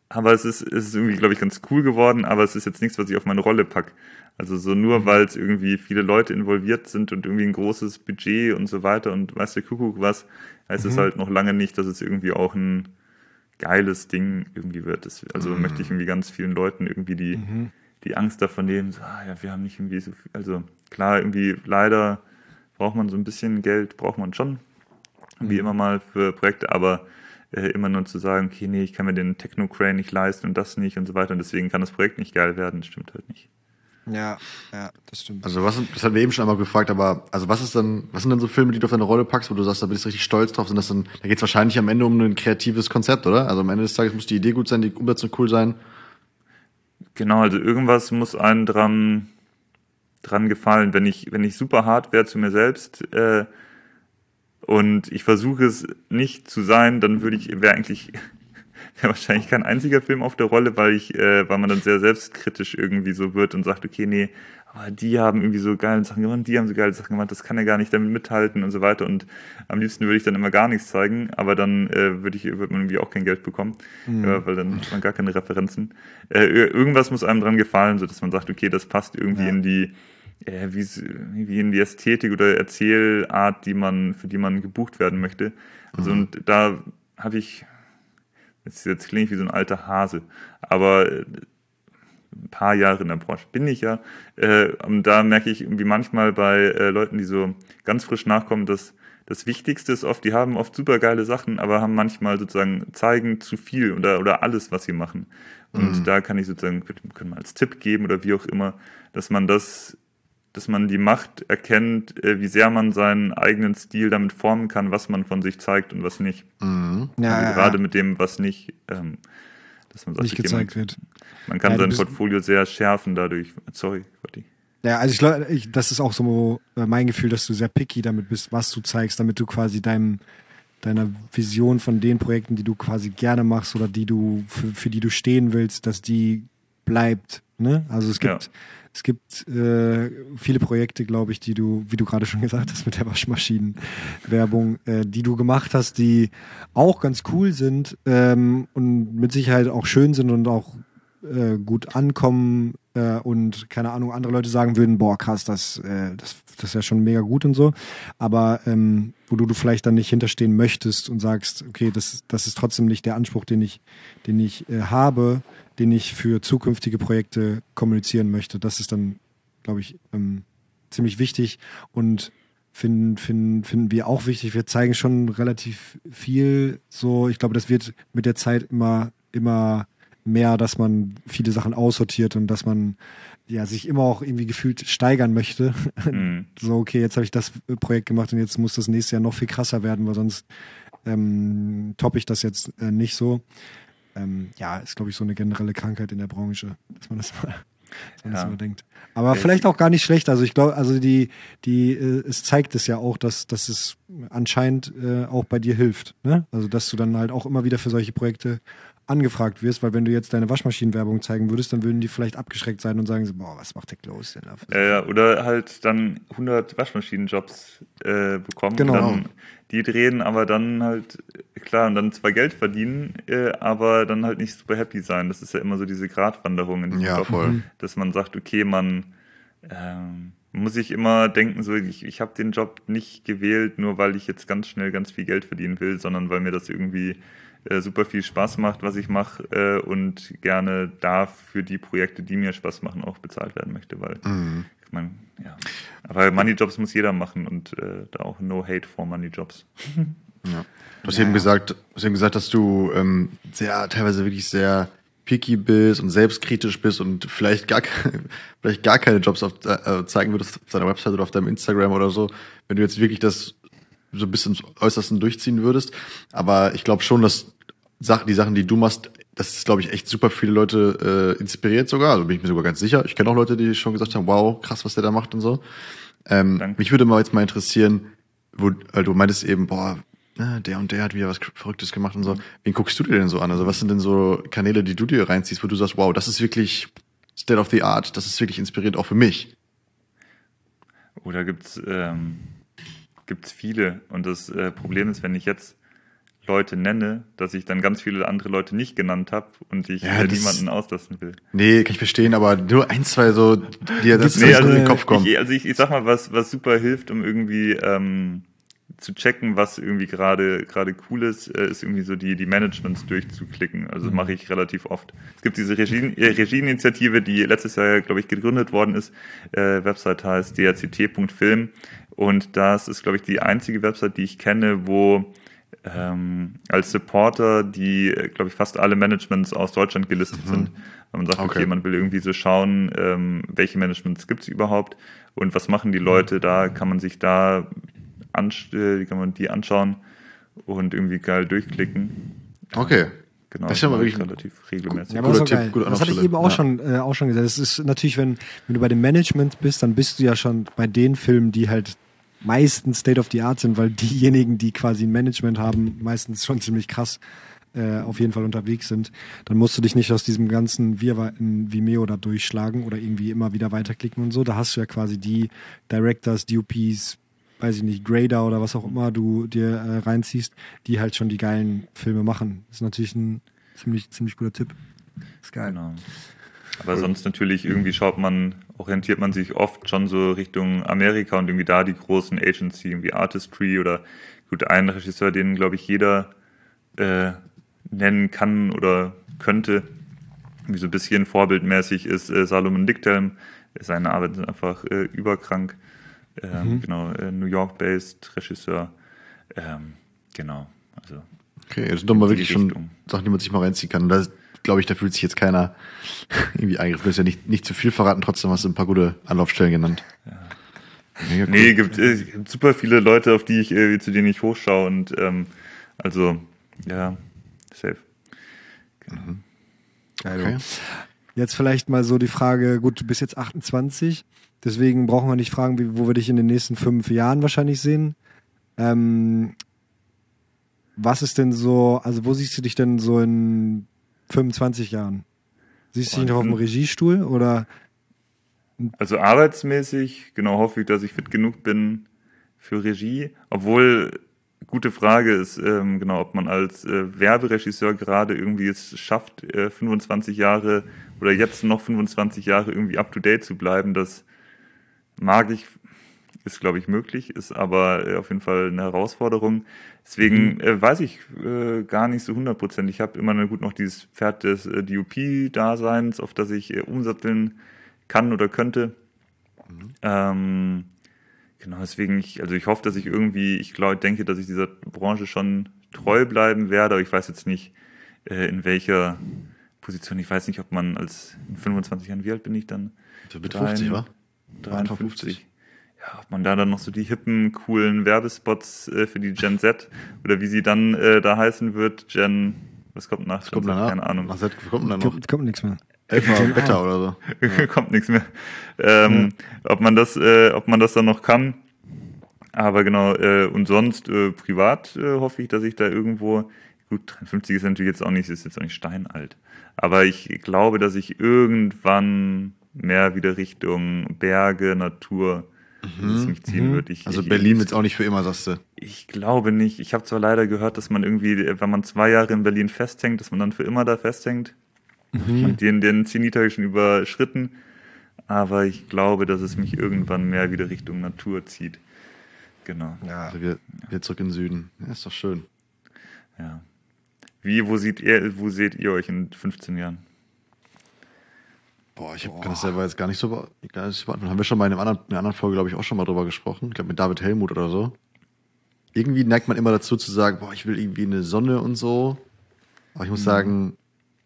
aber es ist, es ist irgendwie, glaube ich, ganz cool geworden, aber es ist jetzt nichts, was ich auf meine Rolle pack. Also so nur, weil es irgendwie viele Leute involviert sind und irgendwie ein großes Budget und so weiter und weiß der Kuckuck was, heißt es halt noch lange nicht, dass es irgendwie auch ein geiles Ding irgendwie wird. Das, also möchte ich irgendwie ganz vielen Leuten irgendwie die, die Angst davon nehmen, so, ah, ja, wir haben nicht irgendwie so viel, also klar, irgendwie leider braucht man so ein bisschen Geld, braucht man schon, wie immer mal für Projekte, aber äh, immer nur zu sagen, okay, nee, ich kann mir den Techno-Crane nicht leisten und das nicht und so weiter und deswegen kann das Projekt nicht geil werden, stimmt halt nicht. Ja, ja, das stimmt. Also was, das hatten wir eben schon einmal gefragt, aber also was ist dann, was sind denn so Filme, die du auf deine Rolle packst, wo du sagst, da bist du richtig stolz drauf? Sind das dann, da geht es wahrscheinlich am Ende um ein kreatives Konzept, oder? Also am Ende des Tages muss die Idee gut sein, die Umsetzung cool sein. Genau, also irgendwas muss einem dran, dran gefallen. Wenn ich, wenn ich super hart wäre zu mir selbst äh, und ich versuche es nicht zu sein, dann würde ich, wäre eigentlich, wäre wahrscheinlich kein einziger Film auf der Rolle, weil ich, äh, weil man dann sehr selbstkritisch irgendwie so wird und sagt, okay, nee, aber die haben irgendwie so geile Sachen gemacht, die haben so geile Sachen gemacht, das kann er gar nicht damit mithalten und so weiter. Und am liebsten würde ich dann immer gar nichts zeigen, aber dann äh, würde ich, würde man irgendwie auch kein Geld bekommen, ja, weil dann hat man gar keine Referenzen. Äh, ir- irgendwas muss einem dran gefallen, so dass man sagt, okay, das passt irgendwie Ja. in die äh, wie, wie in die Ästhetik oder Erzählart, die man, für die man gebucht werden möchte. Also und da habe ich, jetzt, jetzt klinge ich wie so ein alter Hase, aber äh, ein paar Jahre in der Branche bin ich ja. Äh, und da merke ich irgendwie manchmal bei äh, Leuten, die so ganz frisch nachkommen, dass das Wichtigste ist oft, die haben oft super geile Sachen, aber haben manchmal sozusagen zeigen zu viel oder, oder alles, was sie machen. Und da kann ich sozusagen, können wir als Tipp geben oder wie auch immer, dass man das, dass man die Macht erkennt, äh, wie sehr man seinen eigenen Stil damit formen kann, was man von sich zeigt und was nicht. ja, also ja, gerade ja, mit dem, was nicht, ähm, dass man sagt, nicht okay, gezeigt man, wird. man kann sein Portfolio sehr schärfen dadurch. Sorry, Gotti. Ja, also ich glaube, ich, das ist auch so äh, mein Gefühl, dass du sehr picky damit bist, was du zeigst, damit du quasi deinem, deiner Vision von den Projekten, die du quasi gerne machst oder die du, für, für die du stehen willst, dass die bleibt. Ne? Also es gibt, Ja. Es gibt äh, viele Projekte, glaube ich, die du, wie du gerade schon gesagt hast, mit der Waschmaschinenwerbung, äh, die du gemacht hast, die auch ganz cool sind ähm, und mit Sicherheit auch schön sind und auch äh, gut ankommen äh, und keine Ahnung, andere Leute sagen würden, boah, krass, das, äh, das, das ist ja schon mega gut und so. Aber ähm, wo du, du vielleicht dann nicht hinterstehen möchtest und sagst, okay, das, das ist trotzdem nicht der Anspruch, den ich, den ich äh, habe, den ich für zukünftige Projekte kommunizieren möchte. Das ist dann, glaube ich, ähm, ziemlich wichtig und finden, finden, finden wir auch wichtig. Wir zeigen schon relativ viel so. Ich glaube, das wird mit der Zeit immer, immer mehr, dass man viele Sachen aussortiert und dass man ja sich immer auch irgendwie gefühlt steigern möchte. Mhm. so, okay, jetzt habe ich das Projekt gemacht und jetzt muss das nächste Jahr noch viel krasser werden, weil sonst ähm, toppe ich das jetzt äh, nicht so. Ähm, ja, ist, glaube ich, so eine generelle Krankheit in der Branche, dass man das mal, das Ja. denkt. Aber Ja, vielleicht auch gar nicht schlecht. Also ich glaube, also die, die, äh, es zeigt es ja auch, dass, dass es anscheinend äh, auch bei dir hilft. Ne? Also dass du dann halt auch immer wieder für solche Projekte angefragt wirst, weil wenn du jetzt deine Waschmaschinenwerbung zeigen würdest, dann würden die vielleicht abgeschreckt sein und sagen so, boah, was macht der Klaus denn da? Ja, ja, oder halt dann 100 Waschmaschinenjobs äh, bekommen. Genau. Dann, die drehen, aber dann halt, klar, und dann zwar Geld verdienen, äh, aber dann halt nicht super happy sein. Das ist ja immer so diese Gratwanderung in diesem Ja, Job, voll. dass man sagt, okay, man ähm, muss sich immer denken, so ich, ich habe den Job nicht gewählt, nur weil ich jetzt ganz schnell ganz viel Geld verdienen will, sondern weil mir das irgendwie äh, super viel Spaß macht, was ich mache äh, und gerne da für die Projekte, die mir Spaß machen, auch bezahlt werden möchte, weil Mhm. ich mein, ja. Aber Money Jobs muss jeder machen und äh, da auch no hate for Money Jobs. Ja. Du hast eben gesagt, du hast eben gesagt, dass du ähm, sehr, teilweise wirklich sehr picky bist und selbstkritisch bist und vielleicht gar, vielleicht gar keine Jobs auf, äh, zeigen würdest auf deiner Website oder auf deinem Instagram oder so, wenn du jetzt wirklich das so bisschen ins Äußersten durchziehen würdest. Aber ich glaube schon, dass Sachen, die Sachen, die du machst, das ist, glaube ich, echt super viele Leute äh, inspiriert sogar. Also bin ich mir sogar ganz sicher. Ich kenne auch Leute, die schon gesagt haben, wow, krass, was der da macht und so. Ähm, Danke. mich würde mal jetzt mal interessieren, wo, weil du meintest eben, boah, na, der und der hat wieder was Verrücktes gemacht und so. Wen guckst du dir denn so an? Also was sind denn so Kanäle, die du dir reinziehst, wo du sagst, wow, das ist wirklich State of the Art, das ist wirklich inspirierend auch für mich. Oder gibt's ähm, gibt's viele und das äh, Problem ist, wenn ich jetzt Leute nenne, dass ich dann ganz viele andere Leute nicht genannt habe und ich Ja, das- niemanden auslassen will. Nee, kann ich verstehen, aber nur ein, zwei so, die das nee, also in den Kopf kommen. Ich, also ich, ich sag mal, was, was super hilft, um irgendwie ähm, zu checken, was irgendwie gerade gerade cool ist, äh, ist irgendwie so die, die Managements durchzuklicken. Also das mache ich relativ oft. Es gibt diese Regie, äh, Regieinitiative, die letztes Jahr, glaube ich, gegründet worden ist. Äh, Website heißt drct.film und das ist, glaube ich, die einzige Website, die ich kenne, wo ähm, als Supporter, die, glaube ich, fast alle Managements aus Deutschland gelistet sind. Weil man sagt, okay, Okay. man will irgendwie so schauen, ähm, welche Managements gibt es überhaupt und was machen die Leute da, kann man sich da äh, kann man die anschauen und irgendwie geil durchklicken. Okay. Genau, Das ist ja mal mache ich wirklich relativ regelmäßig. Ja, aber das Guter Tipp, geil. gute Das hatte ich eben auch Ja. schon, äh, auch schon gesagt. Es ist natürlich, wenn, wenn du bei dem Management bist, dann bist du ja schon bei den Filmen, die halt meistens State of the Art sind, weil diejenigen, die quasi ein Management haben, meistens schon ziemlich krass äh, auf jeden Fall unterwegs sind. Dann musst du dich nicht aus diesem ganzen Wirrwarr in Vimeo da durchschlagen oder irgendwie immer wieder weiterklicken und so. Da hast du ja quasi die Directors, DOPs, weiß ich nicht, Grader oder was auch immer du dir äh, reinziehst, die halt schon die geilen Filme machen. Das ist natürlich ein ziemlich, ziemlich guter Tipp. ist geil. Genau. Aber sonst natürlich irgendwie schaut man, orientiert man sich oft schon so Richtung Amerika und irgendwie da die großen Agency, irgendwie Artistry oder gut, ein Regisseur, den glaube ich jeder äh, nennen kann oder könnte, wie so ein bisschen vorbildmäßig ist äh, Salomon Dicktelm. Seine Arbeit sind einfach äh, überkrank. Ähm, Genau, äh, New York-based Regisseur. Ähm, genau, also Okay, das sind doch mal wirklich schon. Sachen, die man sich mal reinziehen kann. Da glaube ich, da fühlt sich jetzt keiner irgendwie angegriffen. Du hast ja nicht, nicht zu viel verraten, trotzdem hast du ein paar gute Anlaufstellen genannt. Mega cool. Nee, gibt, äh, gibt super viele Leute, auf die ich, äh, zu denen ich hochschaue und ähm, also, ja, safe. Geil. Okay. Jetzt vielleicht mal so die Frage, gut, du bist jetzt 28, deswegen brauchen wir nicht fragen, wie, wo wir dich in den nächsten fünf Jahren wahrscheinlich sehen. Ähm, was ist denn so, also wo siehst du dich denn so in 25 Jahren? Siehst du dich noch auf dem. Regiestuhl oder Also arbeitsmäßig, genau, hoffe ich, dass ich fit genug bin für Regie, obwohl gute Frage ist, ähm, genau, ob man als äh, Werberegisseur gerade irgendwie es schafft, äh, 25 Jahre oder jetzt noch 25 Jahre irgendwie up to date zu bleiben. Das mag ich, ist glaube ich möglich, ist aber äh, auf jeden Fall eine Herausforderung. Deswegen äh, weiß ich äh, gar nicht so 100 Prozent. Ich habe immer gut noch dieses Pferd des äh, DUP-Daseins, auf das ich äh, umsatteln kann oder könnte. Ähm, genau, deswegen, ich, also ich hoffe, dass ich irgendwie, ich glaube, denke, dass ich dieser Branche schon treu bleiben werde, aber ich weiß jetzt nicht, äh, in welcher Position. Ich weiß nicht, ob man als in 25 Jahren, wie alt bin ich dann? So mit 50, wa? 53. Ja, ob man da dann noch so die hippen, coolen Werbespots äh, für die Gen Z oder wie sie dann äh, da heißen wird, Gen, was kommt nach? Was kommt Z? danach? Keine Ahnung. Was hat- kommt dann noch? kommt, kommt nichts mehr? Elfmal Wetter oder so. kommt nichts mehr. Ähm, Ob man das, äh, ob man das dann noch kann. Aber genau, äh, und sonst äh, privat äh, hoffe ich, dass ich da irgendwo, gut, 53 ist natürlich jetzt auch nicht, ist jetzt auch nicht steinalt. Aber ich glaube, dass ich irgendwann mehr wieder Richtung Berge, Natur, es mich ziehen wird. Ich, Also ich, Berlin jetzt auch nicht für immer, sagst du. ich glaube nicht. Ich habe zwar leider gehört, dass man irgendwie, wenn man zwei Jahre in Berlin festhängt, dass man dann für immer da festhängt. Ich habe den, den Zenit schon überschritten. Aber ich glaube, dass es mich irgendwann mehr wieder Richtung Natur zieht. Genau. Ja. Also wir, wir zurück in den Süden. Ja, ist doch schön. Ja. Wie, wo, seht ihr, wo seht ihr euch in 15 Jahren? Boah, ich kann das selber jetzt gar nicht so, be- gar nicht so beantworten. Haben wir schon mal in, einem anderen, in einer anderen Folge, glaube ich, auch schon mal drüber gesprochen. Ich glaube, mit David Helmut oder so. Irgendwie neigt man immer dazu zu sagen, boah, ich will irgendwie eine Sonne und so. Aber ich muss sagen,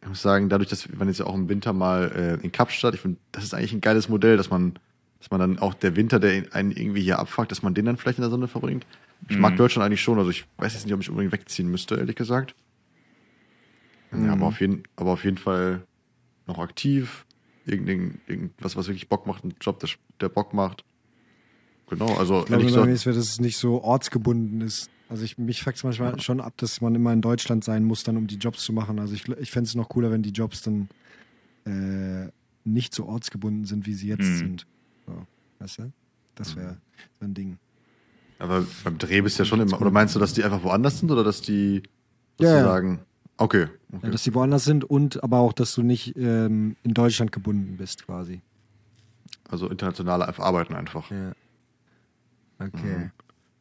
ich muss sagen, dadurch, dass man jetzt ja auch im Winter mal äh, in Kapstadt, ich finde, das ist eigentlich ein geiles Modell, dass man, dass man dann auch der Winter, der einen irgendwie hier abfuckt, dass man den dann vielleicht in der Sonne verbringt. Ich mag Deutschland eigentlich schon, also ich weiß jetzt nicht, ob ich unbedingt wegziehen müsste, ehrlich gesagt. Ja, aber auf jeden, aber auf jeden Fall noch aktiv. Irgendein, irgendwas, was wirklich Bock macht, ein Job, der, der Bock macht. Genau, also Ich glaube, gesagt, ist, dass es nicht so ortsgebunden ist. Also ich, mich fuckt es manchmal schon ab, dass man immer in Deutschland sein muss, dann um die Jobs zu machen. Also ich, ich fände es noch cooler, wenn die Jobs dann äh, nicht so ortsgebunden sind, wie sie jetzt Mhm. sind. So, weißt du? Das wäre so ein Ding. aber beim Dreh bist du ja schon immer, oder meinst du, dass die einfach woanders sind oder dass die Ja, ja. Okay, okay. Ja, dass die woanders sind und aber auch, dass du nicht ähm, in Deutschland gebunden bist, quasi. also internationale Arbeiten einfach. Ja. Okay.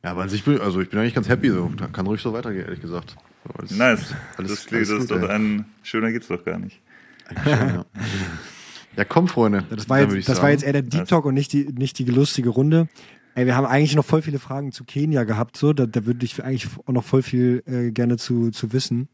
Ja, aber an sich bin, also ich bin eigentlich ganz happy so. Da kann ruhig so weitergehen, ehrlich gesagt. Alles- Nice. alles- das klingt, alles gut, doch ein schöner geht's doch gar nicht. Ja. ja, komm, Freunde. Das war jetzt, das war jetzt eher der Deep Talk und nicht die, nicht die lustige Runde. Ey, wir haben eigentlich noch voll viele Fragen zu Kenia gehabt, so. Da, da würde ich eigentlich auch noch voll viel äh, gerne zu, zu wissen.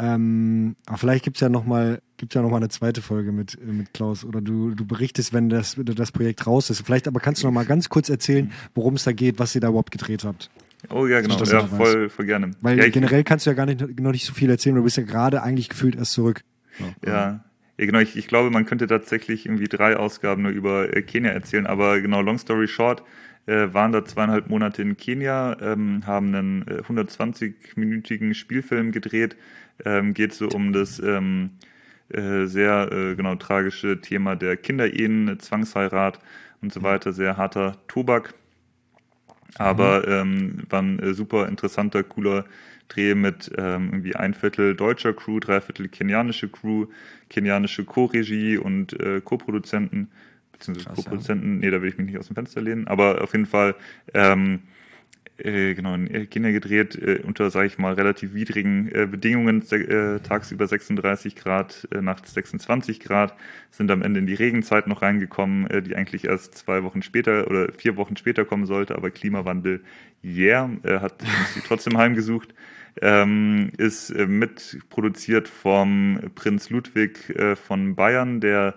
Ähm, aber vielleicht gibt's ja noch mal, gibt's ja noch mal eine zweite Folge mit, äh, mit Klaus oder du, du berichtest, wenn das, das Projekt raus ist. Vielleicht aber kannst du noch mal ganz kurz erzählen, worum es da geht, was ihr da überhaupt gedreht habt. Oh ja, genau. das Ja, voll, voll gerne. Weil ja, generell kannst du ja gar nicht, noch nicht so viel erzählen, du bist ja gerade eigentlich gefühlt erst zurück. Ja, ja genau. Ich, ich glaube, man könnte tatsächlich irgendwie drei Ausgaben nur über äh, Kenia erzählen. Aber genau, long story short, äh, waren da zweieinhalb Monate in Kenia, ähm, haben einen äh, 120-minütigen Spielfilm gedreht. Ähm, geht so um das ähm, äh, sehr äh, genau tragische Thema der Kinderehen, Zwangsheirat und so weiter. Sehr harter Tobak. Aber ähm, war ein äh, super interessanter, cooler Dreh mit ähm, irgendwie ein Viertel deutscher Crew, drei Viertel kenianische Crew, kenianische Co-Regie und äh, Co-Produzenten, beziehungsweise Krass, ja. Co-Produzenten, nee, da will ich mich nicht aus dem Fenster lehnen, aber auf jeden Fall ähm, äh, genau, in Kenia gedreht, äh, unter, sage ich mal, relativ widrigen äh, Bedingungen, äh, tagsüber 36 Grad, äh, nachts 26 Grad, sind am Ende in die Regenzeit noch reingekommen, äh, die eigentlich erst zwei Wochen später oder vier Wochen später kommen sollte, aber Klimawandel, yeah, äh, hat uns die trotzdem heimgesucht. Ähm, ist äh, mitproduziert vom Prinz Ludwig äh, von Bayern, der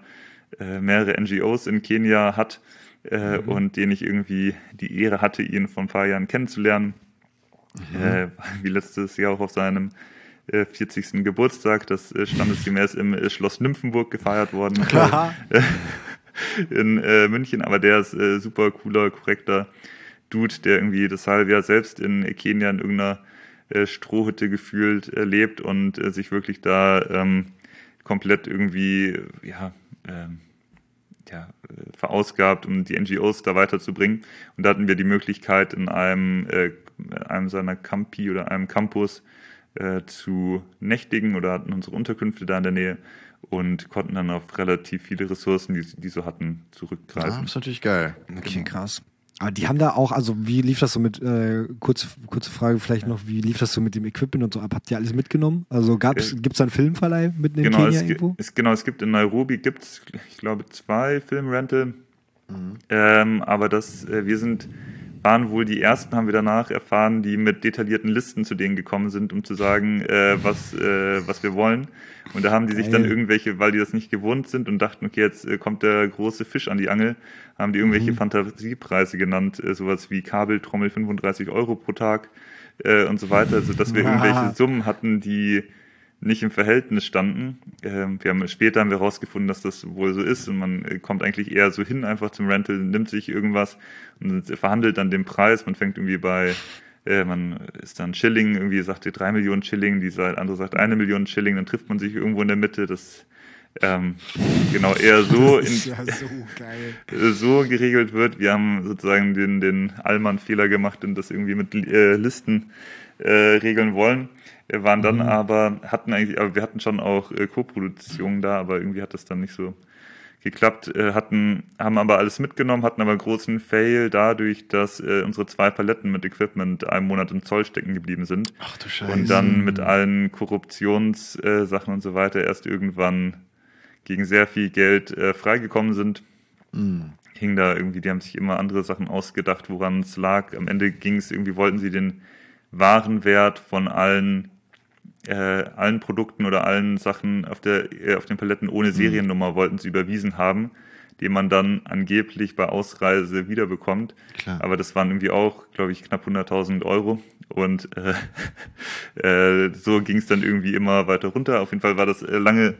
äh, mehrere NGOs in Kenia hat äh, und den ich irgendwie die Ehre hatte, ihn vor ein paar Jahren kennenzulernen. Äh, wie letztes Jahr auch auf seinem äh, 40. Geburtstag, das äh, standesgemäß im äh, Schloss Nymphenburg gefeiert worden in äh, München. Aber der ist äh, super cooler, korrekter Dude, der irgendwie das halbe Jahr selbst in Kenia in irgendeiner äh, Strohhütte gefühlt äh, lebt und äh, sich wirklich da ähm, komplett irgendwie, ja, ähm, ja, äh, verausgabt, um die NGOs da weiterzubringen. Und da hatten wir die Möglichkeit, in einem, äh, einem seiner Campi oder einem Campus äh, zu nächtigen oder hatten unsere Unterkünfte da in der Nähe und konnten dann auf relativ viele Ressourcen, die, die so hatten, Ah, zurückgreifen. das ist natürlich geil. Okay, krass. Aber die haben da auch, also wie lief das so mit, äh, kurze, kurze Frage vielleicht noch, wie lief das so mit dem Equipment und so ab? Habt ihr alles mitgenommen? Also gab's, Äh, gibt's da einen Filmverleih mitten in Genau, Kenia es, irgendwo? es, genau, es gibt in Nairobi gibt's, ich glaube, zwei Filmrental. Ähm, aber das, äh, wir sind, waren wohl die ersten, haben wir danach erfahren, die mit detaillierten Listen zu denen gekommen sind, um zu sagen, äh, was, äh, was wir wollen. Und da haben die sich dann Geil. irgendwelche, weil die das nicht gewohnt sind und dachten, okay, jetzt äh, kommt der große Fisch an die Angel, haben die irgendwelche Fantasiepreise genannt, äh, sowas wie Kabeltrommel 35 Euro pro Tag äh, und so weiter, also dass wir irgendwelche Summen hatten, die nicht im Verhältnis standen. Ähm, wir haben später haben wir herausgefunden, dass das wohl so ist und man äh, kommt eigentlich eher so hin einfach zum Rental, nimmt sich irgendwas und verhandelt dann den Preis. Man fängt irgendwie bei äh, man ist dann Schilling, irgendwie sagt ihr drei Millionen Schilling, die andere sagt eine Million Schilling, dann trifft man sich irgendwo in der Mitte. Das ähm, genau eher so in, ja so geil. so geregelt wird. Wir haben sozusagen den, den Allmann-Fehler gemacht und das irgendwie mit äh, Listen äh, regeln wollen. Wir waren dann aber, hatten eigentlich, aber wir hatten schon auch äh, Co-Produktionen da, aber irgendwie hat das dann nicht so geklappt, äh, hatten, haben aber alles mitgenommen, hatten aber einen großen Fail dadurch, dass äh, unsere zwei Paletten mit Equipment einen Monat im Zoll stecken geblieben sind. Ach du Scheiße. Und dann mit allen Korruptionssachen und so weiter erst irgendwann gegen sehr viel Geld äh, freigekommen sind. Hing da irgendwie, die haben sich immer andere Sachen ausgedacht, woran es lag. Am Ende ging es irgendwie, wollten sie den Warenwert von allen äh, allen Produkten oder allen Sachen auf, der, äh, auf den Paletten ohne Seriennummer wollten sie überwiesen haben, die man dann angeblich bei Ausreise wiederbekommt. Klar. Aber das waren irgendwie auch, glaube ich, knapp 100.000 Euro. Und äh, äh, so ging es dann irgendwie immer weiter runter. Auf jeden Fall war das äh, lange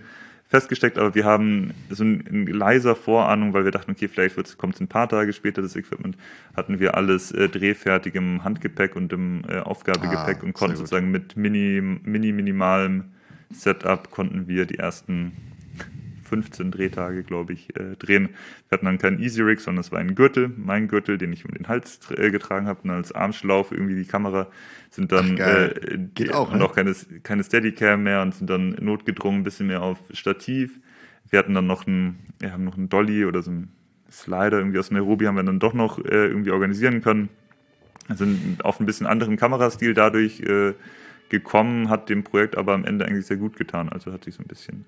festgesteckt, aber wir haben so ein, in leiser Vorahnung, weil wir dachten, okay, vielleicht kommt es ein paar Tage später, das Equipment, hatten wir alles äh, drehfertig im Handgepäck und im äh, Aufgabegepäck Ah, und konnten sozusagen mit mini, mini minimalem Setup konnten wir die ersten 15 Drehtage, glaube ich, äh, drehen. Wir hatten dann keinen Easy Rig, sondern es war ein Gürtel, mein Gürtel, den ich um den Hals äh, getragen habe und als Armschlauch irgendwie die Kamera sind dann Ach, äh, Geht auch, und ne? auch keine, keine Steadicam mehr und sind dann notgedrungen ein bisschen mehr auf Stativ. Wir hatten dann noch einen, wir haben noch einen Dolly oder so einen Slider irgendwie aus Nairobi haben wir dann doch noch äh, irgendwie organisieren können. Sind auf ein bisschen anderen Kamerastil dadurch äh, gekommen, hat dem Projekt aber am Ende eigentlich sehr gut getan. Also hat sich so ein bisschen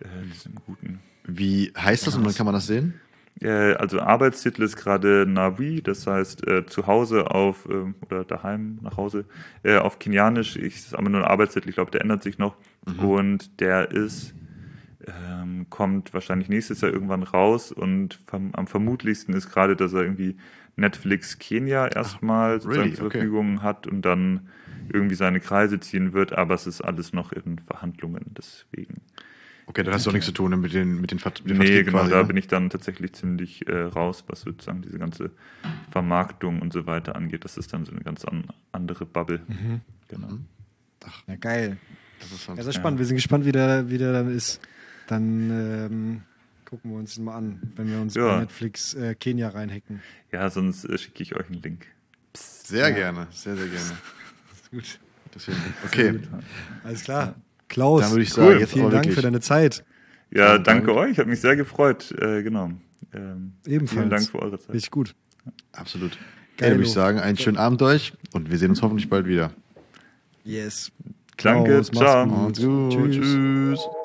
äh, diesem guten Wie heißt das und wann kann man das sehen? äh, also Arbeitstitel ist gerade Nawi, das heißt äh, zu Hause auf ähm, oder daheim nach Hause äh, auf Kenianisch. Ich das ist aber nur ein Arbeitstitel, ich glaube, der ändert sich noch. Und der ist ähm, kommt wahrscheinlich nächstes Jahr irgendwann raus und verm am vermutlichsten ist gerade, dass er irgendwie Netflix Kenia erstmal sozusagen really? zur Okay. Verfügung hat und dann irgendwie seine Kreise ziehen wird, aber es ist alles noch in Verhandlungen, deswegen. Okay, dann hast du auch nichts zu tun mit den, mit den, Vert mit den Nee, genau, quasi, da ne? bin ich dann tatsächlich ziemlich äh, raus, was sozusagen diese ganze Vermarktung und so weiter angeht. Das ist dann so eine ganz an, andere Bubble. Mhm. Genau. Ja, geil. Das ist Ja, sehr spannend. Wir sind gespannt, wie der, wie der dann ist. Dann ähm, gucken wir uns den mal an, wenn wir uns Ja. bei Netflix äh, Kenia reinhacken. Ja, sonst äh, schicke ich euch einen Link. Sehr gerne, sehr, sehr gerne. Gut. Deswegen, okay, Alles klar. Klaus, Dann würde ich sagen, jetzt vielen aber Dank wirklich. für deine Zeit. Ja, danke Dank. euch, hat mich sehr gefreut. Äh, genau. Ähm, Ebenfalls. Vielen Dank für eure Zeit. Richtig gut. absolut. Dann würde ich sagen, einen schönen Abend euch und wir sehen uns hoffentlich bald wieder. Yes. Danke, ciao. gut. Macht's gut. Tschüss. Tschüss.